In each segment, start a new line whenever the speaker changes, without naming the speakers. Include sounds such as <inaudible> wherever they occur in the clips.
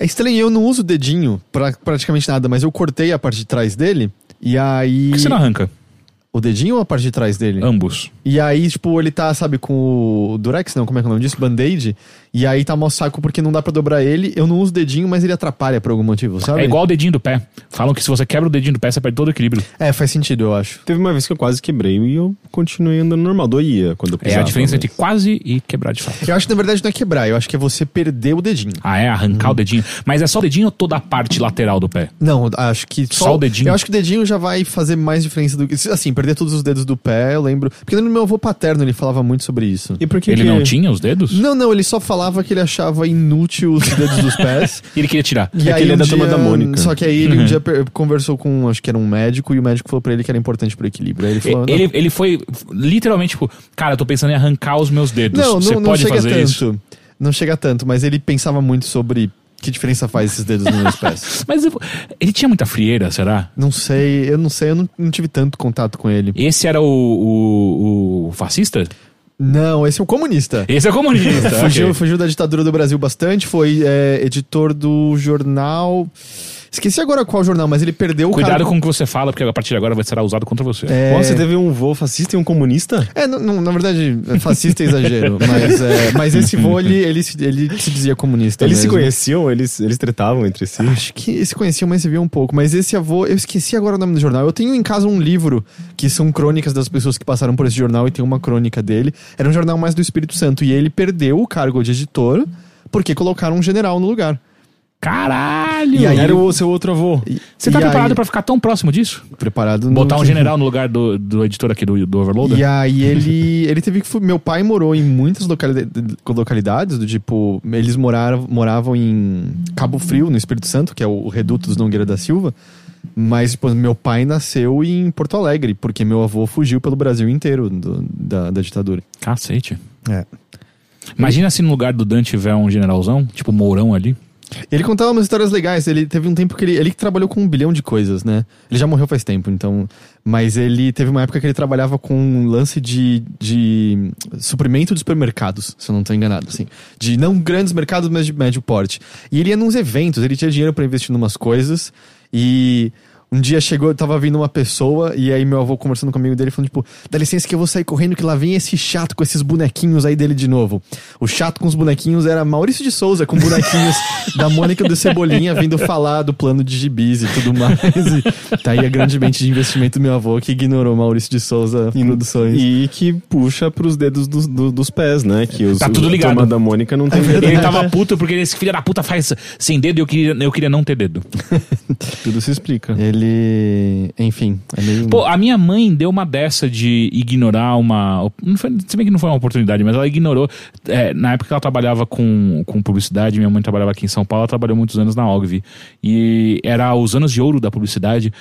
É estranho, eu não uso o dedinho pra praticamente nada, mas eu cortei a parte de trás dele. E aí.
Por que você não arranca?
O dedinho ou a parte de trás dele?
Ambos.
E aí, tipo, ele tá, sabe, com o Durex, não, como é que é o nome disso? Band-Aid. E aí tá mó saco porque não dá pra dobrar ele. Eu não uso o dedinho, mas ele atrapalha por algum motivo, sabe?
É igual o dedinho do pé. Falam que se você quebra o dedinho do pé, você perde todo o equilíbrio.
É, faz sentido, eu acho.
Teve uma vez que eu quase quebrei e eu continuei andando normal. Doía quando eu
É
pisava.
a diferença
mas-
entre quase e quebrar de fato.
Eu acho que na verdade não é quebrar, eu acho que é você perder o dedinho.
Ah, é? Arrancar o dedinho. Mas é só o dedinho ou toda a parte lateral do pé?
Não, acho que
Só o dedinho?
Eu acho que o dedinho já vai fazer mais diferença do que. Assim, perder todos os dedos do pé, eu lembro. Porque no meu avô paterno ele falava muito sobre isso.
E por que
Ele
que-
não tinha os dedos?
Não, não, ele só falava que ele achava inútil os dedos dos pés. <laughs>
E ele queria tirar.
E
É que ele é da turma da Mônica.
Só que aí ele
Uhum.
um dia conversou com, acho que era um médico, e o médico falou pra ele que era importante pro equilíbrio. Aí ele falou:
Ele, ele foi literalmente tipo, cara, eu tô pensando em arrancar os meus dedos.
não, não,
você
não, não
pode
chega
fazer
tanto.
isso.
Não chega tanto, mas ele pensava muito sobre que diferença faz esses dedos nos meus pés. <laughs>
Mas eu- ele tinha muita frieira, será?
Não sei, eu não sei, eu não, não tive tanto contato com ele.
Esse era o, o, o fascista?
Não, esse é o comunista.
Esse é o comunista. <laughs>
fugiu,
ok.
fugiu da ditadura do Brasil bastante, foi é, editor do jornal. Esqueci agora qual jornal, mas ele perdeu o
Cuidado
cargo.
com o que você fala, porque a partir de agora vai ser usado contra você.
É,
Nossa, você teve um vô fascista e um comunista?
é não, não, na verdade, é fascista é exagero, <laughs> mas, é, mas esse vô, ele, ele, se- ele se dizia comunista
Eles se
mesmo.
conheciam? Eles, eles tretavam entre si?
Acho que eles se conheciam, mas se via um pouco. Mas esse avô, eu esqueci agora o nome do jornal. Eu tenho em casa um livro que são crônicas das pessoas que passaram por esse jornal e tem uma crônica dele. Era um jornal mais do Espírito Santo e ele perdeu o cargo de editor porque colocaram um general no lugar.
Caralho!
E aí-
Era o seu outro avô.
E-
Você tá
e
preparado
aí-
pra ficar tão próximo disso?
preparado no-
Botar um general no lugar do, do editor aqui do, do Overloader?
E aí ele, <laughs> ele teve que. Meu pai morou em muitas localidade- localidades, do tipo, eles moraram, moravam em Cabo Frio, no Espírito Santo, que é o reduto dos Nogueira da Silva. Mas, tipo, meu pai nasceu em Porto Alegre, porque meu avô fugiu pelo Brasil inteiro do- da, da ditadura.
Cacete.
É.
Imagina se no lugar do Dan tiver um generalzão, tipo Mourão ali.
Ele contava umas histórias legais. Ele teve um tempo que ele. Ele trabalhou com um bilhão de coisas, né? Ele já morreu faz tempo, então. Mas ele teve uma época que ele trabalhava com um lance de, de suprimento de supermercados, se eu não estou enganado, assim. De não grandes mercados, mas de médio porte. E ele ia nos eventos, ele tinha dinheiro para investir em umas coisas. E um dia chegou, tava vindo uma pessoa, e aí meu avô conversando comigo dele, falando, tipo, dá licença que eu vou sair correndo, que lá vem esse chato com esses bonequinhos aí dele de novo. O chato com os bonequinhos era Maurício de Souza, com bonequinhos <laughs> da Mônica do Cebolinha vindo falar do plano de gibis e tudo mais. E tá aí a grande mente de investimento do meu avô que ignorou Maurício de Souza Produções.
E que puxa pros dedos dos, do- dos pés, né? Que os,
Tá tudo ligado.
turma da Mônica não tem
verdade.
Ele tava puto porque esse filho da puta faz sem dedo e eu queria, eu queria não ter dedo. <laughs>
Tudo se explica.
Ele, enfim, é meio...
Pô, a minha mãe deu uma dessa de ignorar uma. Não foi, se bem que não foi uma oportunidade, mas ela ignorou. é, na época que ela trabalhava com, com publicidade, minha mãe trabalhava aqui em São Paulo, ela trabalhou muitos anos na OGV. E era os anos de ouro da publicidade.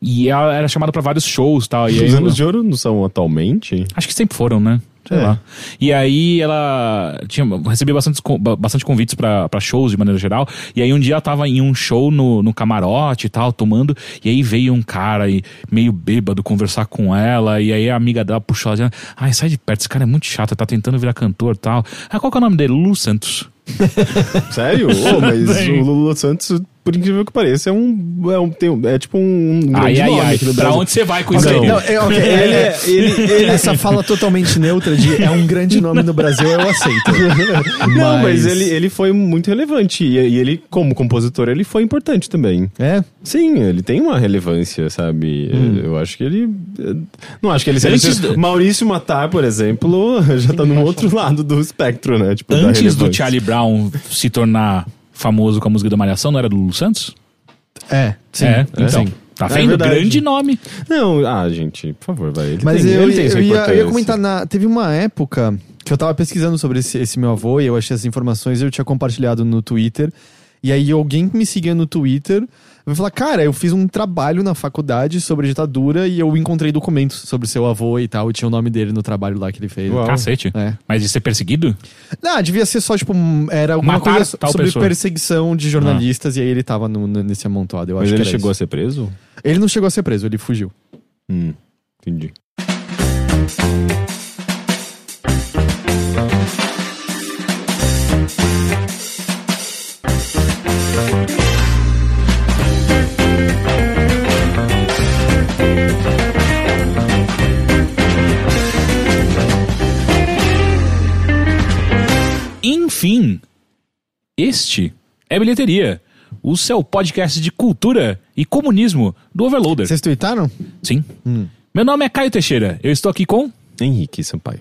E ela era chamada pra vários shows e tal. E aí,
Os anos de ouro não são atualmente?
Acho que sempre foram, né? Sei
É.
lá. E aí ela tinha, recebia bastante, bastante convites pra pra shows de maneira geral. E aí um dia ela tava em um show no, no camarote e tal, tomando. E aí veio um cara e, meio bêbado conversar com ela. E aí a amiga dela puxou ela dizendo: Ai, sai de perto, esse cara é muito chato, tá tentando virar cantor e tal. Ah, qual que é o nome dele? Lulu Santos. <laughs>
Sério? Ô, mas <laughs> o Lula Santos, por incrível que pareça, é um. É, um, tem um- é tipo um
Ai,
grande
ai,
nome
ai.
aqui no
Pra onde você vai com isso
Ok,
aí?
não, é, ok, ele, é- ele- ele- essa fala totalmente neutra de é um grande nome no Brasil, eu aceito. <laughs>
Não, mas ele, ele foi muito relevante. E, e ele, como compositor, ele foi importante também.
É,
Sim, ele tem uma relevância, sabe? Eu acho que ele. eh, Não acho que ele seja.
Antes
Maurício Matar, por exemplo, <laughs> já tá no outro lado do espectro, né? Tipo,
Antes do. Charlie Brown se tornar famoso com a música da Malhação, não era do Lulu Santos?
é, sim.
é, então.
sim.
Tá
É
vendo?
verdade.
Grande nome.
Não, ah, gente, por favor, vai. Ele
Mas
tem,
eu,
ele tem
eu,
sua
ia, eu ia comentar, na, teve uma época que eu tava pesquisando sobre esse, esse meu avô e eu achei essas informações e eu tinha compartilhado no Twitter. E aí alguém que me seguia no Twitter vai falar, cara, eu fiz um trabalho na faculdade sobre ditadura e eu encontrei documentos sobre seu avô e tal, e tinha o nome dele no trabalho lá que ele fez.
Uau.
Cacete.
É.
Mas de ser perseguido?
Não, devia ser só, tipo, era alguma
Matar
coisa sobre
pessoa.
perseguição de jornalistas e aí ele tava no- nesse amontoado. Eu
Mas
acho
ele
que
chegou a
isso.
ser preso?
Ele não chegou a ser preso, ele fugiu.
Hum, entendi.
Enfim, este é Bilheteria, o seu podcast de cultura e comunismo do Overloader.
Vocês tweetaram?
Sim. Meu nome é Caio Teixeira. Eu estou aqui com.
Henrique Sampaio.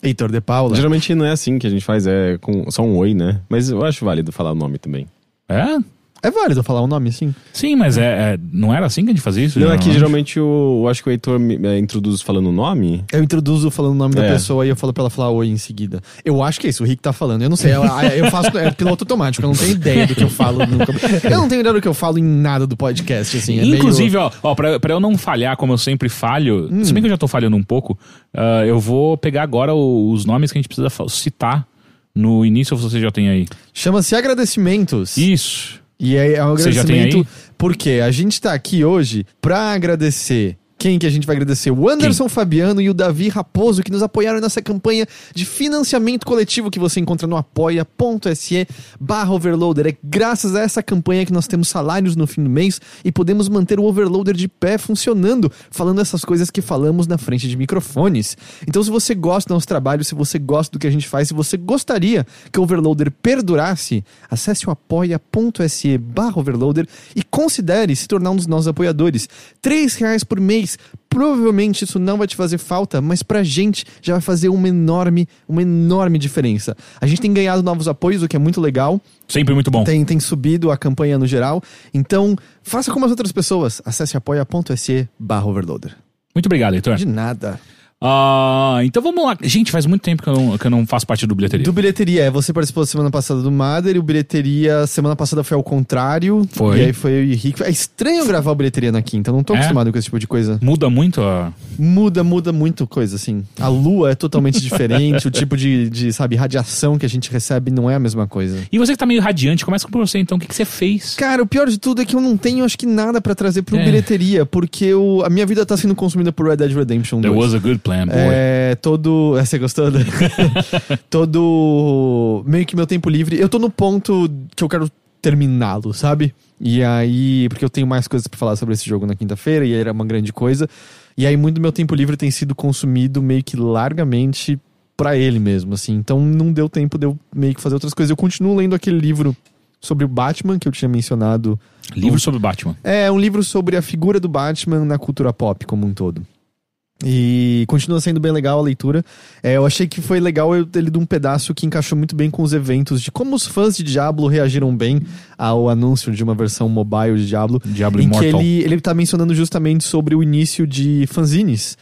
Heitor de Paula.
Geralmente não é assim que a gente faz, é com só um oi, né? Mas eu acho válido falar o nome também.
É?
É válido falar o nome, sim.
Sim, mas é, é- não era assim que a gente fazia isso?
Não, é que
Geralmente?
o, eu acho que o Heitor me- é, introduz falando o nome.
Eu introduzo falando o nome da
É.
pessoa e eu falo pra ela falar oi em seguida. Eu acho que é isso, o Rick tá falando. Eu não sei, eu, <laughs> eu faço é piloto automático, eu não tenho ideia do que eu falo. nunca. Eu não tenho ideia do que eu falo em nada do podcast, assim. é meio-
Inclusive, ó, ó pra, pra eu não falhar como eu sempre falho,
Hum.
se bem que eu já tô falhando um pouco, ah, eu vou pegar agora o- os nomes que a gente precisa citar no início, ou você já tem aí?
Chama-se agradecimentos.
Isso.
E aí é um agradecimento porque a gente tá aqui hoje pra agradecer. Quem que a gente vai agradecer? O Anderson Fabiano e o Davi Raposo, que nos apoiaram nessa campanha de financiamento coletivo que você encontra no apoia.se barra overloader. É graças a essa campanha que nós temos salários no fim do mês e podemos manter o overloader de pé funcionando, falando essas coisas que falamos na frente de microfones. Então, se você gosta do nosso trabalho, se você gosta do que a gente faz, se você gostaria que o overloader perdurasse, acesse o apoia.se barra overloader e considere se tornar um dos nossos apoiadores. Três reais por mês. Provavelmente isso não vai te fazer falta, mas pra gente já vai fazer uma enorme, uma enorme diferença. A gente tem ganhado novos apoios, o que é muito legal.
Sempre muito bom.
Tem, tem subido a campanha no geral. Então, faça como as outras pessoas. Acesse apoia.se barra overloader.
Muito obrigado, Heitor.
De nada.
Ah, então vamos lá. Gente, faz muito tempo que eu não, que eu não faço parte do bilheteria.
Do Bilheteria, é, você participou semana passada do Mader e o Bilheteria semana passada foi ao contrário.
Foi.
E aí foi eu e o Henrique. É estranho gravar o Bilheteria na quinta, eu não tô
É?
acostumado com esse tipo de coisa.
Muda muito a.
Muda, muda muito coisa, assim. A lua é totalmente diferente, <laughs> o tipo de, de, sabe, radiação que a gente recebe não é a mesma coisa.
E você que tá meio radiante, começa com você então. O que, que você fez?
Cara, o pior de tudo é que eu não tenho, acho que, nada pra trazer pro
É.
bilheteria, porque eu, a minha vida tá sendo consumida por Red Dead Redemption 2.
There was a good plan, boy.
É, todo. é, <laughs> Você gostou? né? <laughs> todo. Meio que meu tempo livre. Eu tô no ponto que eu quero terminá-lo, sabe? E aí. Porque eu tenho mais coisas pra falar sobre esse jogo na quinta-feira, e aí era uma grande coisa. E aí, muito do meu tempo livre tem sido consumido meio que largamente pra ele mesmo, assim. Então não deu tempo de eu meio que fazer outras coisas. Eu continuo lendo aquele livro sobre o Batman que eu tinha mencionado.
Livro sobre Batman.
É um livro sobre a figura do Batman na cultura pop como um todo. E continua sendo bem legal a leitura. É, eu achei que foi legal eu ter lido um pedaço que encaixou muito bem com os eventos de como os fãs de Diablo reagiram bem ao anúncio de uma versão mobile de Diablo.
Diablo
em que
Immortal.
ele, ele tá mencionando justamente sobre o início de fanzines.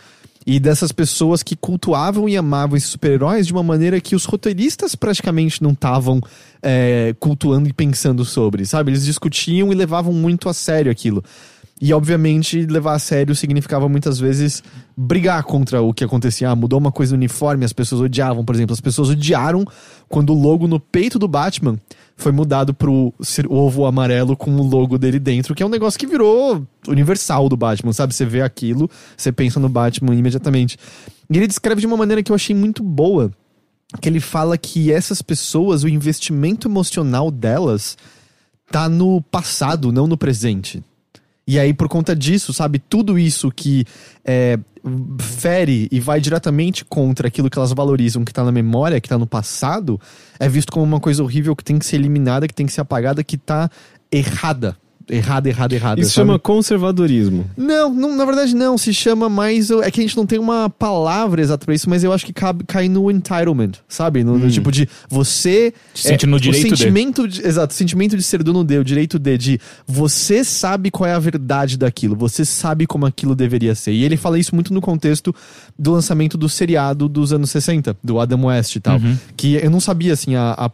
E dessas pessoas que cultuavam e amavam esses super-heróis de uma maneira que os roteiristas praticamente não estavam é, cultuando e pensando sobre, sabe? Eles discutiam e levavam muito a sério aquilo. E, obviamente, levar a sério significava muitas vezes brigar contra o que acontecia. Ah, mudou uma coisa no uniforme, as pessoas odiavam, por exemplo. As pessoas odiaram quando o logo no peito do Batman foi mudado pro ovo amarelo com o logo dele dentro, que é um negócio que virou universal do Batman, sabe? Você vê aquilo, você pensa no Batman imediatamente. E ele descreve de uma maneira que eu achei muito boa, que ele fala que essas pessoas, o investimento emocional delas tá no passado, não no presente. E aí, por conta disso, sabe, tudo isso que é, fere e vai diretamente contra aquilo que elas valorizam, que tá na memória, que tá no passado, é visto como uma coisa horrível que tem que ser eliminada, que tem que ser apagada, que tá errada. Errada, errada, errada.
Isso
sabe?
chama conservadorismo.
Não, não, na verdade não. Se chama mais. É que a gente não tem uma palavra exata pra isso, mas eu acho que cabe, cai no entitlement, sabe? No, no tipo de você.
Se sente no direito
o
de.
sentimento de. Exato, o sentimento de ser dono de, o direito de, de você sabe qual é a verdade daquilo, você sabe como aquilo deveria ser. E ele fala isso muito no contexto do lançamento do seriado dos anos 60, do Adam West e tal.
Uhum.
Que eu não sabia, assim, a. a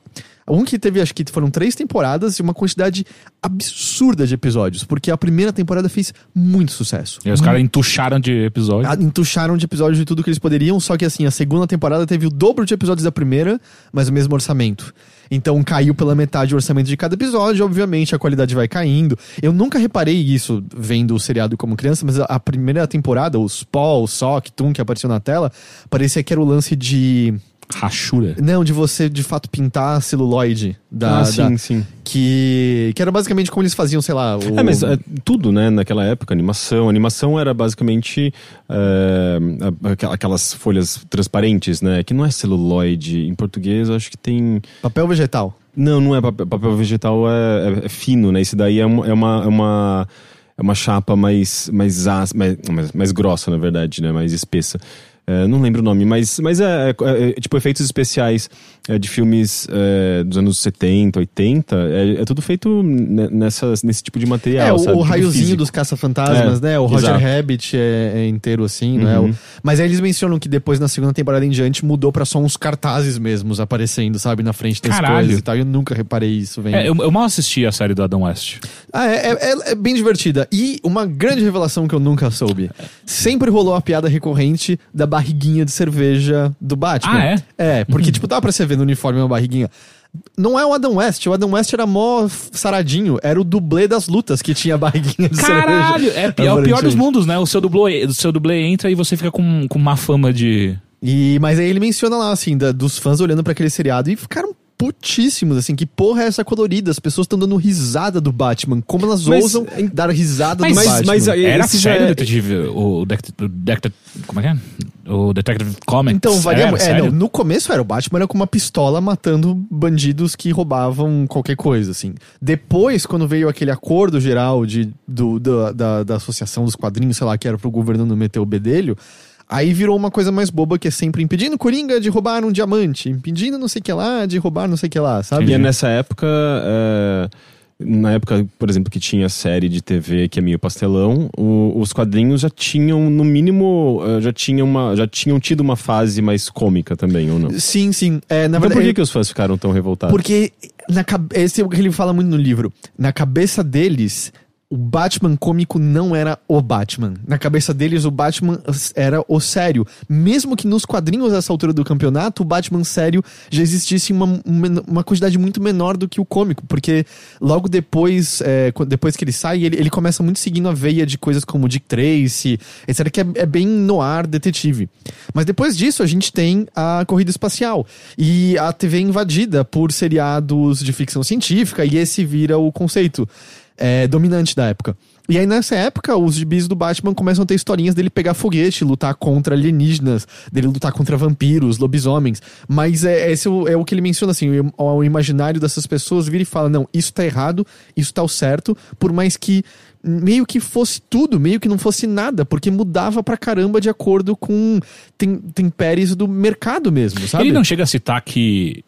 um que teve, acho que foram três temporadas e uma quantidade absurda de episódios, porque a primeira temporada fez muito sucesso.
E os caras entucharam de episódio.
Ah, Entucharam de episódios de tudo que eles poderiam, só que assim, a segunda temporada teve o dobro de episódios da primeira, mas o mesmo orçamento. Então caiu pela metade o orçamento de cada episódio, obviamente a qualidade vai caindo. Eu nunca reparei isso vendo o seriado como criança, mas a, primeira temporada, os Paul, o Sock, Toon que apareceu na tela, parecia que era o lance de
Rachura.
Não, de você de fato pintar a celuloide da,
ah, sim,
da-
sim.
que que era basicamente como eles faziam, sei lá, o,
É, mas é, tudo, né, naquela época, animação. Animação era basicamente é, aqu- aquelas folhas transparentes, né, que não é celuloide. Em português, eu acho que tem...
papel vegetal.
Não, não é papel, papel vegetal, é, é- é fino, né, esse daí é uma... É uma, é uma é uma chapa mais, mais, mais, mais, mais grossa, na verdade, né? Mais espessa. É, não lembro o nome, mas, mas é, é- é, tipo efeitos especiais é, de filmes é, dos anos 70, 80. É, é tudo feito ne- nessas, nesse tipo de material.
É, o,
sabe?
o raiozinho
físico.
dos caça-fantasmas,
É,
né? O Roger
exato.
Rabbit é, é inteiro assim, não é?
Uhum.
O- Mas aí eles mencionam que depois, na segunda temporada em diante, mudou pra só uns cartazes mesmos aparecendo, sabe? Na frente das
Caralho.
coisas e tal. Eu nunca reparei isso, vendo.
É, eu, eu mal assisti a série do Adam West.
Ah, é, é- é- é bem divertida. E uma grande revelação que eu nunca soube. Sempre rolou a piada recorrente da barriguinha de cerveja do Batman.
Ah, é?
É, porque, tipo, dá pra você ver no uniforme uma barriguinha. Não é o Adam West, o Adam West era mó saradinho, era o dublê das lutas que tinha a barriguinha de
Caralho!
cerveja.
É, é o pior dos mundos, né? O seu dublê, o seu dublê entra e você fica com, com má fama de.
E, mas aí ele menciona lá, assim, da- dos fãs olhando pra aquele seriado e ficaram putíssimos, assim, que porra é essa colorida? As pessoas estão dando risada do Batman. Como elas
Mas,
ousam
em-
dar risada
Mas-
do
mas-
Batman?
mas
Era sério
é-
detetive. O, dec- Como é que é? O Detective Comics.
Então, varia
Era
muito. É, não, no começo era o Batman era com uma pistola matando bandidos que roubavam qualquer coisa, assim. Depois, quando veio aquele acordo geral de, do, da, da, da associação dos quadrinhos, sei lá, que era pro governo não meter o bedelho, aí virou uma coisa mais boba que é sempre impedindo Coringa de roubar um diamante, impedindo não sei o que lá de roubar não sei o que lá, sabe?
E é nessa época, é, na época, por exemplo, que tinha série de TV que é meio pastelão, o- os quadrinhos já tinham, no mínimo, eh, já tinham, uma, já tinham tido uma fase mais cômica também, ou não?
Sim, sim. É, na
então por
verdade,
que, que os fãs ficaram tão revoltados?
Porque na, esse é o que ele fala muito no livro. Na cabeça deles, o Batman cômico não era o Batman. Na cabeça deles, o Batman era o sério. Mesmo que nos quadrinhos dessa altura do campeonato, o Batman sério já existisse uma, uma quantidade muito menor do que o cômico. Porque logo depois, é, depois que ele sai, ele, ele começa muito seguindo a veia de coisas como Dick Tracy, etc. Que é, é bem noir detetive. Mas depois disso, a gente tem a corrida espacial. E a TV invadida por seriados de ficção científica, e esse vira o conceito é, dominante da época. E aí, nessa época, os gibis do Batman começam a ter historinhas dele pegar foguete, lutar contra alienígenas, dele lutar contra vampiros, lobisomens. Mas é, esse é o, é o que ele menciona, assim, o, o imaginário dessas pessoas vira e fala, não, isso tá errado, isso tá o certo, por mais que meio que fosse tudo, meio que não fosse nada, porque mudava pra caramba de acordo com tem, temperes do mercado mesmo, sabe?
Ele não chega a citar que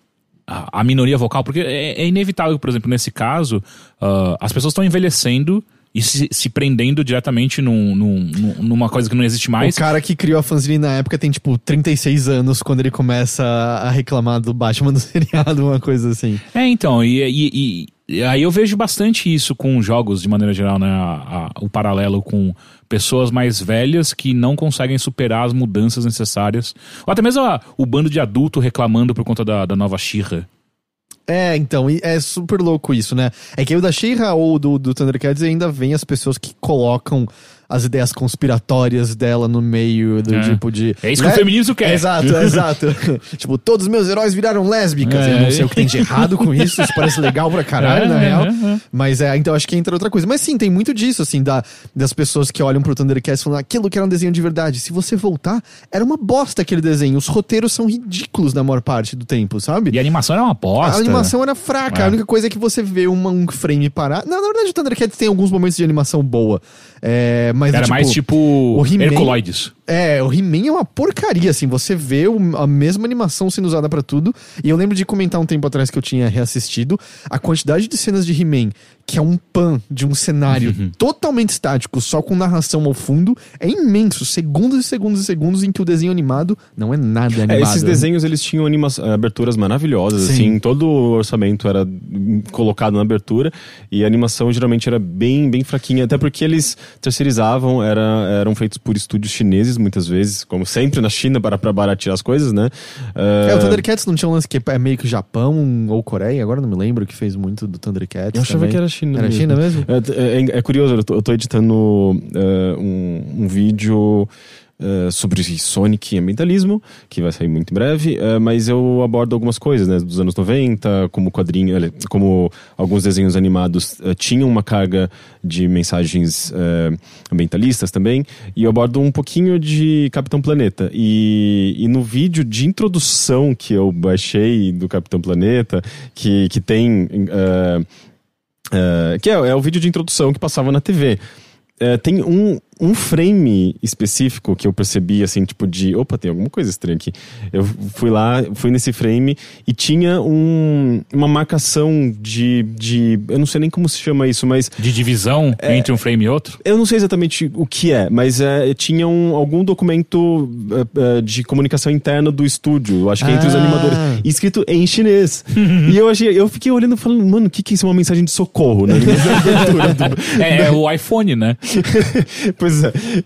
a, a minoria vocal, porque é, é inevitável, por exemplo, nesse caso, ah, as pessoas estão envelhecendo e se, se prendendo diretamente num, num- num- numa coisa que não existe mais.
O cara que criou a fanzine na época tem, tipo, 36 anos quando ele começa a reclamar do Batman do <laughs> seriado, uma coisa assim.
É, então, e, e- e aí eu vejo bastante isso com jogos de maneira geral, né? A- a- o paralelo com pessoas mais velhas que não conseguem superar as mudanças necessárias. Ou até mesmo a- o bando de adulto reclamando por conta da, da nova Shira.
É, então, é super louco isso, né? É que o da She-Ra ou do, do Thundercats ainda vem as pessoas que colocam as ideias conspiratórias dela no meio do
É.
tipo de.
É isso que o feminismo quer.
Exato, <laughs> exato. tipo, todos os meus heróis viraram lésbicas.
É.
Eu não sei o que tem de errado com isso, isso parece legal pra caralho,
É,
na
é,
real.
é.
Mas é, então acho que entra outra coisa. Mas sim, tem muito disso, assim, da, das pessoas que olham pro Thundercats falando aquilo que era um desenho de verdade. Se você voltar, era uma bosta aquele desenho. Os roteiros são ridículos na maior parte do tempo, sabe?
E a animação era uma bosta.
A animação era fraca. A única coisa é que você vê uma, um frame parar. Não, na verdade, o Thundercats tem alguns momentos de animação boa. É, mas
Era mais tipo
He-Man-
Herculoides.
É, o He-Man é uma porcaria, assim. Você vê o- a mesma animação sendo usada pra tudo. E eu lembro de comentar um tempo atrás que eu tinha reassistido a quantidade de cenas de He-Man, que é um pan de um cenário
Uhum.
totalmente estático, só com narração ao fundo, é imenso. Segundos e segundos e segundos em que o desenho animado não é nada
É,
animado.
esses desenhos eles tinham anima- aberturas maravilhosas,
Sim.
assim, todo o orçamento era colocado na abertura e a animação geralmente era bem, bem fraquinha, até porque eles terceirizavam, era, eram feitos por estúdios chineses muitas vezes, como sempre na China para, para baratear as coisas, né?
É, o Thundercats não tinha um lance que é meio que Japão ou Coreia, agora não me lembro, que fez muito do Thundercats.
Eu achava
também.
que era China.
Era
mesmo.
China mesmo?
É, é- é curioso, eu tô, eu tô editando é, um, um vídeo eh, sobre Sonic e ambientalismo, que vai sair muito em breve, eh, mas eu abordo algumas coisas, né, dos anos 90, como quadrinho, olha, como alguns desenhos animados eh, tinham uma carga de mensagens eh, ambientalistas também, e eu abordo um pouquinho de Capitão Planeta. E, e no vídeo de introdução que eu baixei do Capitão Planeta, que, que tem. eh, eh, que é, é o vídeo de introdução que passava na TV. Tem um, um frame específico que eu percebi, assim, tipo de. Opa, tem alguma coisa estranha aqui. Eu fui lá, fui nesse frame e tinha um, uma marcação de, de. Eu não sei nem como se chama isso, mas.
De divisão entre um frame e outro?
Eu não sei exatamente o que é, mas é, tinha um, algum documento é, é, de comunicação interna do estúdio, acho que entre os
Ah.
animadores, escrito em chinês. e eu achei, eu fiquei olhando e falando, mano, o que, que é isso? Uma mensagem de socorro, né? <laughs>
É, é o iPhone, né? <laughs>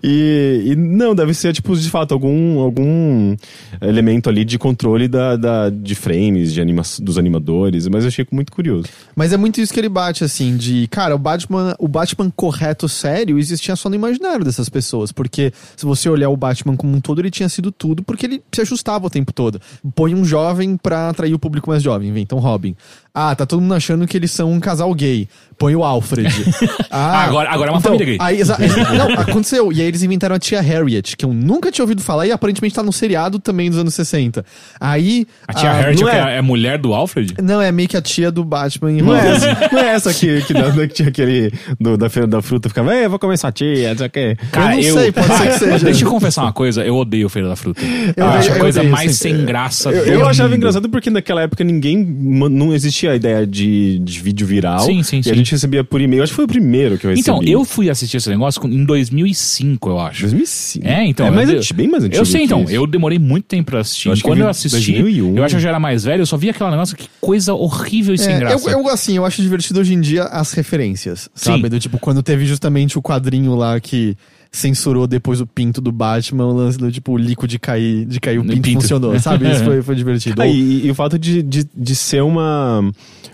E, e não, deve ser, tipo, de fato, algum, algum elemento ali de controle da, da- de frames, de anima dos animadores, mas eu achei muito curioso.
Mas é muito isso que ele bate, assim, de, cara, o Batman, o Batman correto sério existia só no imaginário dessas pessoas. Porque se você olhar o Batman como um todo, ele tinha sido tudo porque ele se ajustava o tempo todo. Põe um jovem pra atrair o público mais jovem, inventa um Robin. Ah, tá todo mundo achando que eles são um casal gay. Põe o Alfred. <laughs> Ah,
Agora- agora é uma família gay.
Aí, <laughs> não, aconteceu. E aí eles inventaram a tia Harriet, que eu nunca tinha ouvido falar e aparentemente tá no seriado também dos anos 60. Aí.
A tia
ah,
Harriet é,
é,
mulher do Alfred?
não, é meio que a tia do Batman em
Não é <laughs> não é essa que, que, da- que tinha aquele do- da feira da fruta, ficava, é, vou comer sua tia, não sei o quê.
Cara,
não sei, pode ser que seja.
Deixa eu confessar uma coisa, eu odeio Feira da Fruta. Eu,
Eu
acho a
odeio-
coisa
eu
mais sem graça
Eu, eu achava engraçado porque naquela época ninguém, não existia a ideia de, de vídeo viral.
Sim, sim,
e
sim.
a gente recebia por e-mail, acho que foi o primeiro que eu recebi.
Então, eu fui assistir esse negócio em 2005, eu acho.
2005.
É, então.
É mais
eu,
anti- bem mais antigo
Eu sei, então.
isso.
Eu demorei muito tempo pra assistir.
Eu acho que
Quando
eu
eu
vi
assisti,
2001.
eu acho que eu já era mais velho, eu só vi aquele negócio, que coisa horrível e sem
É,
graça.
eu, eu, assim, eu acho divertido hoje em dia as referências, sabe?
Sim.
Do tipo, quando teve justamente o quadrinho lá que censurou depois o pinto do Batman, o lance do tipo, o líquido de cair, de cair o pinto,
pinto.
funcionou, sabe? Isso <laughs> foi, foi divertido.
Ah, e, e o fato de, de, de ser uma,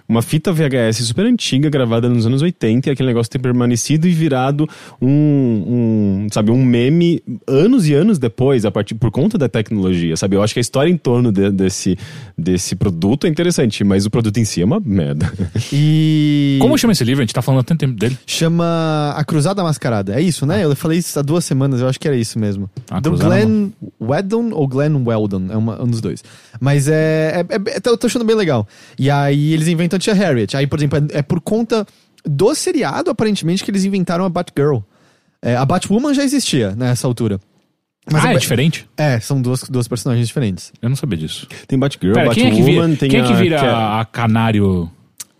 uma fita VHS super antiga, gravada nos anos 80, e aquele negócio ter permanecido e virado um, um, sabe, um meme anos e anos depois, a partir, por conta da tecnologia, sabe? Eu acho que a história em torno de- desse, desse produto é interessante, mas o produto em si é uma merda.
E. <laughs>
Como chama esse livro? A gente tá falando há tanto tempo dele.
Chama A Cruzada Mascarada. É isso, né? Eu falei isso há duas semanas, eu acho que era isso mesmo.
A
Do Glenn Weldon ou Glenn Weldon, é uma- um dos dois. Mas é, é, é- Eu tô achando bem legal. E aí eles inventam a Tia Harriet. Aí, por exemplo, é, é por conta do seriado, aparentemente, que eles inventaram a Batgirl. É, a Batwoman já existia nessa altura. Mas
ah,
a
é
Ba-
diferente?
É, são duas, duas personagens diferentes.
Eu não sabia disso.
Tem Batgirl,
Pera, quem é que
Batwoman,
vira,
tem
quem é que
a-
vira
que é-
a canário...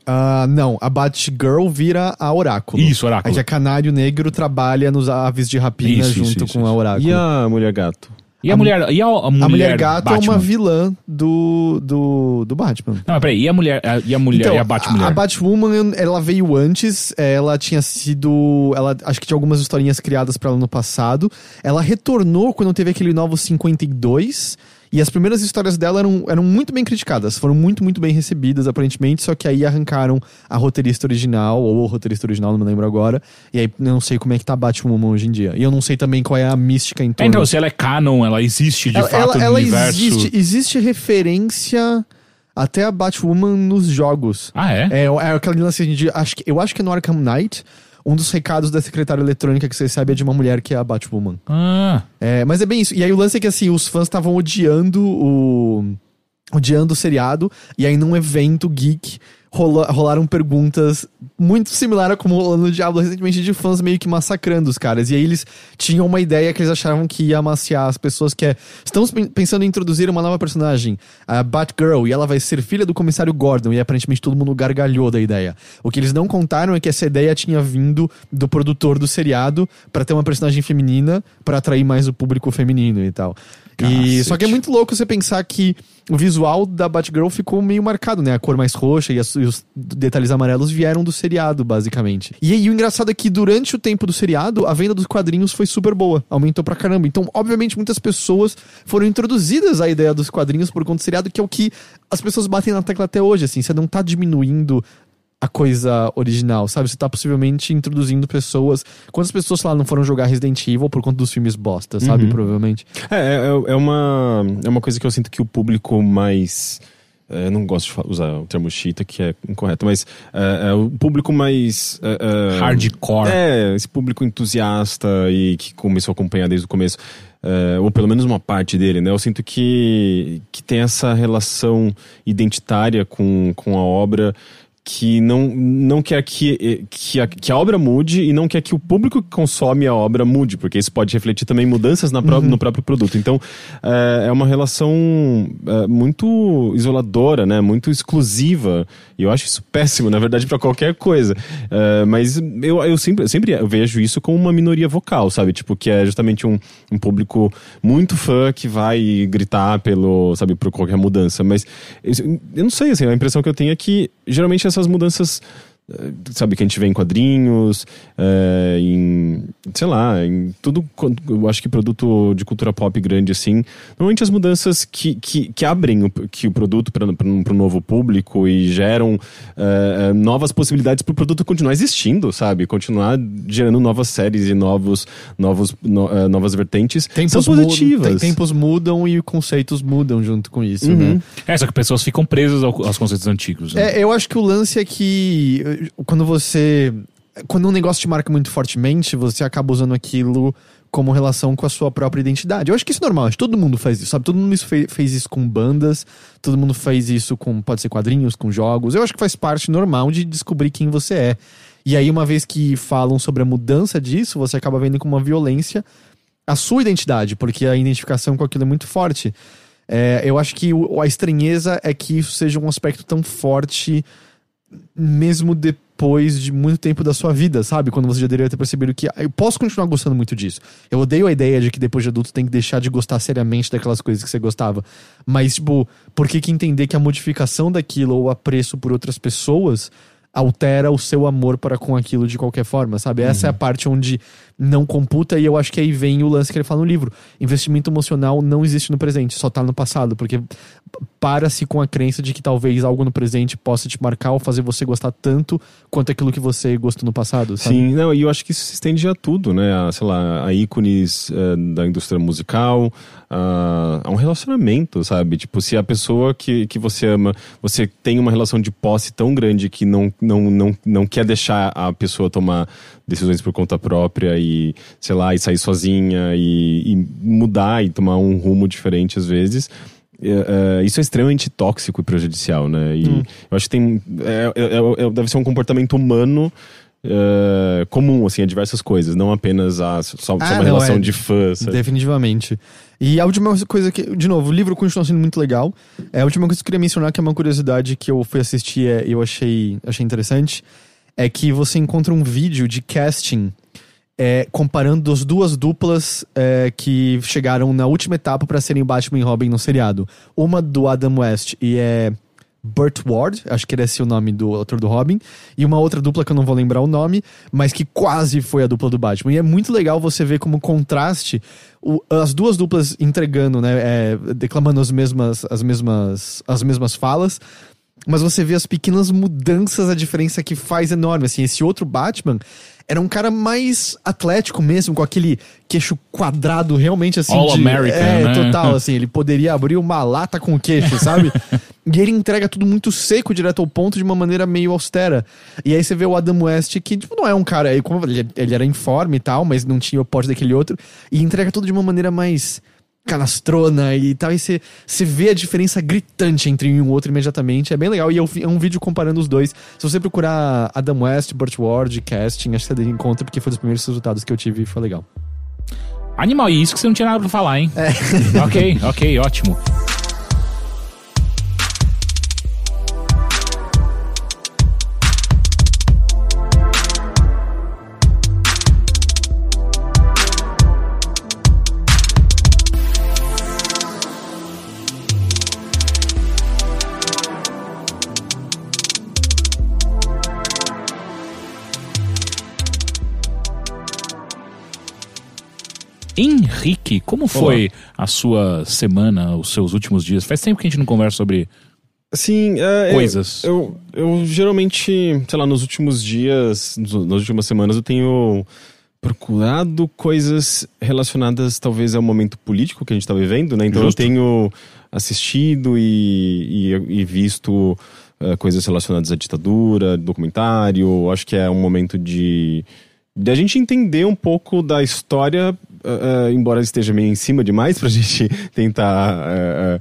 Ah, não, a Batgirl vira a Oráculo.
Isso, Oráculo.
Aí a Canário Negro trabalha nos aves de rapina
Isso,
junto
isso, isso,
com a. Oráculo.
E a Mulher Gato?
E a, mulher... E a, a mulher,
A Mulher Gato é
Batman?
uma vilã do, do, do Batman.
Não, mas peraí. E a mulher... a- E a mulher...
Então,
e a Batmulher?
A Batwoman, ela veio antes, ela tinha sido. Ela acho que tinha algumas historinhas criadas pra ela no passado. Ela retornou quando teve aquele novo 52. E as primeiras histórias dela eram, eram muito bem criticadas, foram muito, muito bem recebidas, aparentemente, só que aí arrancaram a roteirista original, ou o roteirista original, não me lembro agora, e aí não sei como é que tá a Batwoman hoje em dia. E eu não sei também qual é a mística em torno
então, se ela é canon, ela existe de
ela,
fato
ela,
no
ela
universo...
existe, existe referência até a Batwoman nos jogos.
Ah, é?
É, é aquele lance de. Acho que, eu acho que é no Arkham Knight. Um dos recados da secretária eletrônica que você recebe é de uma mulher que é a Batwoman.
Ah,
É, mas é bem isso. E aí o lance é que assim, os fãs estavam odiando o. odiando o seriado. E aí num evento geek rola- rolaram perguntas muito similar a como no Diablo recentemente de fãs meio que massacrando os caras. E aí eles tinham uma ideia que eles achavam que ia amaciar as pessoas que é. Estamos pen- pensando em introduzir uma nova personagem, a Batgirl, e ela vai ser filha do comissário Gordon. E aparentemente todo mundo gargalhou da ideia. O que eles não contaram é que essa ideia tinha vindo do produtor do seriado pra ter uma personagem feminina pra atrair mais o público feminino e tal. E, só que é muito louco você pensar que o visual da Batgirl ficou meio marcado, né? A cor mais roxa e, as- e os detalhes amarelos vieram do seriado, basicamente. E, aí o engraçado é que durante o tempo do seriado, a venda dos quadrinhos foi super boa. Aumentou pra caramba. Então, obviamente, muitas pessoas foram introduzidas à ideia dos quadrinhos por conta do seriado, que é o que as pessoas batem na tecla até hoje, assim. Você não tá diminuindo a coisa original, sabe? Você tá possivelmente introduzindo pessoas. Quantas pessoas, lá, não foram jogar Resident Evil por conta dos filmes bosta, sabe?
Uhum.
Provavelmente.
É, é, é uma, é uma coisa que eu sinto que o público mais. é, eu não gosto de usar o termo chita, que é incorreto, mas é, é o público mais. é, é,
Hardcore.
É, esse público entusiasta e que começou a acompanhar desde o começo, é, ou pelo menos uma parte dele, né? Eu sinto que, que tem essa relação identitária com, com a obra que não, não quer que, que, a, que a obra mude e não quer que o público que consome a obra mude, porque isso pode refletir também mudanças na pró- no próprio produto. Então, é, é uma relação é, muito isoladora, né? Muito exclusiva. E eu acho isso péssimo, na verdade, para qualquer coisa. É, mas eu, eu, sempre, eu sempre vejo isso como uma minoria vocal, sabe? Tipo, que é justamente um, um público muito fã que vai gritar pelo, sabe, por qualquer mudança. Mas eu eu não sei, assim, a impressão que eu tenho é que geralmente essas mudanças sabe, que a gente vê em quadrinhos, eh, em, sei lá, em tudo, quanto- eu acho que produto de cultura pop grande assim, normalmente as mudanças que, que, que abrem o, que o produto para um novo público e geram eh, novas possibilidades para o produto continuar existindo, sabe, continuar gerando novas séries e novos, novos, no- novas vertentes, são
mudam-
positivas.
tem- tempos mudam e conceitos mudam junto com isso,
Uhum.
né?
É, só que pessoas ficam presas ao- aos conceitos antigos. né?
É, eu acho que o lance é que quando você. Quando um negócio te marca muito fortemente, você acaba usando aquilo como relação com a sua própria identidade. Eu acho que isso é normal, acho que todo mundo faz isso, sabe? Todo mundo isso fe- fez isso com bandas, todo mundo fez isso com, pode ser quadrinhos, com jogos. Eu acho que faz parte normal de descobrir quem você é. E aí, uma vez que falam sobre a mudança disso, você acaba vendo como uma violência a sua identidade, porque a identificação com aquilo é muito forte. É, eu acho que o- a estranheza é que isso seja um aspecto tão forte mesmo depois de muito tempo da sua vida, sabe? Quando você já deveria ter percebido que ah, eu posso continuar gostando muito disso. Eu odeio a ideia de que depois de adulto tem que deixar de gostar seriamente daquelas coisas que você gostava. Mas, tipo, por que que entender que a modificação daquilo ou o apreço por outras pessoas altera o seu amor para com aquilo de qualquer forma, sabe? Essa é a parte onde não computa e eu acho que aí vem o lance que ele fala no livro. Investimento emocional não existe no presente, só tá no passado, porque para-se com a crença de que talvez algo no presente possa te marcar ou fazer você gostar tanto quanto aquilo que você gostou no passado, sabe?
Sim, não, e eu acho que isso se estende a tudo, né? A, sei lá, a ícones eh, da indústria musical, a, a um relacionamento, sabe? Tipo, se a pessoa que, que você ama, você tem uma relação de posse tão grande que não, não, não, não quer deixar a pessoa tomar decisões por conta própria e, sei lá, e sair sozinha e, e mudar e tomar um rumo diferente às vezes. É, é, isso é extremamente tóxico e prejudicial, né? E
Hum.
eu acho que tem. é- é- é- deve ser um comportamento humano é, comum, assim, a diversas coisas, não apenas a, só, só
Ah,
uma
não,
relação
é.
de fã. sabe?
Definitivamente. E a última coisa que, de novo, o livro continua sendo muito legal. É, a última coisa que eu queria mencionar, que é uma curiosidade que eu fui assistir e eu achei, achei interessante, é que você encontra um vídeo de casting é, comparando as duas duplas é, que chegaram na última etapa para serem Batman e Robin no seriado. Uma do Adam West e é Burt Ward, acho que era esse o nome do autor do Robin, e uma outra dupla que eu não vou lembrar o nome, mas que quase foi a dupla do Batman. E é muito legal você ver como contraste o- as duas duplas entregando, né, é, declamando as mesmas, as mesmas, as mesmas falas. Mas você vê as pequenas mudanças, a diferença que faz enorme. Assim, esse outro Batman era um cara mais atlético mesmo, com aquele queixo quadrado realmente assim.
All
de,
American,
É,
né?
total, <laughs> assim. Ele poderia abrir uma lata com o queixo, sabe? <laughs> e ele entrega tudo muito seco, direto ao ponto, de uma maneira meio austera. E aí você vê o Adam West, que tipo, não é um cara. Ele, ele era informe e tal, mas não tinha o porte daquele outro. E entrega tudo de uma maneira mais canastrona e tal, e você vê a diferença gritante entre um e o outro imediatamente. É bem legal. E vi- é um vídeo comparando os dois. Se você procurar Adam West, Burt Ward, casting, acho que você encontra, porque foi dos primeiros resultados que eu tive e foi legal.
Animal, e isso que você não tinha nada pra falar, hein?
É. <laughs>
ok, ok, ótimo. Henrique, como foi a sua semana, os seus últimos dias? Faz tempo que a gente não conversa sobre
Sim, é,
coisas.
Eu, eu, eu geralmente, sei lá, nos últimos dias, nas últimas semanas, eu tenho procurado coisas relacionadas talvez ao momento político que a gente está vivendo, né? Então
Justo.
eu tenho assistido e, e, e visto eh, coisas relacionadas à ditadura, documentário. Acho que é um momento de de a gente entender um pouco da história, eh, embora esteja meio em cima demais pra <laughs> gente tentar eh,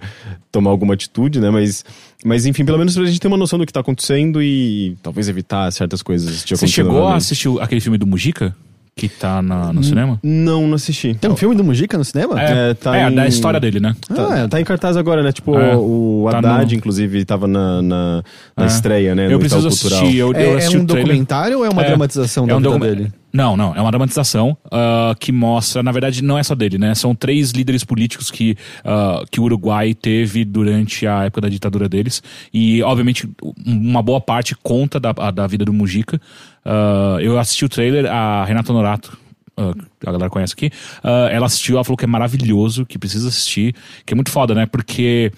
tomar alguma atitude, né? Mas, mas enfim, pelo menos pra gente ter uma noção do que tá acontecendo e, talvez evitar certas coisas de
Você chegou a assistir aquele filme do Mujica? Que tá na- no cinema?
Não, não assisti.
Tem um filme do Mujica no cinema?
É,
É, tá
é,
em-
da história dele, né?
Tá,
Ah, é.
tá em cartaz agora, né? Tipo,
É.
o
Tá
Haddad,
no-
inclusive, tava na, na, na
É.
estreia, né?
Eu
no
preciso assistir. Eu,
É,
eu
é
assisti
um
o trailer.
documentário ou é uma
É,
dramatização
é
da
um
vida
docu-
dele?
Não, não. É uma dramatização ah, que mostra, na verdade, não é só dele, né? São três líderes políticos que, ah, que o Uruguai teve durante a época da ditadura deles. E, obviamente, um- uma boa parte conta da, a- da vida do Mujica. Ah, eu assisti o trailer, a Renata Norato. ah, a galera conhece aqui. ah, ela assistiu, ela falou que é maravilhoso, que precisa assistir, que é muito foda, né? Porque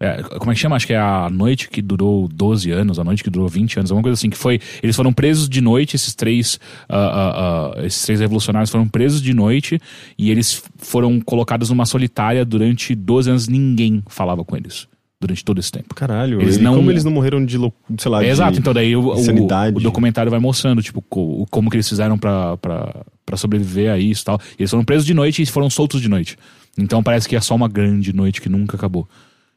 é, como é que chama? Acho que é a noite que durou 12 anos, a noite que durou 20 anos, alguma coisa assim, que foi. Eles foram presos de noite, esses três, ah, ah, ah, esses três revolucionários foram presos de noite e eles foram colocados numa solitária durante 12 anos, ninguém falava com eles. Durante todo esse tempo.
Caralho,
Eles não-
como eles não morreram de, sei lá,
É,
de
Exato, então daí o, o, o documentário vai mostrando, tipo, co- como que eles fizeram pra, pra, pra sobreviver a isso e tal. Eles foram presos de noite e foram soltos de noite. Então parece que é só uma grande noite que nunca acabou.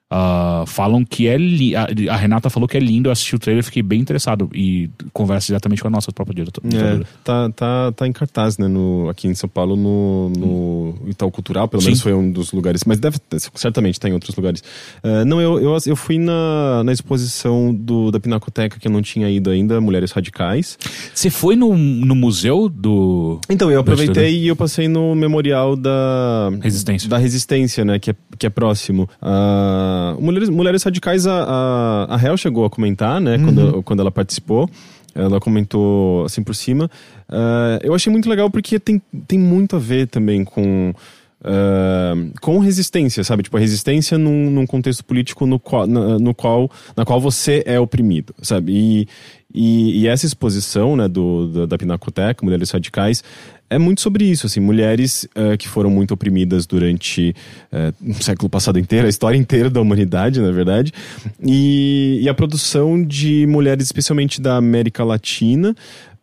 Ah, falam que é li a, a Renata falou que é lindo, eu assisti o trailer, fiquei bem interessado e conversa diretamente com a nossa própria diretora.
É, tá, tá, tá em cartaz, né? No, aqui em São Paulo, no, no Itaú Cultural, pelo
Sim.
menos foi um dos lugares, mas deve certamente tá em outros lugares. É, não, eu, eu, eu fui na, na exposição do, da Pinacoteca que eu não tinha ido ainda, Mulheres Radicais.
Você foi no, no museu do
Então, eu aproveitei e eu passei no memorial da
Resistência?
da Resistência, né? Que é, que é próximo. Ah, Mulheres, Mulheres Radicais, a, a, a Hel chegou a comentar, né? Quando, quando ela participou. Ela comentou assim por cima. Ah, eu achei muito legal porque tem, tem muito a ver também com. ah, com resistência, sabe? Tipo, a resistência num, num contexto político no qual, na, no qual, na qual você é oprimido, sabe? E, e, e essa exposição né, do, da, da Pinacoteca, Mulheres Radicais, é muito sobre isso, assim, mulheres eh, que foram muito oprimidas durante eh, o século passado inteiro, a história inteira da humanidade, na verdade, e, e a produção de mulheres, especialmente da América Latina,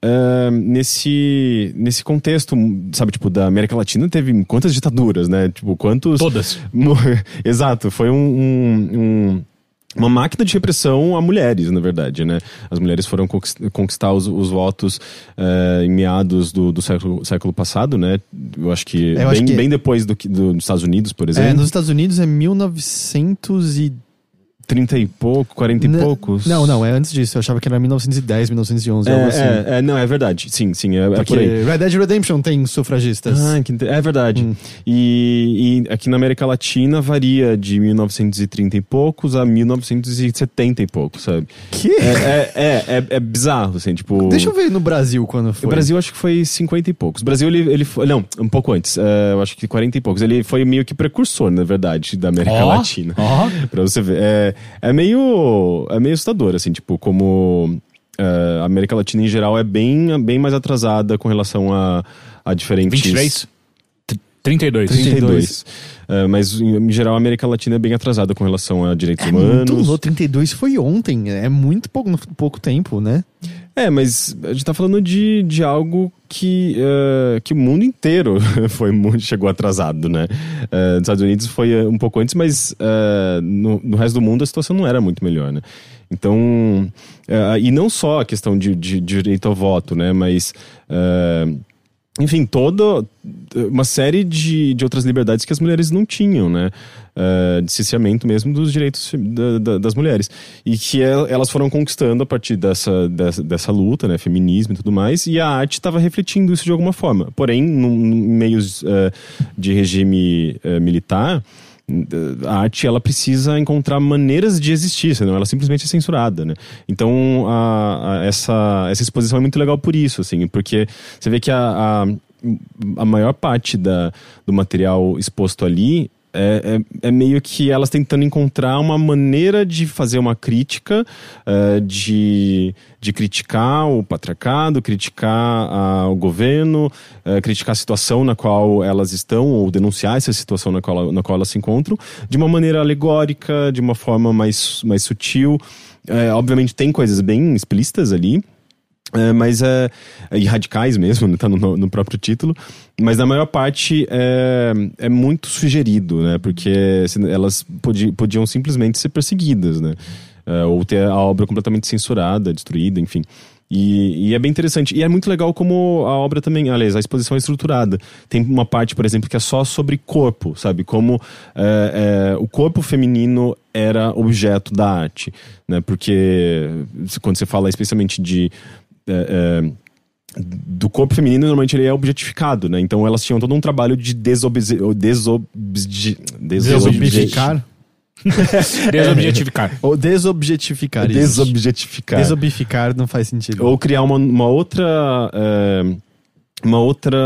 eh, nesse, nesse contexto, sabe, tipo, da América Latina teve quantas ditaduras, né? Tipo, quantos...
Todas. <laughs>
Exato, foi um, um- um- uma máquina de repressão a mulheres, na verdade, né? As mulheres foram conquist- conquistar os, os votos eh, em meados do, do século, século passado, né? Eu acho que,
Eu
bem,
acho que-
bem depois do, do- dos Estados Unidos, por
É,
exemplo.
nos Estados Unidos é 1900 e...
30 e pouco, 40 e
N-
poucos.
Não, não, é antes disso. Eu achava que era 1910, 1911, algo assim.
É, é, é, não, é verdade. Sim, sim, é, é
Porque
por aí.
Red Dead Redemption tem sufragistas.
Ah, que inte- é verdade.
Hum.
E, e aqui na América Latina varia de 1930 e poucos a 1970 e poucos, sabe?
que?
É, é, é, é, é bizarro, assim, tipo.
Deixa eu ver no Brasil quando foi.
O Brasil acho que foi 50 e poucos. O Brasil, ele, ele foi. Não, um pouco antes. é, eu acho que 40 e poucos. Ele foi meio que precursor, na verdade, da América
Ó,
Latina.
ó. <laughs>
Pra você ver. É, é meio. É meio assustador, assim, tipo, como. é, a América Latina em geral é bem, bem mais atrasada com relação a, a diferentes.
23? Tr- 32.
32. É, mas em, em geral a América Latina é bem atrasada com relação a direitos
É
humanos.
muito louco, 32 foi ontem. É muito pouco, pouco tempo, né?
É, mas a gente tá falando de, de algo que, eh, que o mundo inteiro <laughs> foi muito, chegou atrasado, né? Eh, nos Estados Unidos foi eh, um pouco antes, mas eh, no, no resto do mundo a situação não era muito melhor, né? Então, e não só a questão de, de, de direito ao voto, né? Mas, enfim, toda uma série de, de outras liberdades que as mulheres não tinham, né? Eh, de cerceamento mesmo dos direitos da- da- das mulheres. E que el- elas foram conquistando a partir dessa, dessa, dessa luta, né? Feminismo e tudo mais. E a arte estava refletindo isso de alguma forma. Porém, num, em meios eh, de regime eh, militar, a arte ela precisa encontrar maneiras de existir, senão ela simplesmente é censurada, né? Então a- a- essa, essa exposição é muito legal por isso, assim, porque você vê que a, a, a maior parte da, do material exposto ali é, é, é meio que elas tentando encontrar uma maneira de fazer uma crítica, uh, de, de criticar o patriarcado, criticar uh, o governo, uh, criticar a situação na qual elas estão, ou denunciar essa situação na qual, na qual elas se encontram, de uma maneira alegórica, de uma forma mais, mais sutil. É, obviamente tem coisas bem explícitas ali, é, mas é. E radicais mesmo, <laughs> né? tá no, no, próprio título. Mas na maior parte é, é muito sugerido, né? Porque elas podi, podiam simplesmente ser perseguidas, né? É, ou ter a obra completamente censurada, destruída, enfim. E, e, é bem interessante. E é muito legal como a obra também, aliás, a exposição é estruturada. Tem uma parte, por exemplo, que é só sobre corpo, sabe? Como é, é, o corpo feminino era objeto da arte, né? Porque quando você fala especialmente de é, é, do corpo feminino, normalmente ele é objetificado, né? Então elas tinham todo um trabalho de desobje... desobje...
desobjetificar. <laughs>
desobjetificar.
Ou desobjetificar.
Desobjetificar.
Desobjetificar não faz sentido.
Ou criar uma, uma outra. É uma outra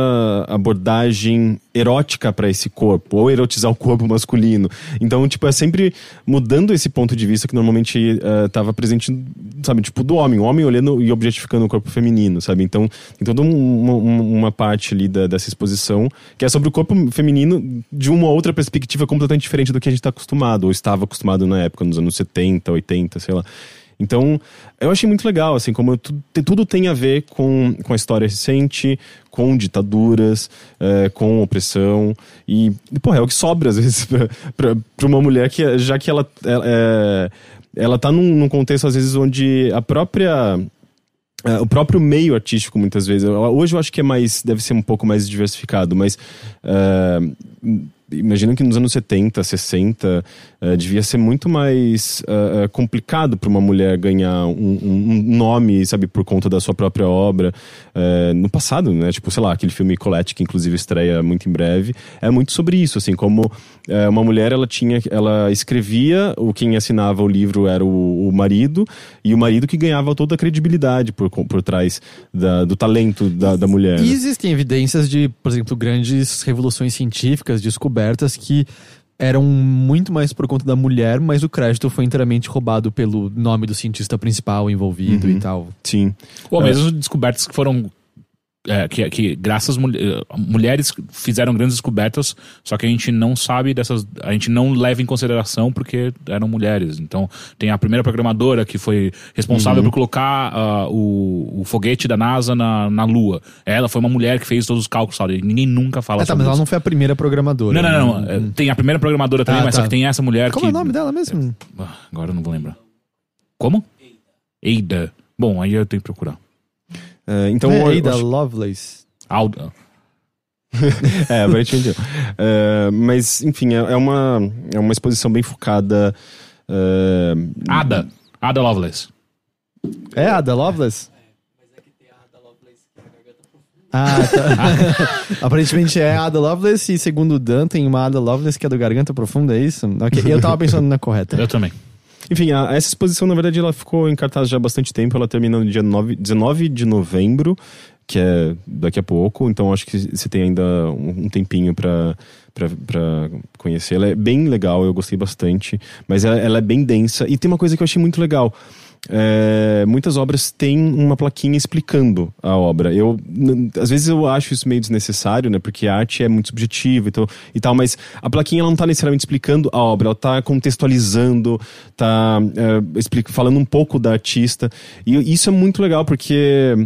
abordagem erótica para esse corpo, ou erotizar o corpo masculino. Então, tipo, é sempre mudando esse ponto de vista que normalmente estava uh, presente, sabe, tipo, do homem, o homem olhando e objetificando o corpo feminino, sabe? Então, tem toda uma, uma parte ali da, dessa exposição que é sobre o corpo feminino de uma outra perspectiva completamente diferente do que a gente está acostumado, ou estava acostumado na época, nos anos 70, 80, sei lá. Então, eu achei muito legal, assim, como tudo, tudo tem a ver com, com a história recente, com ditaduras, é, com opressão. E, pô, é o que sobra, às vezes, <laughs> pra, pra, pra uma mulher que, já que ela, ela, é, ela tá num, num contexto, às vezes, onde a própria. É, o próprio meio artístico, muitas vezes. Hoje eu acho que é mais. deve ser um pouco mais diversificado, mas. É, imagino que nos anos 70, 60, uh, devia ser muito mais uh, complicado para uma mulher ganhar um, um, nome, sabe, por conta da sua própria obra. Uh, no passado, né? Tipo, sei lá, aquele filme Colette, que inclusive estreia muito em breve, é muito sobre isso, assim, como uma mulher, ela tinha, ela escrevia, o quem assinava o livro era o, o marido, e o marido que ganhava toda a credibilidade por, por trás da, do talento da, da mulher.
E né? existem evidências de, por exemplo, grandes revoluções científicas, descobertas descobertas que eram muito mais por conta da mulher, mas o crédito foi inteiramente roubado pelo nome do cientista principal envolvido uhum. e tal.
Sim.
Ou mesmo descobertas que foram é, que, que graças a mulheres fizeram grandes descobertas, só que a gente não sabe dessas, a gente não leva em consideração porque eram mulheres. Então tem a primeira programadora que foi responsável uhum. por colocar uh, o, o, foguete da NASA na, na Lua. Ela foi uma mulher que fez todos os cálculos, sabe? Ninguém nunca fala
é, tá, mas isso. ela não foi a primeira programadora.
Não, não, não. não. Uhum. Tem a primeira programadora também, ah, mas tá. só que tem essa mulher
Como
que...
é o nome dela mesmo?
Ah, agora eu não vou lembrar. Como? Eida. Bom, aí eu tenho que procurar.
Uh, então,
é, Ada acho... Lovelace.
Alda. <laughs>
é, aparentemente. uh, mas, enfim, é, é, uma, é uma exposição bem focada. Uh,
Ada. Ada Lovelace.
É Ada Lovelace? Ah, tá. <laughs> Aparentemente é Ada Lovelace e segundo o Dan tem uma Ada Lovelace que é do Garganta Profunda, é isso? Okay. Eu tava pensando na correta.
Eu também.
Enfim, a, essa exposição, na verdade, ela ficou em cartaz já há bastante tempo. Ela termina no dia 9, 19 de novembro, que é daqui a pouco. Então, acho que você tem ainda um, um tempinho para para conhecer. Ela é bem legal, eu gostei bastante. Mas ela, ela é bem densa. E tem uma coisa que eu achei muito legal é, muitas obras têm uma plaquinha explicando a obra. Eu, às vezes eu acho isso meio desnecessário, né? Porque a arte é muito subjetiva e, tal, e tal mas a plaquinha ela não está necessariamente explicando a obra, ela está contextualizando, está é, falando um pouco da artista. E isso é muito legal, porque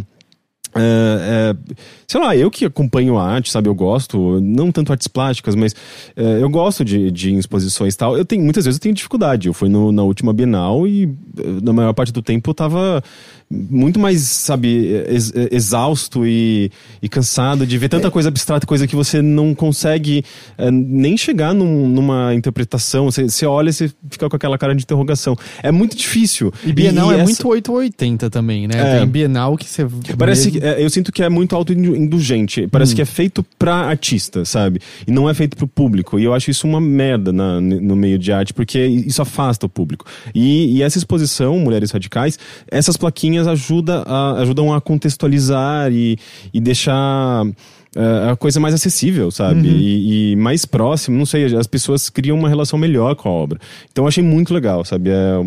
é, é, sei lá, eu que acompanho a arte, sabe, eu gosto, não tanto artes plásticas, mas é, eu gosto de, de exposições e tal. Eu tenho, muitas vezes eu tenho dificuldade. Eu fui no, na última Bienal e na maior parte do tempo eu tava muito mais, sabe, ex, exausto e, e, cansado de ver tanta é. coisa abstrata, coisa que você não consegue é, nem chegar num, numa interpretação. Você, você olha e você fica com aquela cara de interrogação. É muito difícil.
E Bienal e, e é essa... muito 880 também, né? É. Tem Bienal que você
Parece que é, eu sinto que é muito autoindulgente. Parece que é feito pra artista, sabe? E não é feito pro público. E eu acho isso uma merda na, no meio de arte, porque isso afasta o público. E, e essa exposição, Mulheres Radicais, essas plaquinhas ajuda a, ajudam a contextualizar e, e deixar é, a coisa mais acessível, sabe?
Uhum.
E, e mais próximo, não sei, as pessoas criam uma relação melhor com a obra. Então eu achei muito legal, sabe? É,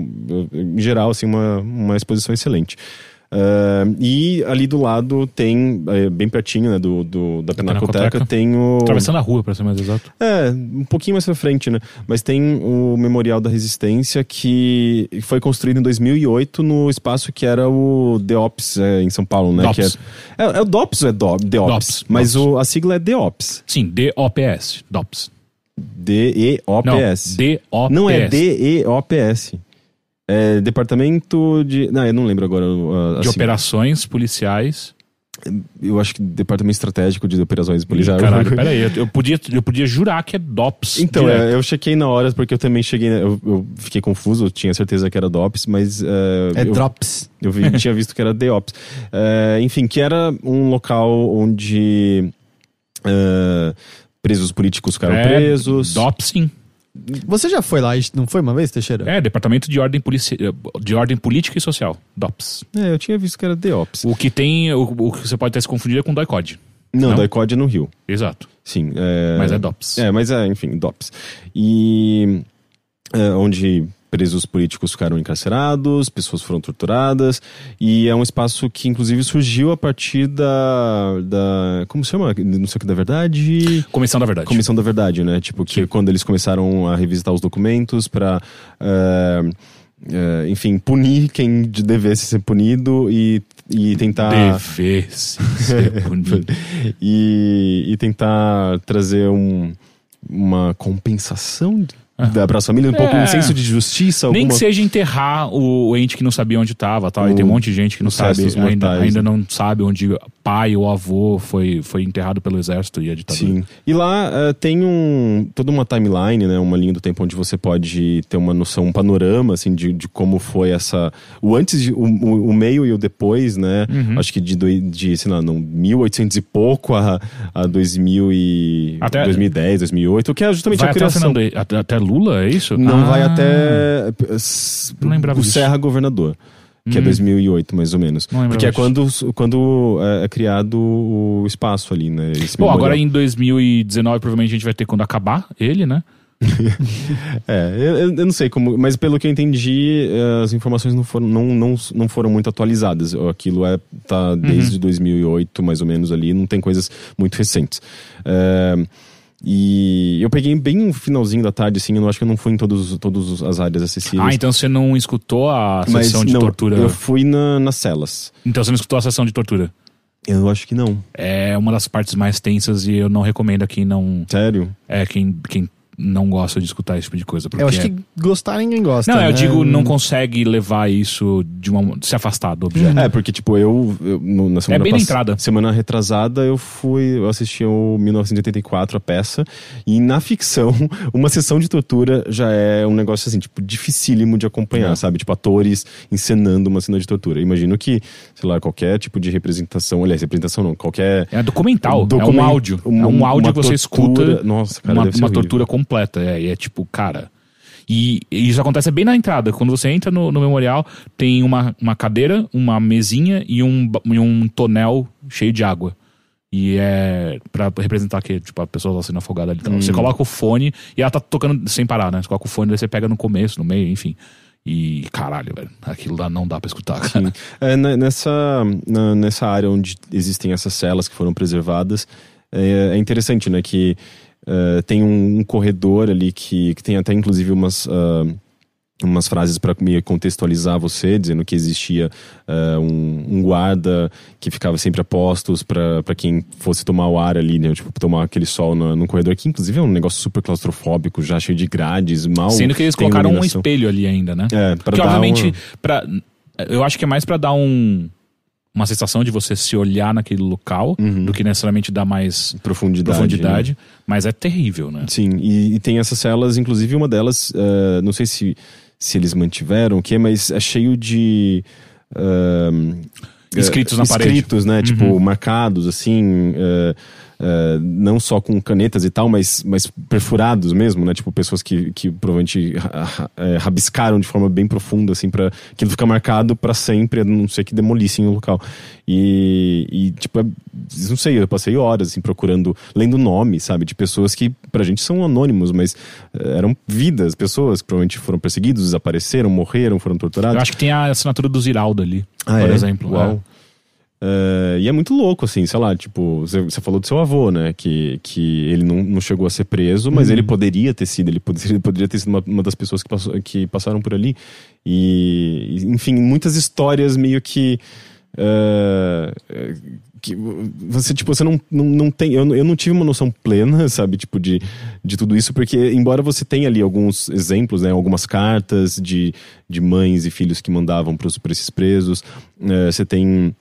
em geral, assim, uma, uma exposição excelente. Uh, e ali do lado tem, é, bem pertinho né, do, do da Pinacoteca,
Pinacoteca.
tem o.
Atravessando a rua, pra ser mais exato.
É, um pouquinho mais pra frente, né? Mas tem o Memorial da Resistência que foi construído em 2008 no espaço que era o DEOPS é, em São Paulo, né?
DOPS.
Que é, é, é o DOPS ou é DO, DEOPS?
DOPS,
Mas
DOPS.
O, a sigla é DEOPS.
Sim, DOPS. DOPS.
D-E-O-P-S.
Não, DOPS.
Não é D-E-O-P-S. É Departamento de. Não, eu não lembro agora. uh, a
De
sigla.
operações policiais.
Eu acho que Departamento Estratégico de Operações Policiais.
Caralho, <laughs> peraí. Eu, eu, podia, eu podia jurar que é DOPS.
Então,
direto.
é, eu chequei na hora, porque eu também cheguei. Eu, eu fiquei confuso, eu tinha certeza que era DOPS, mas. é,
É
eu,
Drops.
Eu vi- tinha visto que era <laughs> DEOPS. É, enfim, que era um local onde. é, presos políticos ficaram
É,
presos.
DOPS, sim.
Você já foi lá, não foi uma vez, Teixeira?
É, Departamento de Ordem, Polici... de Ordem Política e Social. DOPS.
É, eu tinha visto que era DEOPS.
O que tem. O, o que você pode ter se confundido é com DOICOD.
Não,
Não?
da ICOD é no Rio.
Exato.
Sim. É...
Mas é DOPS.
É, mas é, enfim, DOPS. E é, onde presos políticos ficaram encarcerados, pessoas foram torturadas, e é um espaço que inclusive surgiu a partir da. da como se chama? Não sei o que da verdade.
Comissão da Verdade.
Comissão da Verdade, né? Tipo, que
Sim.
quando eles começaram a revisitar os documentos para. enfim, punir quem de- devesse ser punido e, e tentar.
Devesse ser <laughs> punido.
e, e tentar trazer um, uma compensação. Da para as famílias, um pouco
É.
um senso de justiça,
Nem
alguma
que seja enterrar o, o ente que não sabia onde estava, tal. E tem um monte de gente que não sabe, ainda, ainda
né?
não sabe onde pai ou avô foi, foi enterrado pelo exército e a ditadura.
Sim. E lá eh, tem um, toda uma timeline, né? Uma linha do tempo onde você pode ter uma noção, um panorama, assim, de, de como foi essa... O antes, de- o, o, o meio e o depois, né?
Uhum.
Acho que de, de, sei lá, não, 1800 e pouco a, a 2000 e...
Até-
2010, 2008, que é justamente
Vai
a criação.
Até, até Lula, é isso?
Não
Ah,
vai até
Não lembrava
o
disso.
Serra Governador, que é
Hum.
2008 mais ou menos. Porque é quando, quando é, é criado o espaço ali, né?
Bom, agora em 2019 provavelmente a gente vai ter quando acabar ele, né? <laughs>
É, eu, eu- não sei como, mas pelo que eu entendi, eh, as informações não foram, não, não, não foram muito atualizadas. Aquilo é tá desde 2008, mais ou menos ali, não tem coisas muito recentes. É, e eu peguei bem no finalzinho da tarde, assim, eu não acho que eu não fui em todos, todas as áreas acessíveis.
Ah, então você não escutou a
mas
sessão de
não,
tortura.
Eu fui na, nas celas.
Então você não escutou a sessão de tortura.
Eu acho que não.
É uma das partes mais tensas e eu não recomendo a quem não.
Sério?
É, quem, quem não gosta de escutar esse tipo de coisa. Porque
Eu acho
é-
que gostar ninguém gosta.
Não, eu
né?
digo, não consegue levar isso de uma. se afastar do objeto.
É, porque, tipo, eu, eu no- na semana
bem na
pass-
entrada.
Semana retrasada, eu fui, eu assisti o 1984, a peça, e na ficção, <laughs> uma sessão de tortura já é um negócio, assim, tipo, dificílimo de acompanhar,
É.
sabe? Tipo, atores encenando uma cena de tortura. Eu Imagino que, sei lá, qualquer tipo de representação, aliás, representação não, qualquer...
É documental, é um
Document-
áudio. é
uma-
um áudio que você
tortura-
escuta
Nossa, cara,
uma,
deve ser
uma tortura completa. É, e é tipo, cara. E, isso acontece bem na entrada. Quando você entra no, no memorial, tem uma, uma cadeira, uma mesinha e um, e um tonel cheio de água. E é pra representar que, tipo, a pessoa tá sendo afogada ali. Então, Você coloca o fone e ela tá tocando sem parar, né? Você coloca o fone, daí você pega no começo, no meio, enfim. E caralho, velho. Aquilo lá não dá pra escutar, cara.
É, ne- nessa, nessa área onde existem essas celas que foram preservadas, é, é interessante, né? Que é, tem um, um corredor ali que, que tem até inclusive umas. ah, umas frases para contextualizar você, dizendo que existia ah, um, um guarda que ficava sempre a postos para quem fosse tomar o ar ali, né? Tipo, tomar aquele sol no, no corredor, que inclusive é um negócio super claustrofóbico, já cheio de grades, mal.
Sendo que eles colocaram um
iluminação.
espelho ali ainda, né?
É, pra
Porque,
dar
obviamente,
uma-
pra, eu acho que é mais pra dar um, uma sensação de você se olhar naquele local do que necessariamente dar mais
profundidade. né?
profundidade. Mas é terrível, né?
Sim, e, e tem essas celas, inclusive uma delas, eh, não sei se, se eles mantiveram o que, mas é cheio de. ahm,
Escritos na parede.
Escritos, né? Tipo, marcados, assim. é, é, não só com canetas e tal, mas, mas perfurados mesmo, né? Tipo, pessoas que, que provavelmente é, rabiscaram de forma bem profunda, assim, pra aquilo ficar marcado pra sempre, a não ser que demolissem o local. E, e, tipo, é- não sei, eu passei horas, assim, procurando, lendo nome, sabe? De pessoas que pra gente são anônimos, mas é, eram vidas, pessoas que provavelmente foram perseguidos, desapareceram, morreram, foram torturados.
Eu acho que tem a assinatura do Ziraldo ali,
Ah,
por
é?
exemplo.
Uau. É, e é muito louco, assim, sei lá, tipo, você, falou do seu avô, né? Que, que ele não, não chegou a ser preso, mas ele poderia ter sido, ele poderia, <laughs> poderia ter sido uma, uma das pessoas que, passou, que passaram por ali. E, enfim, muitas histórias meio que. é, que você, tipo, você não, não, não tem. Eu, não- eu não tive uma noção plena, <laughs> sabe, tipo, de, de tudo isso, porque, embora você tenha ali alguns exemplos, né, algumas cartas de, de mães e filhos que mandavam para esses presos, é, você tem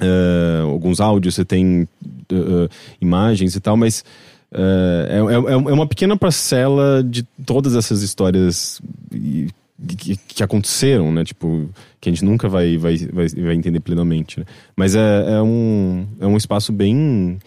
é, alguns áudios, você tem é, imagens e tal, mas é, é, é- é uma pequena parcela de todas essas histórias que, que aconteceram, né? Tipo, que a gente nunca vai, vai, vai, vai entender plenamente, né? Mas é, é, um, é um espaço bem...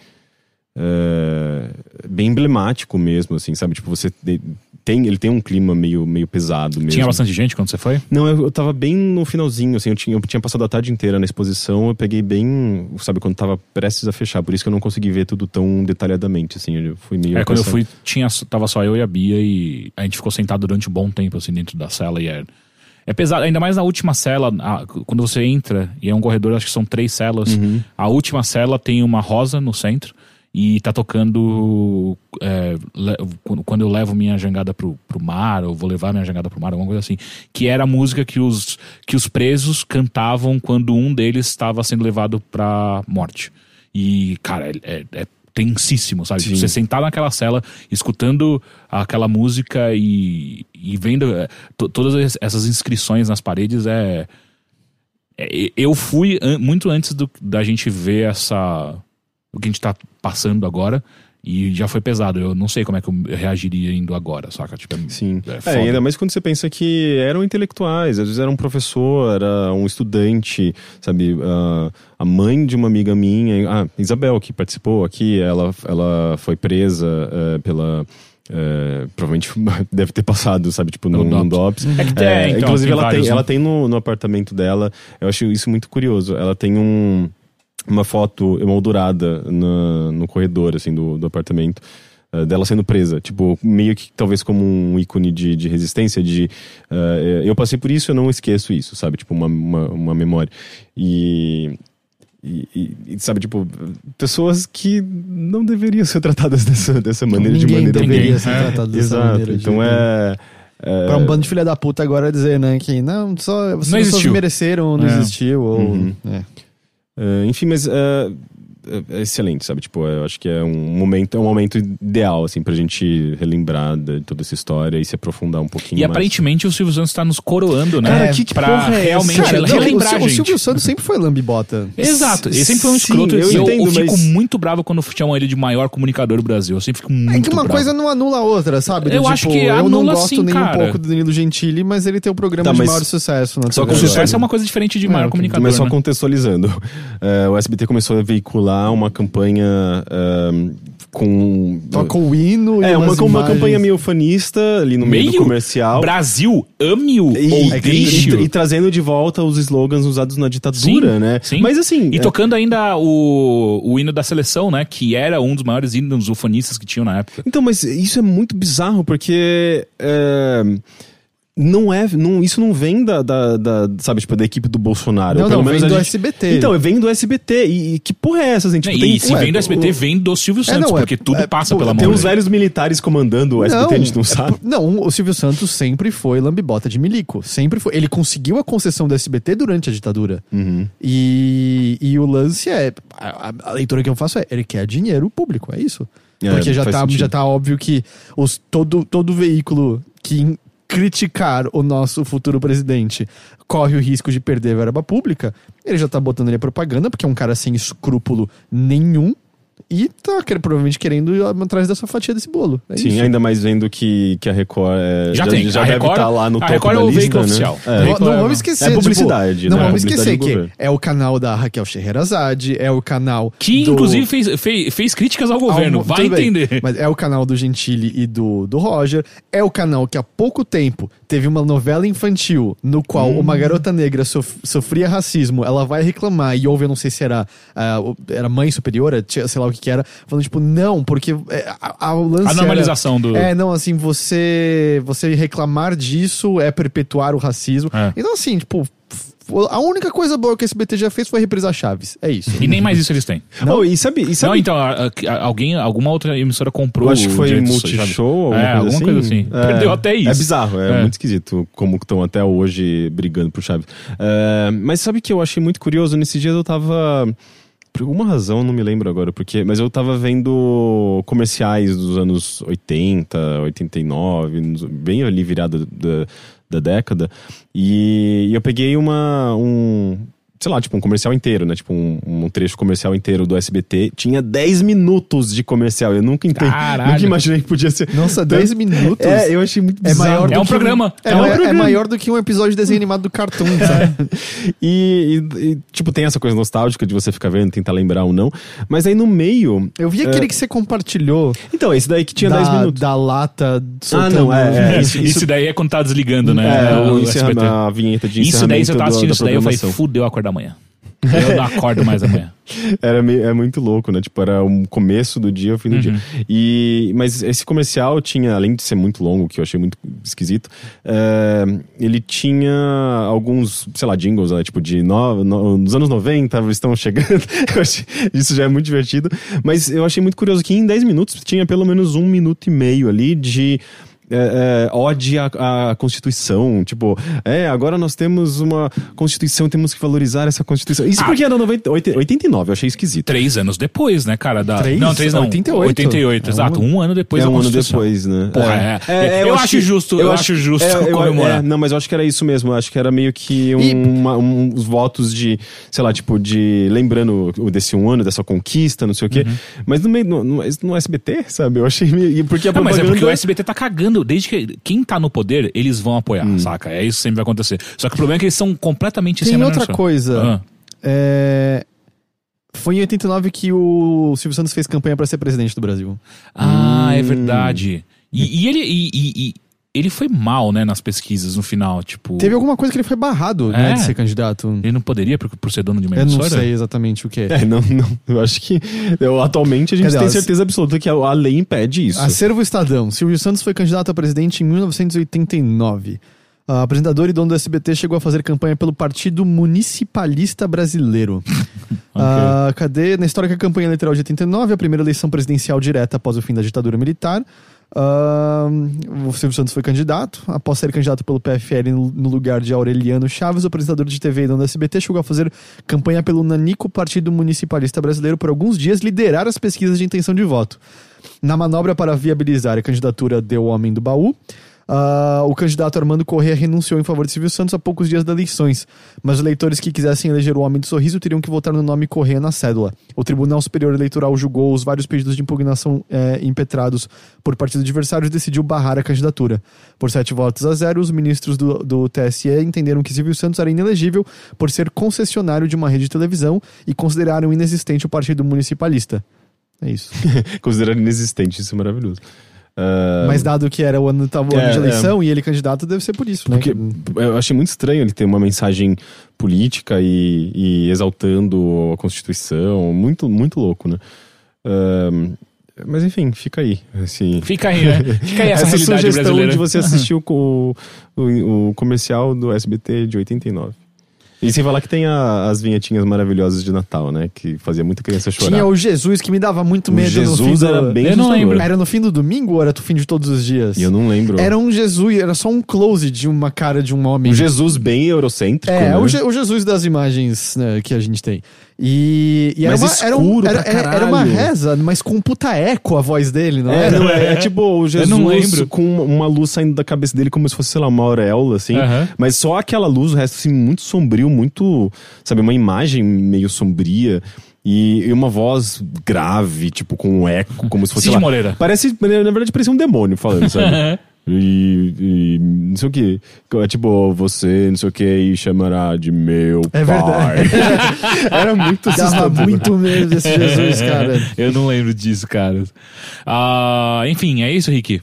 é, bem emblemático mesmo, assim, sabe? Tipo, você te- tem, ele tem um clima meio, meio pesado mesmo.
Tinha bastante gente quando você foi?
Não, eu, eu tava bem no finalzinho, assim, eu tinha, eu tinha passado a tarde inteira na exposição, eu peguei bem, sabe, quando tava prestes a fechar, por isso que eu não consegui ver tudo tão detalhadamente, assim, eu fui meio...
É, quando eu fui, tinha, tava só eu e a Bia e a gente ficou sentado durante um bom tempo, assim, dentro da cela e é, é pesado, ainda mais na última cela, a- quando você entra e é um corredor, acho que são três celas, a última cela tem uma rosa no centro e tá tocando é, quando- eu levo minha jangada pro, pro mar, ou vou levar minha jangada pro mar, alguma coisa assim, que era a música que os, que os presos cantavam quando um deles estava sendo levado pra morte. E, cara, é, é, é tensíssimo, sabe? Tipo,
Sim.
Você sentar naquela cela, escutando aquela música e, e vendo é, to- todas es- essas inscrições nas paredes é. é- eu fui an- muito antes do, da gente ver essa. O que a gente tá passando agora. E já foi pesado. Eu não sei como é que eu reagiria indo agora, saca? Tipo, é-
Sim.
é
É, ainda mais quando você pensa que eram intelectuais, às vezes era um professor, era um estudante, sabe? ah, a mãe de uma amiga minha, ah, Isabel, que participou aqui, ela, ela foi presa eh, pela. eh, provavelmente <laughs> deve ter passado, sabe? Tipo, num
DOPS.
DOPS.
É que tem,
É,
então,
inclusive,
tem
ela,
vários,
tem,
né?
ela tem no, no apartamento dela, eu acho isso muito curioso. Ela tem um, uma foto emoldurada no, no corredor, assim, do, do apartamento. eh, Dela sendo presa, tipo, meio que talvez como um ícone de, de resistência, de eh, eu passei por isso, eu não esqueço isso, sabe? Tipo, uma, uma, uma memória. E, e, e- sabe, tipo, pessoas que não deveriam ser tratadas <laughs> dessa, dessa maneira, de
Ninguém
maneira
deveria ser tratado dessa
Exato.
maneira. de
Então
jeito nenhum.
é. é-
Pra um bando de filha da puta agora dizer, né, que não, só vocês
Não existiu.
mereceram, não
É.
existiu, ou...
Uhum.
é.
É, enfim, mas é, é- é excelente, sabe? Tipo, eu acho que é um momento, é um momento ideal, assim, pra gente relembrar de toda essa história e se aprofundar um pouquinho
E
mais.
aparentemente o Silvio Santos tá nos coroando, né?
Cara, que- que
pra
porra é
realmente
Cara, não,
relembrar
o,
a
Sil- o
gente.
Silvio Santos sempre foi lambibota.
Exato, ele sempre foi um
Sim,
escroto
eu
e eu,
entendo,
eu fico
mas-
muito bravo quando chamam ele de maior comunicador do Brasil. Eu sempre fico muito
É que uma
bravo.
coisa não anula a outra, sabe? Do
Eu acho que
eu não gosto
sim,
nem um
cara.
pouco do Danilo Gentili, mas ele tem o programa
Tá,
de maior sucesso. Na
Só
TV
com
O sucesso é uma coisa diferente de
É,
maior
ok.
comunicador,
Mas só
né?
contextualizando, é, o SBT começou a veicular uma campanha é, com.
Toca o hino
É,
e
uma,
umas
com uma
imagens.
campanha meio fanista ali no meio, do
Meio?
comercial.
Brasil, ame-o
E,
ou
e-
deixe-o.
e- e trazendo de volta os slogans usados na ditadura,
Sim,
né?
sim.
Mas assim.
E
é-
tocando ainda o, o hino da seleção, né? Que era um dos maiores hinos ufanistas que tinham na época.
Então, mas isso é muito bizarro, porque. é, não é. Não, isso não vem da, da, da, sabe, tipo, da equipe do Bolsonaro.
Não,
Pelo
não,
menos
vem do
gente-
SBT.
Então, vem do SBT. E, e que porra é essa, gente? Tipo,
e
tem-
se
ué,
vem do SBT,
o-
vem do Silvio Santos,
não, é-
porque tudo
é-
passa
pô,
pela
Tem
mão.
uns
dele.
velhos militares comandando o SBT, a gente não
é
sabe.
não, o Silvio Santos sempre foi lambibota de milico. Sempre foi. Ele conseguiu a concessão do SBT durante a ditadura.
Uhum.
E, e o lance é. A, a leitura que eu faço é: ele quer dinheiro público, é isso.
É,
Porque já tá,
sentido.
já tá óbvio que os, todo, todo veículo que criticar o nosso futuro presidente corre o risco de perder verba pública, ele já tá botando ele a propaganda, porque é um cara sem escrúpulo nenhum. E tá provavelmente querendo ir atrás dessa fatia desse bolo. É
Sim,
isso.
ainda mais vendo que, que a Record é,
Já tem.
já
A
deve
Record-
estar lá no
a
topo
Record é
da
o
lista,
veículo
né?
oficial.
É.
Não, não
é-
vamos esquecer.
é publicidade,
tipo, não
né?
vamos esquecer que é o canal da Raquel Scheherazade, é o canal.
Que
do-
inclusive fez, fez, fez críticas ao governo.
Ao-
Vai
tudo bem,
entender.
Mas é o canal do Gentili e do, do Roger. É o canal que há pouco tempo teve uma novela infantil no qual
Hum.
uma garota negra sof- sofria racismo. Ela vai reclamar e ouve, eu não sei se era, o- era mãe superiora, sei lá o que que era, falando tipo, não, porque é, a, a, o lance
A normalização
era,
do-
É, não, assim, você, você reclamar disso é perpetuar o racismo.
É.
Então, assim, tipo, a única coisa boa que esse BT já fez foi reprisar Chaves. É isso.
E nem mais isso eles têm.
Oh, e sabe, e sabe
Não, então, a- a- alguém, alguma outra emissora comprou.
Eu acho que foi Multishow,
É,
coisa,
alguma
assim.
coisa assim.
É,
Perdeu até isso.
É bizarro, é,
É.
muito esquisito como estão até hoje brigando por Chaves. É, mas sabe que eu achei muito curioso? Nesse dia eu tava. Por alguma razão, não me lembro agora porque, mas eu tava vendo comerciais dos anos 80, 89, nos- bem ali virada da, da década, e, e eu peguei uma. Um, sei lá, tipo um comercial inteiro, né? Tipo um, um trecho comercial inteiro do SBT. Tinha 10 minutos de comercial. Eu nunca entendi.
Caralho.
Nunca imaginei que podia ser.
Nossa, 10 minutos.
É, eu achei muito
É
bizarro.
maior
É
do
um programa.
É,
É um
é
programa.
maior do que um episódio de desenho animado do Cartoon, <laughs> sabe?
E, e- e, tipo, tem essa coisa nostálgica de você ficar vendo, tentar lembrar ou não. Mas aí no meio.
Eu vi aquele que você compartilhou
Então, esse daí que tinha
da,
10 minutos.
da lata
Ah, não, é. é
Isso,
isso,
isso daí é quando tá desligando, né?
é, o
o
a vinheta de
Isso daí, se eu tava assistindo
do-
isso
da
daí, eu falei, fudeu, acordar amanhã. Eu não acordo mais amanhã. <laughs>
Era meio, é muito louco, né? Tipo, era o começo do dia, o fim do
Uhum.
dia. E, mas esse comercial tinha, além de ser muito longo, que eu achei muito esquisito, é, ele tinha alguns, sei lá, jingles, né? Tipo, de no, no, nos anos 90, eles estão chegando. <laughs> Achei- isso já é muito divertido. Mas eu achei muito curioso que em 10 minutos tinha pelo menos um minuto e meio ali de é, é, ode à, à Constituição. Tipo, é, agora nós temos uma Constituição, temos que valorizar essa Constituição. Isso
Ah.
porque era 90, 80, 89, eu achei esquisito.
Três anos depois, né, cara? Da...
Três?
Não, três não.
88.
88,
É
exato.
um-
Um ano depois
é
da
um ano depois, né?
Porra, é. Eu acho justo, eu acho justo
eu-
comemorar.
é, não, mas eu acho que era isso mesmo. Eu acho que era meio que um,
E-
uma- um- uns votos de, sei lá, tipo, de. Lembrando desse um ano, dessa conquista, não sei o quê.
Uhum.
Mas no meio. No, no, no SBT, sabe? Eu achei meio. Porque a
Não, mas é
propaganda.
porque o SBT tá cagando. Desde que quem tá no poder, eles vão apoiar,
Hum.
saca? É isso que sempre vai acontecer. Só que o problema é que eles são completamente sem
Tem
menor
outra coisa.
Ah.
É, Foi em 89 que o Silvio Santos fez campanha pra ser presidente do Brasil.
Ah,
Hum.
é verdade. E, e ele. E- e ele foi mal, né, nas pesquisas no final. Tipo.
Teve alguma coisa que ele foi barrado, né,
É?
de ser candidato.
Ele não poderia por, por ser dono de uma
Eu não
emissora?
sei exatamente o que é.
É, não, não. Eu acho que. Eu, atualmente a gente tem certeza absoluta que a, a lei impede isso.
Acervo Estadão. Silvio Santos foi candidato a presidente em 1989. A apresentador e dono do SBT chegou a fazer campanha pelo Partido Municipalista Brasileiro. <laughs> Ah, cadê? Na história que a campanha eleitoral de 89, a primeira eleição presidencial direta após o fim da ditadura militar. Ah, o Silvio Santos foi candidato. Após ser candidato pelo PFL no, lugar de Aureliano Chaves, o apresentador de TV e dono do SBT chegou a fazer campanha pelo Nanico Partido Municipalista Brasileiro por alguns dias, liderar as pesquisas de intenção de voto. Na manobra para viabilizar a candidatura do Homem do Baú, ah, o candidato Armando Corrêa renunciou em favor de Silvio Santos há poucos dias das eleições, mas eleitores que quisessem eleger o Homem do Sorriso teriam que votar no nome Corrêa na cédula. O Tribunal Superior Eleitoral julgou os vários pedidos de impugnação eh, impetrados por partidos adversários e decidiu barrar a candidatura. Por sete votos a zero, os ministros do, do TSE entenderam que Silvio Santos era inelegível por ser concessionário de uma rede de televisão e consideraram inexistente o Partido Municipalista. É isso. <laughs>
Considerando inexistente, isso é maravilhoso. Ah,
Mas dado que era o ano, tava o ano
É,
de eleição e ele candidato, deve ser por isso, né?
Porque eu achei muito estranho ele ter uma mensagem política e, e exaltando a Constituição. Muito, muito louco, né? Ahn, mas enfim, fica aí. Assim,
Fica aí, né? Fica aí essa, <laughs>
essa
realidade
sugestão
brasileira.
de você assistir o, <laughs> o, o comercial do SBT de 89. E sem falar que tem a- as vinhetinhas maravilhosas de Natal, né? Que fazia muita criança chorar.
Tinha o Jesus que me dava muito
O
medo no fim
Jesus
do...
era bem
Eu não lembro.
Era no fim do domingo ou era no fim de todos os dias?
E eu não lembro.
Era um Jesus, era só um close de uma cara de um homem.
um Jesus bem eurocêntrico,
É,
né?
o, Je- o Jesus das imagens né, que a gente tem. E, e era,
Mas
uma, era, um-
escuro
era,
pra
era- era uma reza, mas com puta eco a voz dele, não
É, não, é, é tipo o Jesus
não lembro.
com uma- luz saindo da cabeça dele como se fosse, sei lá, uma auréola, assim.
Aham.
Mas só aquela luz, o resto, assim, muito sombrio, muito, sabe, uma imagem meio sombria. E, e uma voz grave, tipo, com um eco, como se fosse.
Cid
lá,
Moreira.
Parece, na verdade, parecia um demônio falando, sabe? <laughs> E, e não sei o que. É tipo, você, não sei o que, e chamará de meu
É
pai.
verdade. <laughs>
Era muito
Dava
assustador.
muito medo desse Jesus, cara.
Eu não lembro disso, cara. Ah, enfim, é isso, Rick.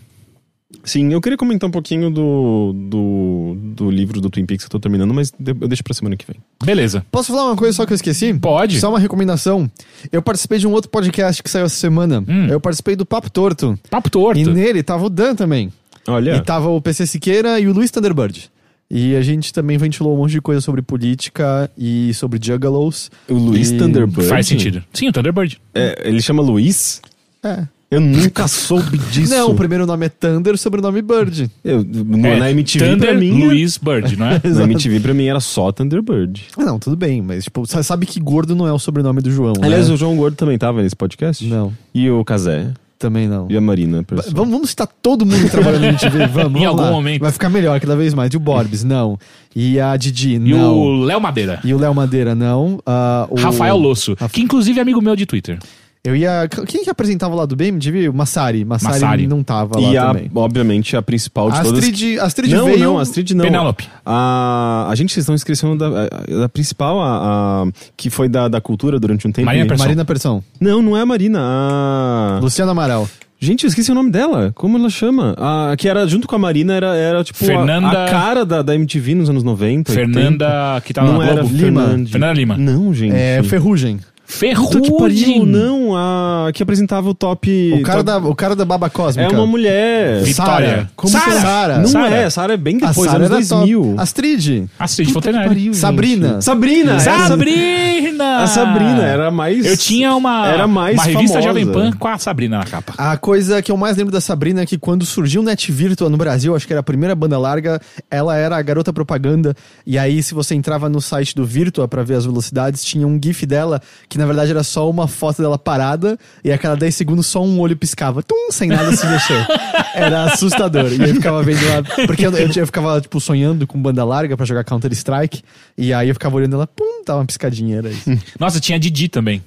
Sim, eu queria comentar um pouquinho do, do, do livro do Twin Peaks que eu tô terminando, mas eu deixo pra semana que vem.
Beleza.
Posso falar uma coisa só que eu esqueci?
Pode.
Só uma recomendação. Eu participei de um outro podcast que saiu essa semana.
Hum.
Eu participei do Papo Torto.
Papo torto.
E nele tava o Dan também.
Olha,
E tava o PC Siqueira e o Luiz Thunderbird. E a gente também ventilou um monte de coisa sobre política e sobre juggalos.
o Luiz
e-
Thunderbird.
Faz sentido. Sim, o Thunderbird.
É, ele chama Luiz?
É.
Eu nunca soube disso.
Não, o primeiro nome é Thunder, o sobrenome Bird.
Eu,
É,
na MTV
Thunder
pra mim.
Luiz Bird, não é? <laughs>
Na MTV pra mim era só Thunderbird.
Ah, não, tudo bem, mas tipo, sa- sabe que gordo não é o sobrenome do João,
Aliás,
né?
o João Gordo também tava nesse podcast?
Não,
E o Kazé.
Também não.
E a Marina.
Vamos, vamos citar todo mundo que trabalha na MTV, <laughs> vamos,
Em
vamos
algum
lá.
momento.
Vai ficar melhor cada vez mais. E o Borbs, não. E a Didi,
E
não.
o Léo Madeira.
E o Léo Madeira, não. Ah, o...
Rafael Losso,
Raf-
que inclusive é amigo meu de Twitter.
Eu ia... Quem que apresentava lá do BMTV? O Massari. Massari,
Massari.
não tava lá
E a,
também.
obviamente, a principal de todas.
Astrid, Astrid
não,
veio...
não, Astrid não.
Penélope.
A, a gente, vocês estão esquecendo da, da principal, a, a- que foi da, da cultura durante um tempo.
Marina Persson.
Marina Persson.
Não, não é a Marina. A...
Luciana Amaral.
Gente, eu esqueci o nome dela. Como ela chama? A que era junto com a Marina, era, era tipo a-
Fernanda-
a, cara da, da MTV nos anos 90. 80.
Fernanda, que tá
Não
na
era
Globo.
Lima.
Fernanda Lima.
Não, gente.
É, Ferrugem.
Puta que pariu,
Ferrugem.
não. A que apresentava o top.
O cara,
top-
da, o cara da Baba Cósmica.
É uma mulher.
Vitória.
Sara. Como
Sara.
que é Sara?
Não
Sara.
é, a Sara é bem depois, anos
era
2000.
top. Astrid.
Astrid
Puta que
Fontenelle.
Sabrina.
Sabrina.
Sabrina!
A Sabrina era mais.
Eu tinha uma,
Era mais
uma revista
famosa.
Jovem Pan com a Sabrina na capa.
A coisa que eu mais lembro da Sabrina é que quando surgiu o Net Virtua no Brasil, acho que era a primeira banda larga, ela era a garota propaganda. E aí, se você entrava no site do Virtua pra ver as velocidades, tinha um GIF dela, que na verdade era só uma foto dela parada, e a cada 10 segundos só um olho piscava, tum, sem nada se mexer. <laughs> Era assustador. E eu ficava vendo lá. Porque eu, eu, eu ficava, tipo, sonhando com banda larga pra jogar Counter-Strike. E aí eu ficava olhando ela, pum, dava uma piscadinha, era isso.
Nossa, tinha Didi também.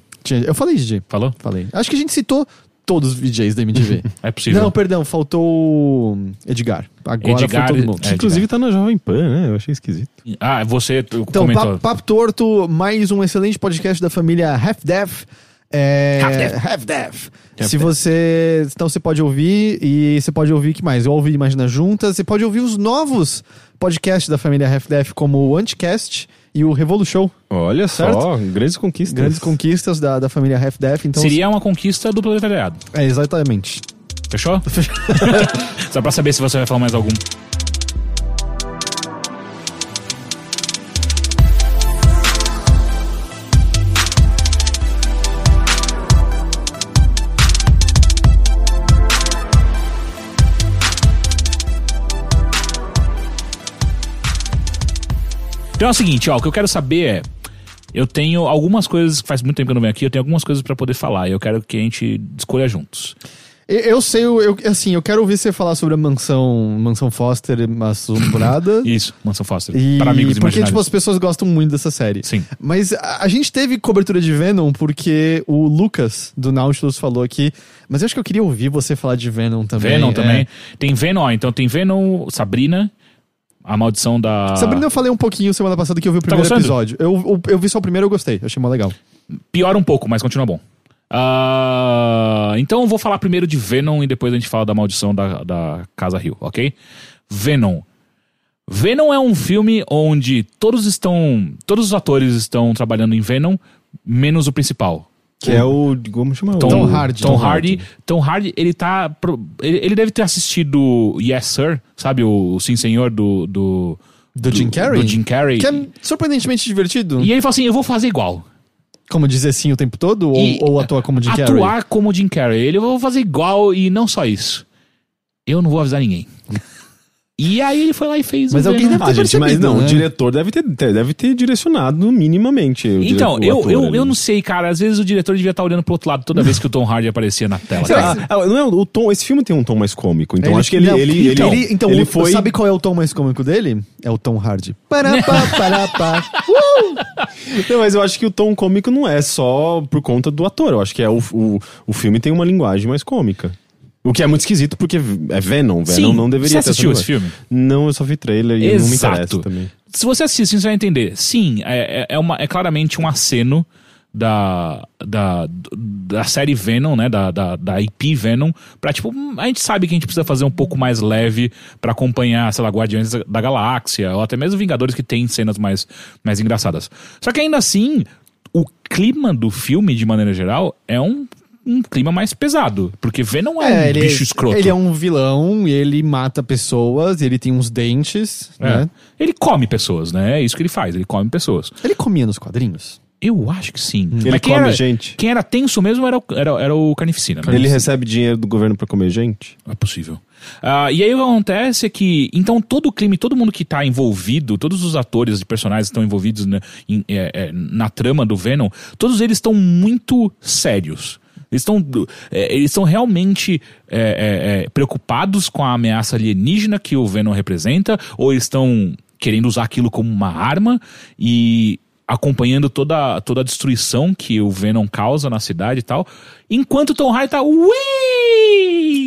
Eu falei, Didi.
Falou?
Falei. Acho que a gente citou todos os VJs da MTV. <laughs>
É possível.
Não, perdão, faltou o Edgar. Agora
Edgar,
foi todo mundo.
Que
É,
inclusive tá na Jovem Pan, né? Eu achei esquisito.
Ah, você
Então,
comentou.
Papo, Papo Torto, mais um excelente podcast da família Half Death. É,
Half Death.
Half Death. Se você. Então você pode ouvir e você pode ouvir o que mais? Eu ouvi Imagina Juntas. Você pode ouvir os novos podcasts da família Half Death, como o Anticast e o Revolu Show.
Olha
Certo?
só, grandes conquistas.
Grandes conquistas da, da família Half Death. Então,
Seria uma conquista do proletariado.
É, exatamente.
Fechou? <laughs> Só pra saber se você vai falar mais algum. Então é o seguinte, ó, o que eu quero saber é. Eu tenho algumas coisas, faz muito tempo que eu não venho aqui, eu tenho algumas coisas pra poder falar. E eu quero que a gente escolha juntos.
Eu, sei, eu, eu- assim, eu quero ouvir você falar sobre a mansão, mansão Foster assombrada. <laughs>
Isso, Mansão Foster.
E
para amigos
porque,
imaginários.
tipo, as pessoas gostam muito dessa série.
Sim.
Mas a, a gente teve cobertura de Venom porque o Lucas do Nautilus falou aqui. Mas eu acho que eu queria ouvir você falar de Venom também.
Venom
é.
também. Tem Venom, ó, então tem Venom, Sabrina, a maldição da.
Sabrina, eu falei um pouquinho semana passada que eu vi o primeiro
gostando?
episódio. Eu, eu, eu vi só o primeiro e eu gostei. Achei mó legal.
Piora um pouco, mas continua bom. Ah, então eu vou falar primeiro de Venom e depois a gente fala da maldição da, da Casa Hill, ok? Venom. Venom é um filme onde todos estão. Todos os atores estão trabalhando em Venom, menos o principal.
Que é o. Como chama?
Tom,
Tom Hardy.
Tom
Tom
Hardy. Tom Hardy, ele tá. pro- Ele, ele deve ter assistido Yes Sir, sabe? O, Sim Senhor do. Do,
Do Jim Carrey?
Do Jim Carrey.
Que é surpreendentemente divertido.
E ele falou assim: eu vou fazer igual.
Como dizer sim o tempo todo? Ou, ou atuar como Jim Carrey?
Atuar como Jim Carrey. Ele eu vou fazer igual e não só isso. Eu não vou avisar ninguém. <laughs> E aí ele foi lá e fez
Mas
o
alguém deve ter
gente, mas não,
né?
o diretor deve ter, deve ter direcionado minimamente. o dire-
Então,
o
eu,
ator
eu,
ali.
eu não sei, cara. Às vezes o diretor devia estar olhando pro outro lado toda vez que o Tom Hardy aparecia na tela.
Lá, ah, não é, o tom, esse filme tem um tom mais cômico, então acho que ele,
não,
ele,
então,
ele,
então,
ele foi.
Sabe qual é o tom mais cômico dele? É o Tom Hardy. Pará, pá, pará, pá.
Não, mas eu acho que o tom cômico não é só por conta do ator. Eu acho que é o, o, o filme tem uma linguagem mais cômica. O que é muito esquisito porque é Venom. Venom
Sim,
não deveria
você
ter
assistiu esse filme?
Não, eu só vi trailer e não me interessa
Exato.
também.
Se você assistir, você vai entender. Sim, é, é, é uma, é claramente um aceno da, da, da série Venom, né? Da, da, da IP Venom. Pra, tipo, a gente sabe que a gente precisa fazer um pouco mais leve pra acompanhar, sei lá, Guardiões da Galáxia, ou até mesmo Vingadores que tem cenas mais, mais engraçadas. Só que ainda assim, o clima do filme, de maneira geral, é um. Um clima mais pesado. Porque Venom é, um
ele,
bicho escroto.
Ele é um vilão, e ele mata pessoas, ele tem uns dentes,
É.
né?
Ele come pessoas, né? É isso que ele faz, ele come pessoas.
Ele comia nos quadrinhos.
Eu acho que sim.
Ele
quem
come
era,
gente.
Quem era tenso mesmo era, o- era, era o Carnificina. né?
Ele recebe dinheiro do governo pra comer gente?
É possível. Ah, e aí o que acontece é que, então, todo o clima, e todo mundo que tá envolvido, todos os atores e personagens que estão envolvidos né, em- é, é, na trama do Venom, todos eles estão muito sérios. Eles estão é, eles estão realmente é, é, é, preocupados com a ameaça alienígena que o Venom representa, ou eles estão querendo usar aquilo como uma arma e acompanhando toda, toda a destruição que o Venom causa na cidade e tal. Enquanto Tom Hardy tá. Ui!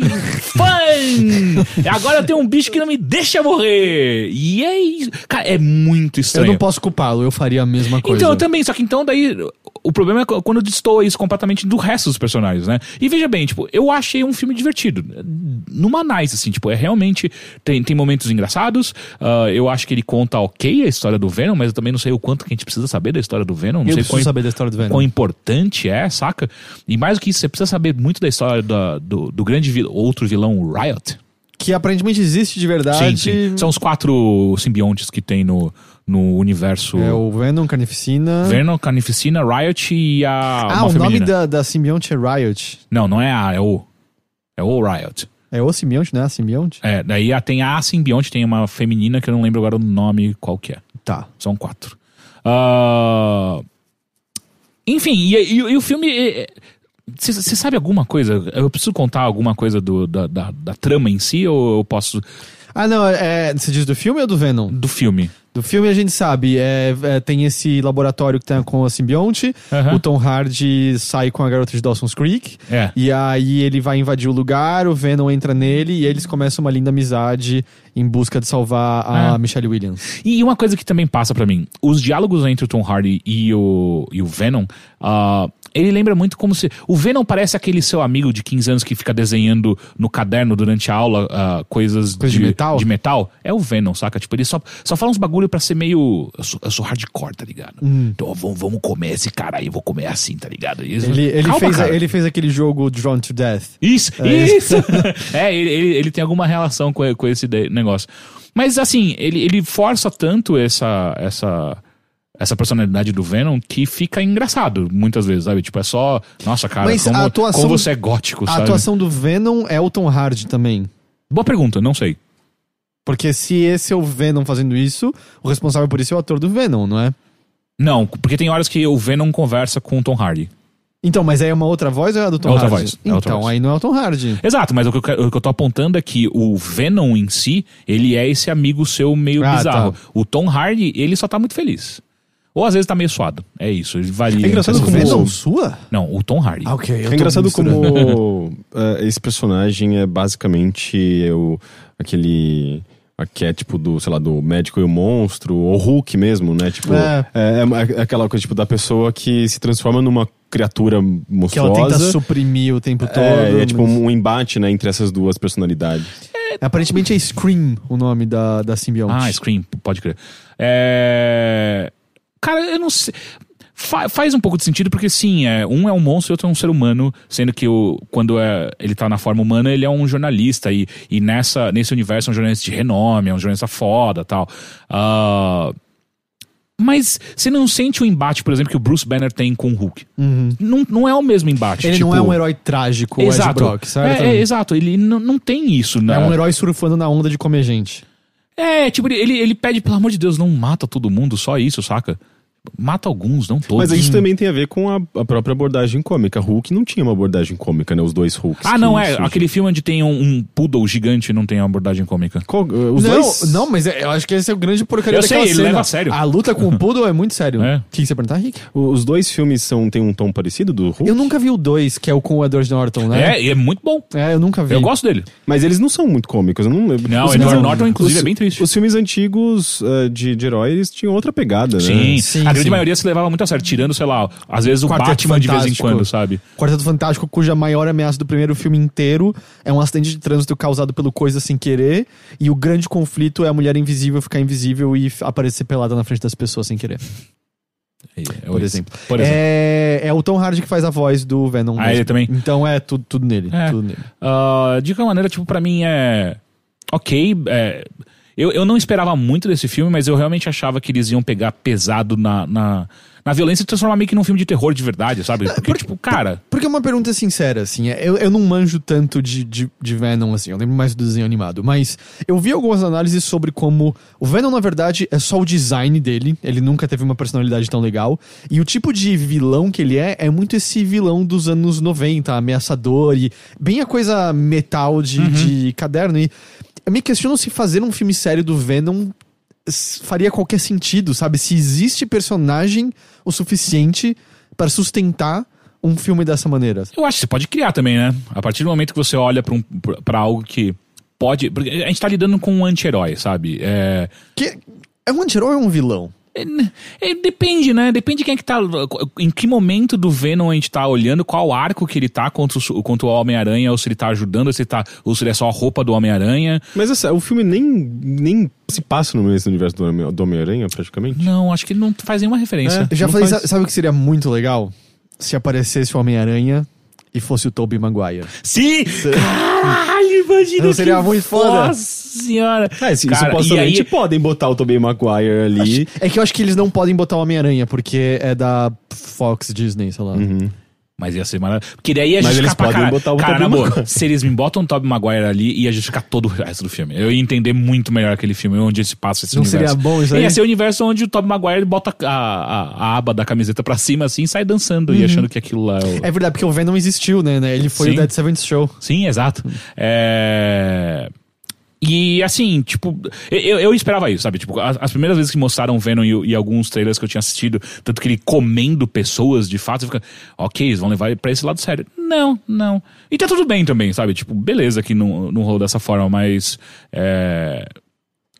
<laughs> Fun! Agora eu tenho um bicho que não me deixa morrer! E é isso. Cara, é muito
Eu
estranho.
não posso culpá-lo, eu faria a mesma coisa.
Então, eu também, só que então daí o problema é quando destoa isso completamente do resto dos personagens, né? E veja bem, tipo, eu achei um filme divertido. Numa nice, assim, tipo, é realmente. Tem, tem momentos engraçados. ah, eu acho que ele conta ok a história do Venom, mas eu também não sei o quanto que a gente precisa saber da história do Venom. Não
Eu
sei
preciso
quão,
saber da história do Venom.
quão importante é, saca? E mais do que isso, você precisa saber muito da história da- do, do grande vil- outro vilão, o Riot.
Que aparentemente existe de verdade.
Sim, sim. São os quatro simbiontes que tem no, no universo.
É o Venom, Carnificina.
Venom, Carnificina, Riot e a.
ah, o nome
feminina.
da, da simbionte é Riot.
Não, não é a, é o. É o Riot.
É o simbionte, não é a simbionte?
É, daí a- tem a simbionte, tem uma feminina que eu não lembro agora o nome qual que é.
Tá.
São quatro. Ah, Enfim, e, e- e o filme. Você sabe alguma coisa? Eu preciso contar alguma coisa do, da, da, da trama em si ou eu posso.
Ah, não, é, você diz do filme ou do Venom?
Do filme?
Do filme a gente sabe, é, é, tem esse laboratório que tem com a simbionte,
Aham.
o Tom Hardy sai com a garota de Dawson's Creek,
É.
e aí ele vai invadir o lugar, o Venom entra nele e eles começam uma linda amizade em busca de salvar a
Ah.
Michelle Williams.
E uma coisa que também passa pra mim, os diálogos entre o Tom Hardy e o, e o Venom, ah, ele lembra muito como se. O Venom parece aquele seu amigo de 15 anos que fica desenhando no caderno durante a aula ah, coisas
Coisa de metal?
de metal. É o Venom, saca? Tipo, ele só, só fala uns bagulho pra ser meio. Eu sou, eu sou hardcore, tá ligado? Então vamos, vamos comer esse cara aí, eu vou comer assim, tá ligado? Eles-
Ele, ele,
Calma,
fez,
cara.
ele fez aquele jogo Drawn to Death.
Isso,
É
isso! <laughs> é, ele, ele, ele tem alguma relação com, com esse negócio. Mas assim, ele, ele força tanto essa, essa, essa personalidade do Venom que fica engraçado muitas vezes, sabe? Tipo, é só. Nossa, cara,
Mas
como,
a atuação-
como você é gótico,
A
sabe?
atuação do Venom é o Tom Hardy também.
Boa pergunta, não sei.
Porque se esse é o Venom fazendo isso, o responsável por isso é o ator do Venom, não é?
Não, porque tem horas que o Venom conversa com o Tom Hardy.
Então, mas aí é uma outra voz ou é a do Tom
É outra
Hardy?
voz, é
Então,
outra voz.
aí não é o Tom Hardy.
Exato, mas o que, eu, o que eu tô apontando é que o Venom em si, ele é esse amigo seu meio
Ah,
bizarro.
tá.
O Tom Hardy, ele só tá muito feliz. Ou às vezes tá meio suado. É isso, ele varia.
É engraçado como-
Venom sua?
Não, o Tom Hardy.
Ah, ok. eu
É engraçado como eh, <laughs> esse personagem é basicamente o, aquele arquétipo do, sei lá, do médico e o monstro, ou Hulk mesmo, né? Tipo,
É.
é, é aquela coisa tipo da pessoa que se transforma numa criatura
Que
monstruosa.
ela tenta suprimir o tempo todo.
É, é tipo
mas-
um embate, né, entre essas duas personalidades.
Aparentemente é Scream o nome da, da simbionte.
Ah, Scream, pode crer. É... Cara, eu não sei. Fa- faz um pouco de sentido porque sim, é, um é um monstro e outro é um ser humano, sendo que o, quando é, ele tá na forma humana, ele é um jornalista e, e nessa, nesse universo é um jornalista de renome, é um jornalista foda tal. Ah, mas você não sente o embate, por exemplo, que o Bruce Banner tem com o Hulk. Não, não é o mesmo embate.
Ele
tipo-
não é um herói trágico, Ed
Exato.
Brock, certo?
É, é, exato, ele não, tem isso, né?
É um herói surfando na onda de comer gente.
É, tipo, ele, ele pede, pelo amor de Deus, não mata todo mundo, só isso, saca? Mata alguns, não todos.
Mas a gente também tem a ver com a, a própria abordagem cômica. Hulk não tinha uma abordagem cômica, né? Os dois Hulks.
Ah, não, é.
surgiram.
Aquele filme onde tem um, um poodle gigante não tem uma abordagem cômica.
Qual- uh, os
não,
dois.
não, mas é- eu acho que esse é o grande porcaria
Eu sei,
daquela
ele
cena.
leva a sério.
A luta com o <laughs> Poodle é muito sério.
É.
O que você perguntar, Rick?
Os dois filmes são, têm um tom parecido do Hulk?
Eu nunca vi o 2, que é o com o Edward Norton, né?
É, e é muito bom.
É, eu nunca vi.
Eu gosto dele.
Mas eles não são muito cômicos. Eu não,
Não,
os
Edward
filmes-
Norton, inclusive,
os-
é bem triste.
Os filmes antigos uh, de, de herói, eles tinham outra pegada,
Sim,
né?
Sim,
a grande maioria se levava muito a sério, tirando, sei lá, às vezes o
Quarteto
Batman de vez em
Fantástico.
quando, sabe?
Quarteto Fantástico, cuja maior ameaça do primeiro filme inteiro é um acidente de trânsito causado pelo coisa sem querer. E o grande conflito é a mulher invisível ficar invisível e aparecer pelada na frente das pessoas sem querer.
Por
exemplo.
Por exemplo.
É, é o Tom Hardy que faz a voz do Venom.
Ah,
mesmo.
ele também?
Então é tudo, tudo nele.
É.
Tudo nele.
Ah, de qualquer maneira, tipo, pra mim é. Ok. é, Eu, eu não esperava muito desse filme, mas eu realmente achava que eles iam pegar pesado na, na, na violência e transformar meio que num filme de terror de verdade, sabe? Porque, tipo, cara.
Porque é uma pergunta sincera, assim, é, eu, eu não manjo tanto de, de, de Venom, assim, eu lembro mais do desenho animado, mas eu vi algumas análises sobre como o Venom, na verdade, é só o design dele, ele nunca teve uma personalidade tão legal, e o tipo de vilão que ele é, é muito esse vilão dos anos 90, ameaçador, e bem a coisa metal de, de caderno, e eu me questiono se fazer um filme sério do Venom faria qualquer sentido, sabe? Se existe personagem o suficiente para sustentar um filme dessa maneira.
Eu acho que você pode criar também, né? A partir do momento que você olha pra, um, pra algo que pode. A gente tá lidando com um anti-herói, sabe? É.
Que é um anti-herói ou é um vilão?
É, é, depende, né? Depende quem é que tá. Em que momento do Venom a gente tá olhando, qual arco que ele tá contra o, contra o Homem-Aranha, ou se ele tá ajudando, ou se, ele tá, ou se ele é só a roupa do Homem-Aranha.
Mas assim, o filme nem, nem se passa no mesmo universo do Homem- do Homem-Aranha, praticamente.
Não, acho que ele não faz nenhuma referência.
Eu já
Não
falei,
faz.
sa- sabe o que seria muito legal? Se aparecesse o Homem-Aranha e fosse o Tobey Maguire.
Sim! Caralho, imagina
Não seria
que
muito foda?
Nossa senhora!
É, se,
Cara,
supostamente
e aí-
podem botar o Tobey Maguire ali.
É que eu acho que eles não podem botar o Homem-Aranha, porque é da Fox Disney, sei lá.
Mas ia ser maravilhoso. Porque daí ia
Mas eles podem
caralho.
botar o
Cara,
Tobey
na boa, se eles me botam o Tobey Maguire ali, ia justificar todo o resto do filme. Eu ia entender muito melhor aquele filme, onde se passa esse
Não
universo.
seria bom isso aí?
Ia ser o universo onde o Tobey Maguire bota a, a, a aba da camiseta pra cima assim e sai dançando e achando que aquilo lá é o...
É verdade, porque o Venom existiu, né? né? Ele foi
Sim.
o Dead Seventh Show.
Sim, exato. É... E assim, tipo, eu, eu esperava isso, sabe? Tipo, as, as primeiras vezes que mostraram Venom e, e alguns trailers que eu tinha assistido, tanto que ele comendo pessoas de fato, fica, ok, eles vão levar ele pra esse lado sério. Não, não. E tá tudo bem também, sabe? Tipo, beleza que não, não rolou dessa forma, mas. É...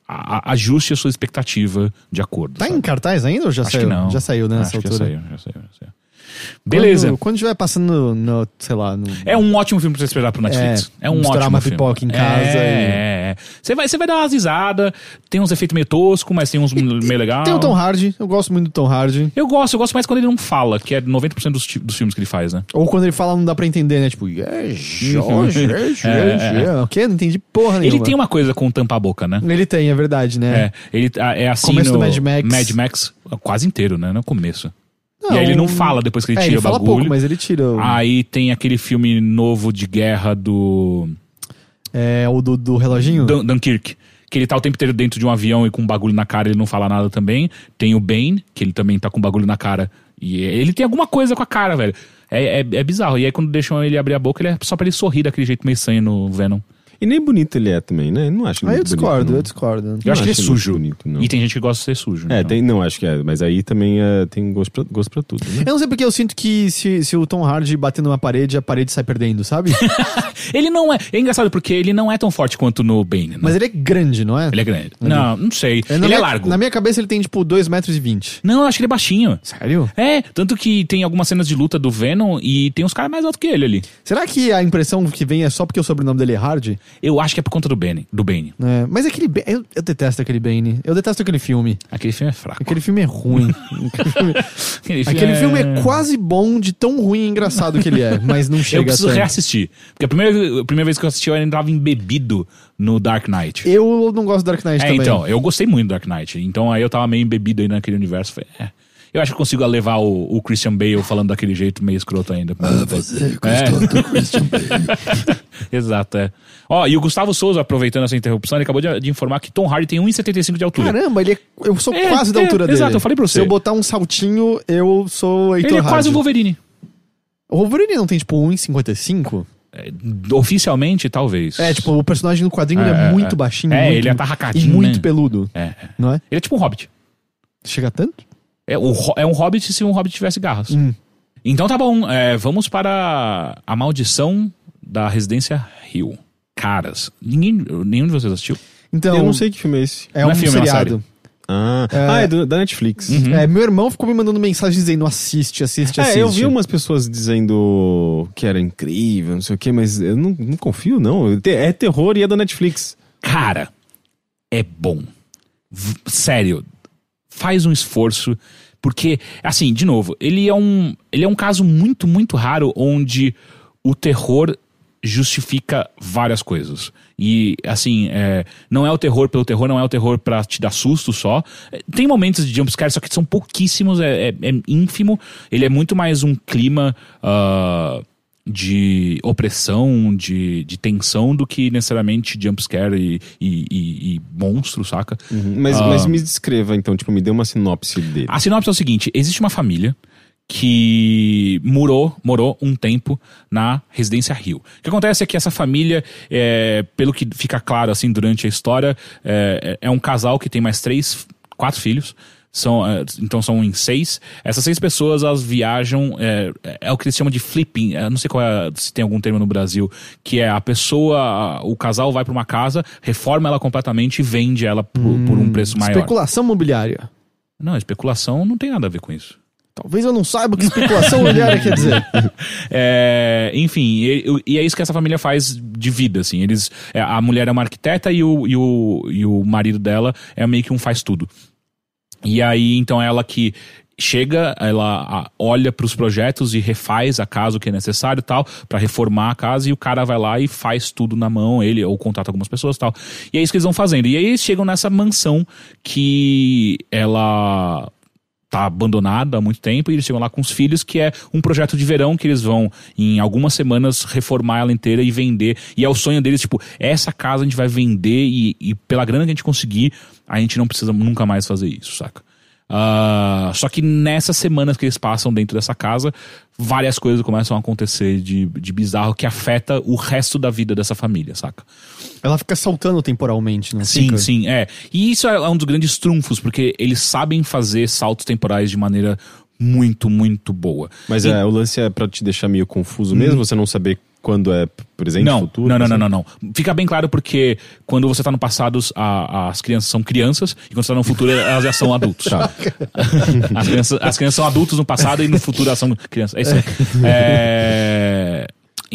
a- ajuste a sua expectativa de acordo.
Tá
sabe?
em cartaz ainda ou já
Acho
saiu?
que não.
Já saiu, né, nessa
Acho que
altura.
Já saiu, já saiu, já saiu. Beleza.
Quando, quando estiver passando no, sei lá, no...
É um ótimo filme pra você esperar pro Netflix. É,
É,
um ótimo
uma
filme.
pipoca em
É,
casa e-
É, é. Você vai, você vai dar umas risadas, tem uns efeitos meio toscos, mas tem uns meio legal.
Tem o Tom Hardy, eu gosto muito do Tom Hardy.
Eu gosto, eu gosto mais quando ele não fala, que é 90% dos, dos filmes que ele faz, né?
Ou quando ele fala não dá pra entender, né? Tipo, é, <laughs> Jorge, é,
É, é,
O quê? Não entendi porra nenhuma.
Ele tem uma coisa com tampa a boca, né?
Ele tem, é verdade, né?
É, ele ah, é assim
Começo
no
do Mad Max.
Mad Max, quase inteiro, né? No começo.
Não,
e aí ele não fala depois que ele
é,
tira
ele
o
fala
bagulho.
pouco, mas ele tira o,
Aí tem aquele filme novo de guerra do
é, o do, do reloginho.
Dun- Dunkirk. Que ele tá o tempo inteiro dentro de um avião e com um bagulho na cara, ele não fala nada também. Tem o Bane, que ele também tá com um bagulho na cara. E ele tem alguma coisa com a cara, velho. É, é, é bizarro. E aí quando deixam ele abrir a boca, ele é só pra ele sorrir daquele jeito meio estranho no Venom.
E nem bonito ele é também, né? Não acho ele
Aí eu
muito
discordo,
bonito,
eu discordo.
Eu acho que ele é sujo.
bonito, não.
E tem gente que gosta de ser sujo.
É,
então.
tem, não, acho que é. Mas aí também é, tem gosto pra, gosto pra tudo, né?
Eu não sei porque eu sinto que se, se o Tom Hardy bater numa parede, a parede sai perdendo, sabe? <laughs>
Ele não é. É engraçado porque ele não é tão forte quanto no Bane, né?
Mas ele é grande, não é?
Ele é grande. Não, não sei.
na
ele
minha,
é largo.
Na minha cabeça ele tem tipo 2 metros e 20.
Não, eu acho que ele é baixinho.
Sério?
É, tanto que tem algumas cenas de luta do Venom e tem uns caras mais altos que ele ali.
Será que a impressão que vem é só porque o sobrenome dele é Hardy?
Eu acho que é por conta do Bane. Do Bane.
É, mas aquele. Ba- Eu, eu detesto aquele Bane. Eu detesto aquele filme.
Aquele filme é fraco.
Aquele filme é ruim. <laughs> aquele filme,
Aquele
aquele filme é quase bom de tão ruim e engraçado que ele é, mas não
Eu
chega
preciso
a ser.
reassistir. Porque a primeira, a primeira vez que eu assisti, eu ainda tava embebido no Dark Knight.
Eu não gosto do Dark Knight
É,
também.
então, eu gostei muito do Dark Knight. Então aí eu tava meio embebido aí naquele universo. Falei, é. Eu acho que eu consigo levar o, o Christian Bale falando daquele jeito meio escroto ainda.
Ah,
você
gostou do Christian Bale. <laughs>
Exato, é. Ó, e o Gustavo Souza, aproveitando essa interrupção, ele acabou de, de informar que Tom Hardy tem 1,75 de altura.
Caramba, ele é, eu sou
É,
quase da
é,
altura dele.
exato, eu falei pra você.
Se eu botar um saltinho, eu sou Heitor
ele é quase
Hardy.
um Wolverine.
O Wolverine não tem, tipo, 1,55?
É, oficialmente, talvez.
É, tipo, o personagem no quadrinho ele
É,
é muito
é.
baixinho.
É,
muito,
ele é atarracadinho,
E muito
né?
peludo,
É, é.
não é?
Ele é tipo um hobbit.
Chega tanto?
É, o é um hobbit se um hobbit tivesse garras.
Hum.
Então tá bom, é, vamos para a maldição da Residência Hill. Caras, ninguém, nenhum de vocês assistiu?
Então,
Eu não sei que filme é esse.
é
Não
um
é filme, é
seriado.
Ah,
É.
ah, é do- da Netflix.
É, meu irmão ficou me mandando mensagem dizendo assiste, assiste, assiste.
É, eu vi umas pessoas dizendo que era incrível, não sei o quê, mas eu não, não confio, não. É terror e é da Netflix.
Cara, é bom. V- sério, faz um esforço. Porque, assim, de novo, ele é um, ele é um caso muito, muito raro onde o terror justifica várias coisas. E, assim, é, não é o terror pelo terror, não é o terror pra te dar susto só. É, Tem momentos de jumpscare, só que são pouquíssimos, é, é- é ínfimo. Ele é muito mais um clima ah, de opressão, de, de tensão, do que necessariamente jumpscare e, e, e, e monstro, saca?
Mas,
Ah.
mas me descreva, então, tipo, me dê uma sinopse dele.
A sinopse é o seguinte: existe uma família que morou, morou um tempo na residência Rio. O que acontece é que essa família, é, pelo que fica claro assim durante a história, é, é um casal que tem mais três, quatro filhos. São, é, então são em seis. Essas seis pessoas elas viajam. É, é o que eles chamam de flipping. Eu não sei qual é, se tem algum termo no Brasil. Que é a pessoa, o casal vai para uma casa, reforma ela completamente e vende ela por, por um preço maior.
Especulação imobiliária.
Não, especulação não tem nada a ver com isso.
Talvez eu não saiba o que especulação imobiliária quer dizer. <laughs>
É, enfim, e, e é isso que essa família faz de vida, assim. Eles, é, a mulher é uma arquiteta e o, e, o, e o marido dela é meio que um faz tudo. E aí, então, ela que chega, ela olha para os projetos e refaz a casa o que é necessário tal, para reformar a casa, e o cara vai lá e faz tudo na mão, ele, ou contrata algumas pessoas tal. E é isso que eles vão fazendo. E aí eles chegam nessa mansão que ela tá abandonada há muito tempo e eles chegam lá com os filhos, que é um projeto de verão que eles vão, em algumas semanas, reformar ela inteira e vender. E é o sonho deles, tipo, essa casa a gente vai vender e, e pela grana que a gente conseguir, a gente não precisa nunca mais fazer isso, saca? Ah, só que nessas semanas que eles passam dentro dessa casa, várias coisas começam a acontecer de, de bizarro que afeta o resto da vida dessa família, saca?
Ela fica saltando temporalmente, não
Sim,
fica?
sim, é. E isso é um dos grandes trunfos, porque eles sabem fazer saltos temporais de maneira muito, muito boa.
Mas
E-
é, o lance é pra te deixar meio confuso mesmo, você não saber quando é presente,
não,
futuro?
não, não,
assim?
não, não, não. Fica bem claro porque quando você tá no passado, a- as crianças são crianças, e quando você tá no futuro, elas já são adultos. <laughs>
Tá.
as, crianças, as crianças são adultos no passado e no futuro elas são crianças. É isso aí. É,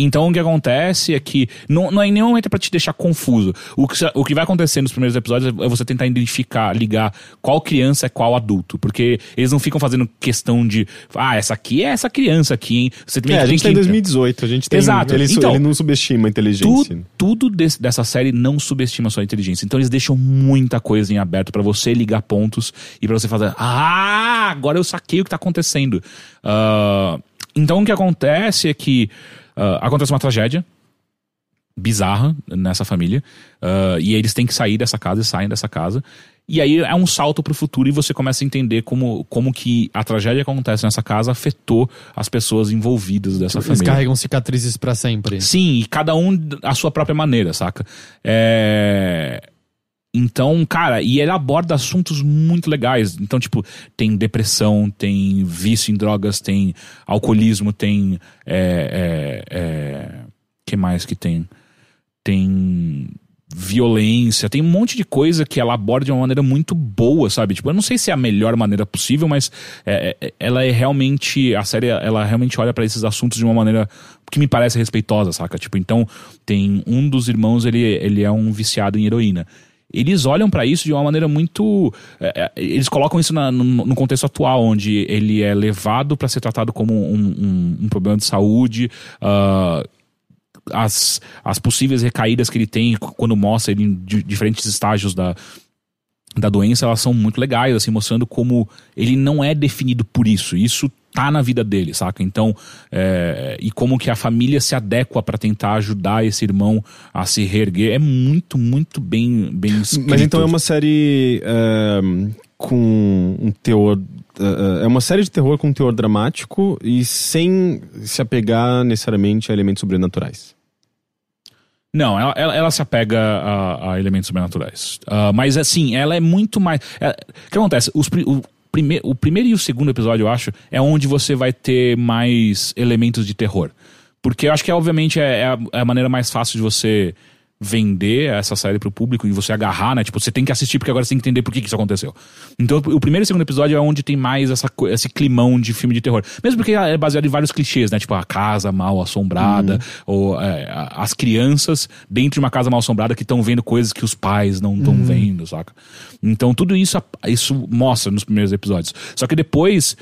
Então o que acontece é que não, não é em nenhum momento é pra te deixar confuso. O que, o que vai acontecer nos primeiros episódios é você tentar identificar, ligar qual criança é qual adulto. Porque eles não ficam fazendo questão de, ah, essa aqui é essa criança aqui, hein? Você também
É, a
tem
gente tá em
que-
2018, a gente tem...
Exato.
Ele,
Então,
ele não subestima a inteligência.
Tu- tudo desse- dessa série não subestima a sua inteligência. Então eles deixam muita coisa em aberto pra você ligar pontos e pra você fazer, ah, agora eu saquei o que tá acontecendo. Ah, então o que acontece é que ah, acontece uma tragédia bizarra nessa família ah, e eles têm que sair dessa casa e saem dessa casa. E aí é um salto pro futuro e você começa a entender como, como que a tragédia que acontece nessa casa afetou as pessoas envolvidas dessa
Eles
família.
carregam cicatrizes pra sempre.
Sim, e cada um a sua própria maneira, saca? É... Então, cara, e ele aborda assuntos muito legais. Então, tipo, tem depressão, tem vício em drogas, tem alcoolismo, tem. É, é, é... que mais que tem? Tem violência, tem um monte de coisa que ela aborda de uma maneira muito boa, sabe? Tipo, eu não sei se é a melhor maneira possível, mas é, é, ela é realmente, a série, ela realmente olha pra esses assuntos de uma maneira que me parece respeitosa, saca? Tipo, então, tem um dos irmãos, ele, ele é um viciado em heroína. Eles olham pra isso de uma maneira muito. é, é, eles colocam isso na- no, no contexto atual, onde ele é levado pra ser tratado como um, um- um problema de saúde. ah, as, as possíveis recaídas que ele tem quando mostra ele em di- diferentes estágios da, da doença, elas são muito legais, assim, mostrando como ele não é definido por isso. Isso tá na vida dele, saca? Então, é, e como que a família se adequa para tentar ajudar esse irmão a se reerguer. É muito, muito bem, bem escrito.
Mas então é uma série é, com um teor. É, é uma série de terror com um teor dramático e sem se apegar necessariamente a elementos sobrenaturais.
Não, ela, ela, ela se apega a, a elementos sobrenaturais. Uh, mas assim, ela é muito mais. é- o que acontece? Os, o, prime, o primeiro e o segundo episódio, eu acho, é onde você vai ter mais elementos de terror. Porque eu acho que, obviamente, é, é a, é a maneira mais fácil de você vender essa série pro público e você agarrar, né? Tipo, você tem que assistir porque agora você tem que entender por que, que isso aconteceu. Então, o primeiro e segundo episódio é onde tem mais essa, esse climão de filme de terror. Mesmo porque é baseado em vários clichês, né? Tipo, a casa mal assombrada, ou é, as crianças dentro de uma casa mal assombrada que estão vendo coisas que os pais não estão vendo, saca? Então, tudo isso, isso mostra nos primeiros episódios. Só que depois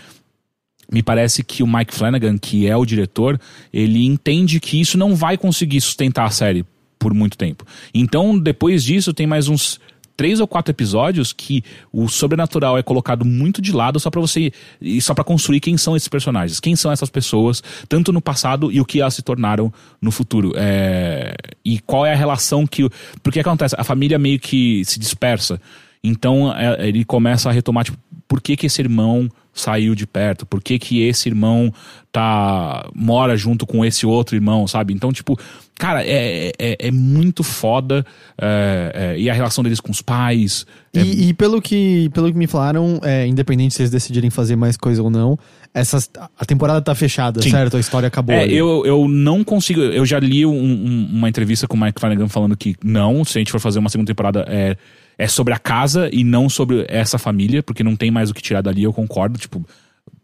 me parece que o Mike Flanagan, que é o diretor, ele entende que isso não vai conseguir sustentar a série por muito tempo. Então, depois disso, tem mais uns três ou quatro episódios que o sobrenatural é colocado muito de lado só pra você e só para construir quem são esses personagens, quem são essas pessoas, tanto no passado e o que elas se tornaram no futuro. É, e qual é a relação que porque acontece, a família meio que se dispersa. Então é, ele começa a retomar, tipo, por que, que esse irmão saiu de perto? Por que, que esse irmão tá mora junto com esse outro irmão, sabe? Então, tipo, cara, é, é, é muito foda. é, é, e a relação deles com os pais. é-
E, e pelo, que, pelo que me falaram, é, independente se eles decidirem fazer mais coisa ou não, essas, a temporada tá fechada,
Sim.
certo? A história acabou.
É,
ali.
eu, eu não consigo. Eu já li um- um- uma entrevista com o Mike Flanagan falando que não, se a gente for fazer uma segunda temporada, é, é sobre a casa e não sobre essa família, porque não tem mais o que tirar dali, eu concordo. Tipo,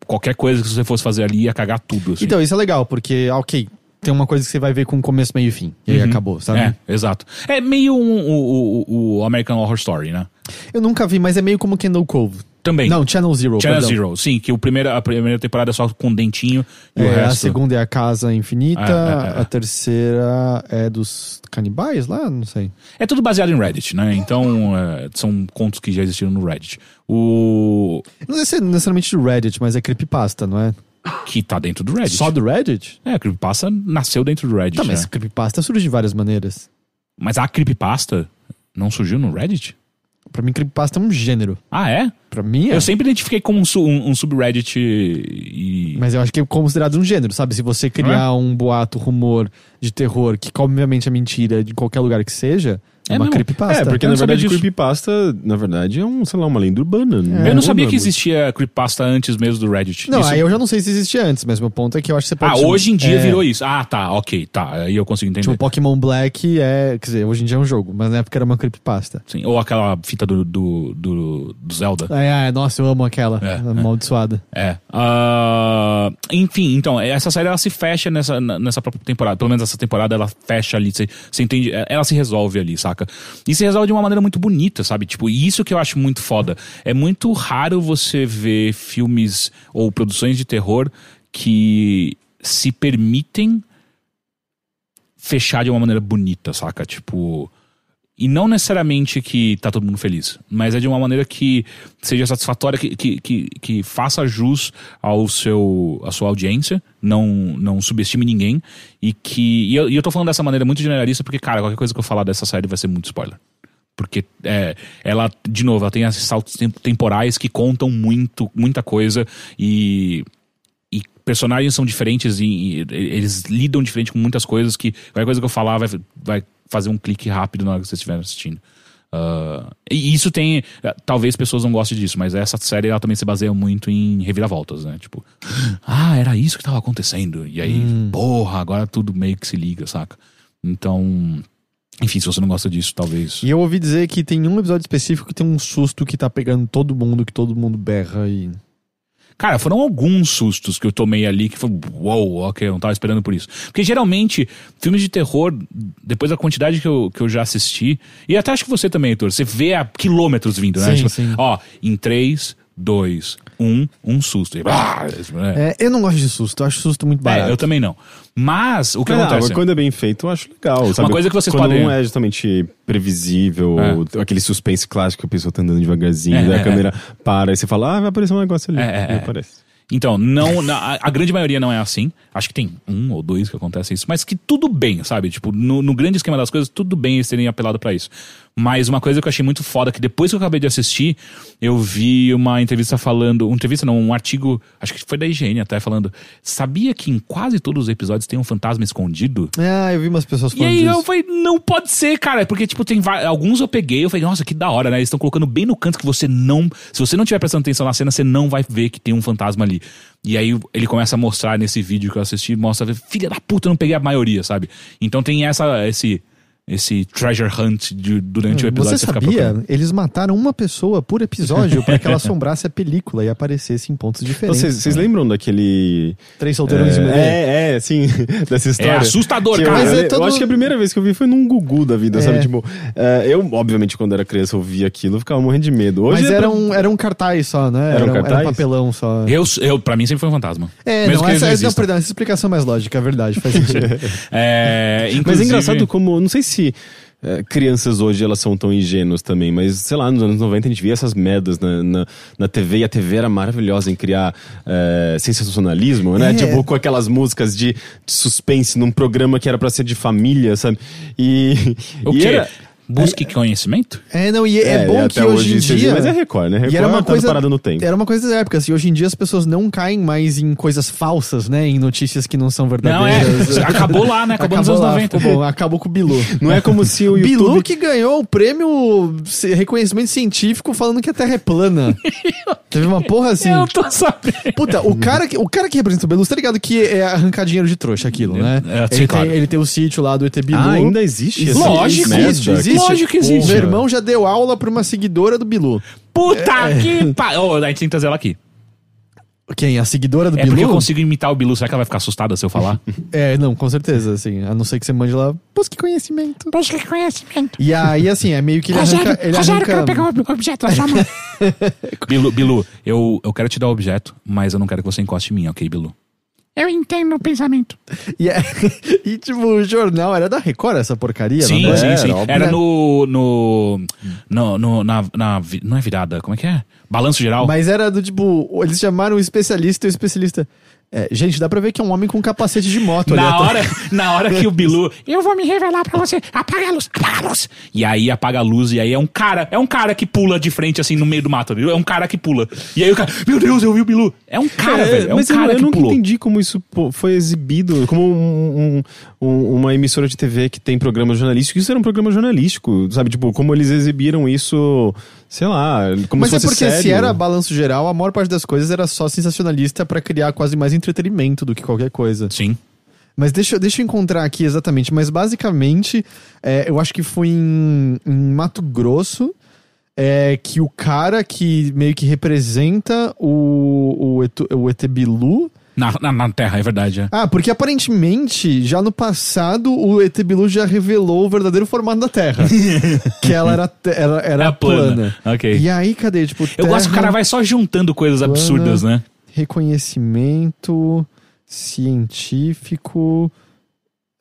qualquer coisa que você fosse fazer ali ia cagar tudo. Assim.
Então, isso é legal, porque, ok, tem uma coisa que você vai ver com começo, meio e fim. E aí
Uhum.
acabou, sabe?
É, exato. É meio um, o, o, o American Horror Story, né?
Eu nunca vi, mas é meio como Kendall Cove.
Também.
Não, Channel Zero.
Channel
perdão.
Zero, sim, que o primeira, a primeira temporada é só com um dentinho e o
É, A
resto.
segunda é a Casa Infinita,
É, é, é.
a terceira é dos canibais lá? Não sei.
É tudo baseado em Reddit, né? Então, é, são contos que já existiram no Reddit. O.
Não é necessariamente do Reddit, mas é creepypasta, não é?
Que tá dentro do Reddit.
Só do Reddit?
É, a Creepypasta nasceu dentro do Reddit.
Tá, mas
né?
creepypasta surge de várias maneiras.
Mas a Creepypasta não surgiu no Reddit?
Pra mim, creepypasta é um gênero.
Ah, é?
Pra mim é.
Eu sempre identifiquei como um, um- um subreddit e.
Mas eu acho que é considerado um gênero, sabe? Se você criar
é?
um boato, rumor de terror, que obviamente é mentira de qualquer lugar que seja, É uma
mesmo?
creepypasta.
É, porque
Eu
na verdade
disso.
creepypasta, na verdade, é um, sei lá, uma lenda urbana. né?
Eu não sabia que existia Creepypasta antes mesmo do Reddit.
Não,
Isso-
aí eu já não sei se existia antes, mas meu ponto é que eu acho que você
Ah,
pode...
hoje em dia
é,
virou isso. Ah, tá, ok, tá. Aí eu consigo entender.
Tipo, Pokémon Black é... Quer dizer, hoje em dia é um jogo, mas na época era uma creepypasta.
Sim, ou aquela fita do, do, do, do Zelda.
É, é, nossa, eu amo aquela,
É,
amaldiçoada.
É. Ah, enfim, então, essa série ela se fecha nessa, nessa própria temporada. Pelo menos essa temporada ela fecha ali. Você, você entende? Ela se resolve ali, saca? E se resolve de uma maneira muito bonita, sabe? Tipo, isso que eu acho muito foda. É muito raro você ver filmes ou produções de terror que se permitem fechar de uma maneira bonita, saca? Tipo. E não necessariamente que tá todo mundo feliz, mas é de uma maneira que seja satisfatória, que, que, que, que faça jus ao seu, à sua audiência, não, não subestime ninguém, e que. E eu, e eu tô falando dessa maneira muito generalista, porque, cara, qualquer coisa que eu falar dessa série vai ser muito spoiler. Porque é, ela, de novo, ela tem esses saltos tem- temporais que contam muito, muita coisa e e personagens são diferentes e, e eles lidam diferente com muitas coisas que qualquer coisa que eu falar vai, vai fazer um clique rápido na hora que vocês estiverem assistindo. Ah, e isso tem. Talvez pessoas não gostem disso, mas essa série ela também se baseia muito em reviravoltas, né? Tipo, ah, era isso que tava acontecendo. E aí, porra, agora tudo meio que se liga, saca? Então. Enfim, se você não gosta disso, talvez.
E eu ouvi dizer que tem um episódio específico que tem um susto que tá pegando todo mundo, que todo mundo berra e...
Cara, foram alguns sustos que eu tomei ali que foi, uou, ok, eu não tava esperando por isso. Porque geralmente, filmes de terror, depois da quantidade que eu, que eu já assisti, e até acho que você também, Heitor, você vê a quilômetros vindo, né?
Sim,
Tipo,
sim.
Ó, em 3, dois, um, um susto. E, ah, é.
É, eu não gosto de susto, eu acho susto muito barato.
É, eu também não. Mas, o que
Ah,
acontece?
mas quando é bem feito, eu acho legal. Sabe?
coisa que vocês
quando
podem-
não é justamente previsível, aquele suspense clássico que a pessoa tá andando devagarzinho,
É,
daí
é,
a câmera para e você fala, ah, vai aparecer um negócio ali.
É, é,
Não
é.
aparece.
Então, não, na- a, grande maioria não é assim. Acho que tem um ou dois que acontece isso, mas que tudo bem, sabe? Tipo, no, no grande esquema das coisas, tudo bem eles terem apelado pra isso. Mas uma coisa que eu achei muito foda, que depois que eu acabei de assistir, eu vi uma entrevista falando, uma entrevista não, um artigo, acho que foi da IGN até, falando, sabia que em quase todos os episódios tem um fantasma escondido?
Ah, eu vi umas pessoas
E
falando
aí
disso.
eu falei, não pode ser, cara, porque tipo, tem alguns eu peguei, eu falei, nossa, que da hora, né? Eles estão colocando bem no canto que você não, se você não estiver prestando atenção na cena, você não vai ver que tem um fantasma ali. E aí ele começa a mostrar nesse vídeo que eu assisti, mostra, filha da puta, eu não peguei a maioria, sabe? Então tem essa esse esse treasure hunt de- durante o episódio
Você sabia? Eles mataram uma pessoa por episódio para que ela <laughs> assombrasse a película e aparecesse em pontos diferentes.
Vocês vocês lembram daquele.
Três solteirões e uma ideia?
É, é, sim, <laughs> dessa história.
É assustador,
Que eu-
cara.
Mas é
eu,
todo-
acho que a primeira vez que eu vi foi num Gugu da vida,
É.
sabe? Tipo, é, eu, obviamente, quando era criança, eu via aquilo, eu ficava morrendo de medo. Hoje
Mas
é
era
pra-
um, era um cartaz só, né?
Era um
Era um,
cartaz?
papelão só.
Eu, eu, pra mim sempre foi um fantasma.
É,
Mesmo
não, essa,
não
não, perdão, essa explicação é mais lógica, é verdade, faz sentido. <laughs>
É,
Mas
inclusive-
é engraçado como, não sei se é, crianças hoje elas são tão ingênuas também, mas sei lá, nos anos 90 a gente via essas merdas na, na, na TV e a TV era maravilhosa em criar é, sensacionalismo, né?
É.
Tipo, com aquelas músicas de, de suspense num programa que era pra ser de família, sabe? E.
O
e
quê?
era-
Busque conhecimento?
É, não, e é,
É,
bom que hoje em
isso existe,
dia.
mas é Record, né? Record
e era uma
tá
coisa
parada no tempo.
Era uma coisa da época, assim, hoje em dia as pessoas não caem mais em coisas falsas, né? Em notícias que não são
Não, é.
verdadeiras.
Acabou lá, né? Acabou, nos anos
lá,
90.
ficou bom, acabou com o Bilu.
Não é como se o
Bilu
YouTube...
que ganhou o prêmio reconhecimento científico falando que a Terra é plana. <laughs> Teve uma porra assim.
Eu tô sabendo.
Puta, o cara, que, o cara que representa o Bilu, você tá ligado que é arrancar dinheiro de trouxa aquilo, né?
É, sim,
ele,
claro.
tem, ele tem o sítio lá do ET Bilu.
Ah, ainda existe
Lógico,
merda?
existe, existe.
Lógico que existe.
Meu irmão já deu aula pra uma seguidora do Bilu.
Puta
É.
que pariu. Oh, a gente tem que trazer ela aqui.
Quem? A seguidora do
É
Bilu?
porque eu consigo imitar o Bilu. Será que ela vai ficar assustada se eu falar? <laughs>
É, não, com certeza, assim. A não ser que você mande lá, busque conhecimento.
Busque conhecimento.
E aí, assim, é meio que ele
Rogério,
arranca... Ele
Rogério, quero
arranca...
pegar o ob- objeto sua mão. <laughs>
Bilu, Bilu eu, eu quero te dar o objeto, mas eu não quero que você encoste em mim, ok, Bilu?
Eu entendo o pensamento.
E, é- <laughs> e, tipo, o jornal era da Record, essa porcaria?
Sim,
não
sim,
era?
sim.
Óbvio,
Era
né?
no. no, no, no- na, na Não é virada, como é que é? Balanço geral.
Mas era do tipo, eles chamaram o especialista e o especialista. É, gente, dá pra ver que é um homem com capacete de moto ali
Na
atrás.
hora, na hora que o Bilu.
Eu vou me revelar pra você. Apaga a luz, apaga a luz.
E aí apaga a luz, e aí é um cara, é um cara que pula de frente assim no meio do mato. É um cara que pula. E aí o cara, meu Deus, eu vi o Bilu. É um cara, velho. É um
mas eu-
cara
eu,
que
nunca
pulou.
entendi como isso foi exibido, como um- um- um- uma emissora de TV que tem programa jornalístico. Isso era um programa jornalístico, sabe? Tipo, como eles exibiram isso, sei lá, como
Mas
se
é
fosse
porque se
sério.
era balanço geral, a maior parte das coisas era só sensacionalista pra criar quase mais entretenimento do que qualquer coisa.
Sim.
Mas deixa, eu- deixa eu encontrar aqui exatamente. Mas basicamente, é, eu acho que foi em, em Mato Grosso é, que o cara que meio que representa o, o, Etu- o ET Bilu.
Na, na, na Terra, é verdade. É.
Ah, porque aparentemente, já no passado, o ET Bilu já revelou o verdadeiro formato da Terra. <laughs> que ela era, era, era
É plana.
plana.
Ok.
E aí, cadê? Tipo,
Eu gosto que o cara vai só juntando coisas absurdas, né?
Reconhecimento científico.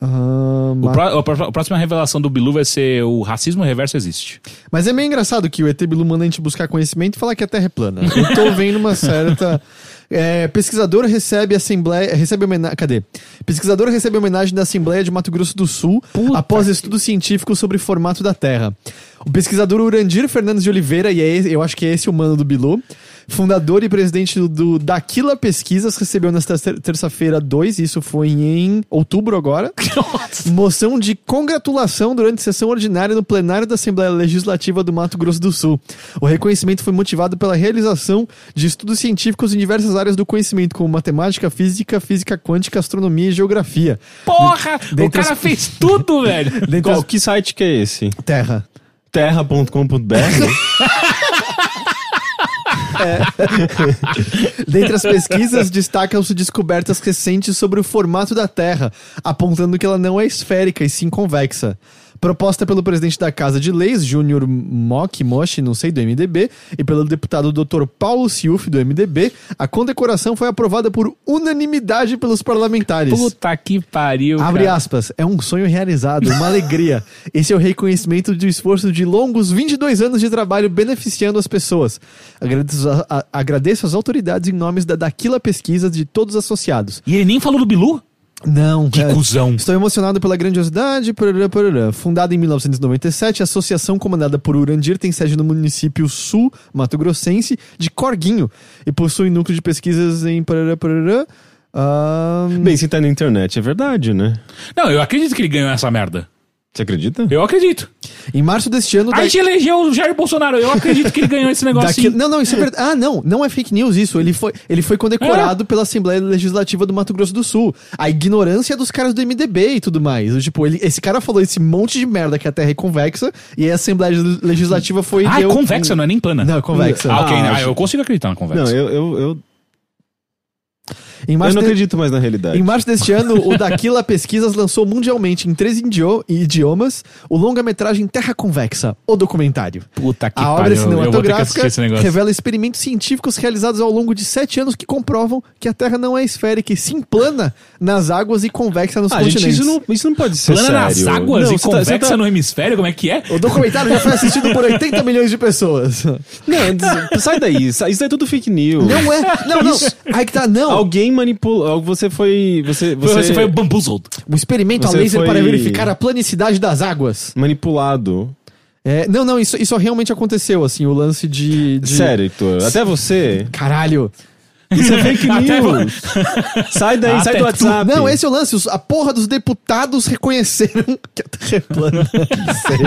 ah,
O pró- a próxima revelação do Bilu vai ser o racismo reverso existe.
Mas é meio engraçado que o ET Bilu manda a gente buscar conhecimento e falar que a Terra é plana. Eu tô vendo uma certa. <laughs> É, pesquisador recebe assembleia. Recebe homenagem. Cadê? Pesquisador recebe homenagem da Assembleia de Mato Grosso do Sul após estudo científico sobre formato da Terra. O pesquisador Urandir Fernandes de Oliveira, e é eu acho que é esse o mano do Bilu, fundador e presidente do, do Daquila Pesquisas, recebeu nesta ter- terça-feira 2, isso foi em outubro agora. <laughs> Moção de congratulação durante sessão ordinária no plenário da Assembleia Legislativa do Mato Grosso do Sul. O reconhecimento foi motivado pela realização de estudos científicos em diversas áreas do conhecimento, como matemática, física, física quântica, astronomia e geografia.
Porra! o
dentre
cara
as-
fez tudo, <laughs> velho!
Qual,
as...
que site que é esse?
Terra.
Terra.com.br? <laughs>
Dentre as pesquisas, destacam-se descobertas recentes sobre o formato da Terra, apontando que ela não é esférica e sim convexa. Proposta pelo presidente da Casa de Leis, Júnior Mock Moshi, não sei, do MDB, e pelo deputado Dr. Paulo Siuf, do MDB, a condecoração foi aprovada por unanimidade pelos parlamentares.
Puta que pariu.
Abre
cara.
aspas, é um sonho realizado, uma alegria. <laughs> Esse é o reconhecimento do esforço de longos 22 anos de trabalho beneficiando as pessoas. Agradeço, a- a- agradeço às autoridades em nomes da Daquila Pesquisa de todos os associados.
E ele nem falou do Bilu?
Não,
Que
é,
cuzão.
Estou emocionado pela grandiosidade. Parará, parará. Fundada em 1997, a associação comandada por Urandir tem sede no município sul Mato Grossense de Corguinho e possui núcleo de pesquisas em. Parará, parará. Ahn,
Bem, se tá na internet, é verdade, né?
Não, eu acredito que ele ganhou essa merda.
Você acredita?
Eu acredito.
em março deste ano.
A
da-
gente elegeu o Jair Bolsonaro. Eu acredito que ele ganhou esse negócio.
Daqui-. Não, não, isso é verdade. Ah, não, não é fake news isso. Ele foi, ele foi condecorado pela Assembleia Legislativa do Mato Grosso do Sul. A ignorância dos caras do MDB e tudo mais. Tipo, ele, esse cara falou esse monte de merda que a Terra é convexa e a Assembleia Legislativa foi.
Ah, é
deu-
convexa, não é nem plana.
Não, é convexa.
Ah, ok.
Ah,
Ah,
acho-
eu consigo acreditar na convexa.
Não, eu, eu, eu, eu
março,
não
de-
acredito mais na realidade.
em março deste ano, o Daquila Pesquisas lançou mundialmente em três idio- idiomas o longa-metragem Terra Convexa, o documentário.
Puta que
A obra
pariu. Que
cinematográfica
assistir esse negócio.
revela experimentos científicos realizados ao longo de sete anos que comprovam que a Terra não é esférica e sim plana nas águas e convexa nos
Ah, gente,
continentes.
isso não, isso não pode ser
Plana
sério.
nas águas
Não,
e
tá-
convexa
você tá-
no hemisfério? Como é que é?
O documentário já foi assistido por 80 <laughs> milhões de pessoas.
Não, sai daí. Isso isso é tudo fake news.
Não é. Não, não. Aí que tá, não.
Alguém manipulou. Você foi. Você, você,
Você, foi bamboozled.
Um experimento a
Você
laser
foi-
para verificar a planicidade das águas.
manipulado.
É, não, não, isso, isso realmente aconteceu, assim, o lance de. de...
Sério, Heitor. Até você.
Caralho.
Isso é fake <laughs> news. sai daí, sai
Até
do WhatsApp.
Não, esse é o lance. A porra dos deputados reconheceram <laughs> que a Terra é plana. Sério.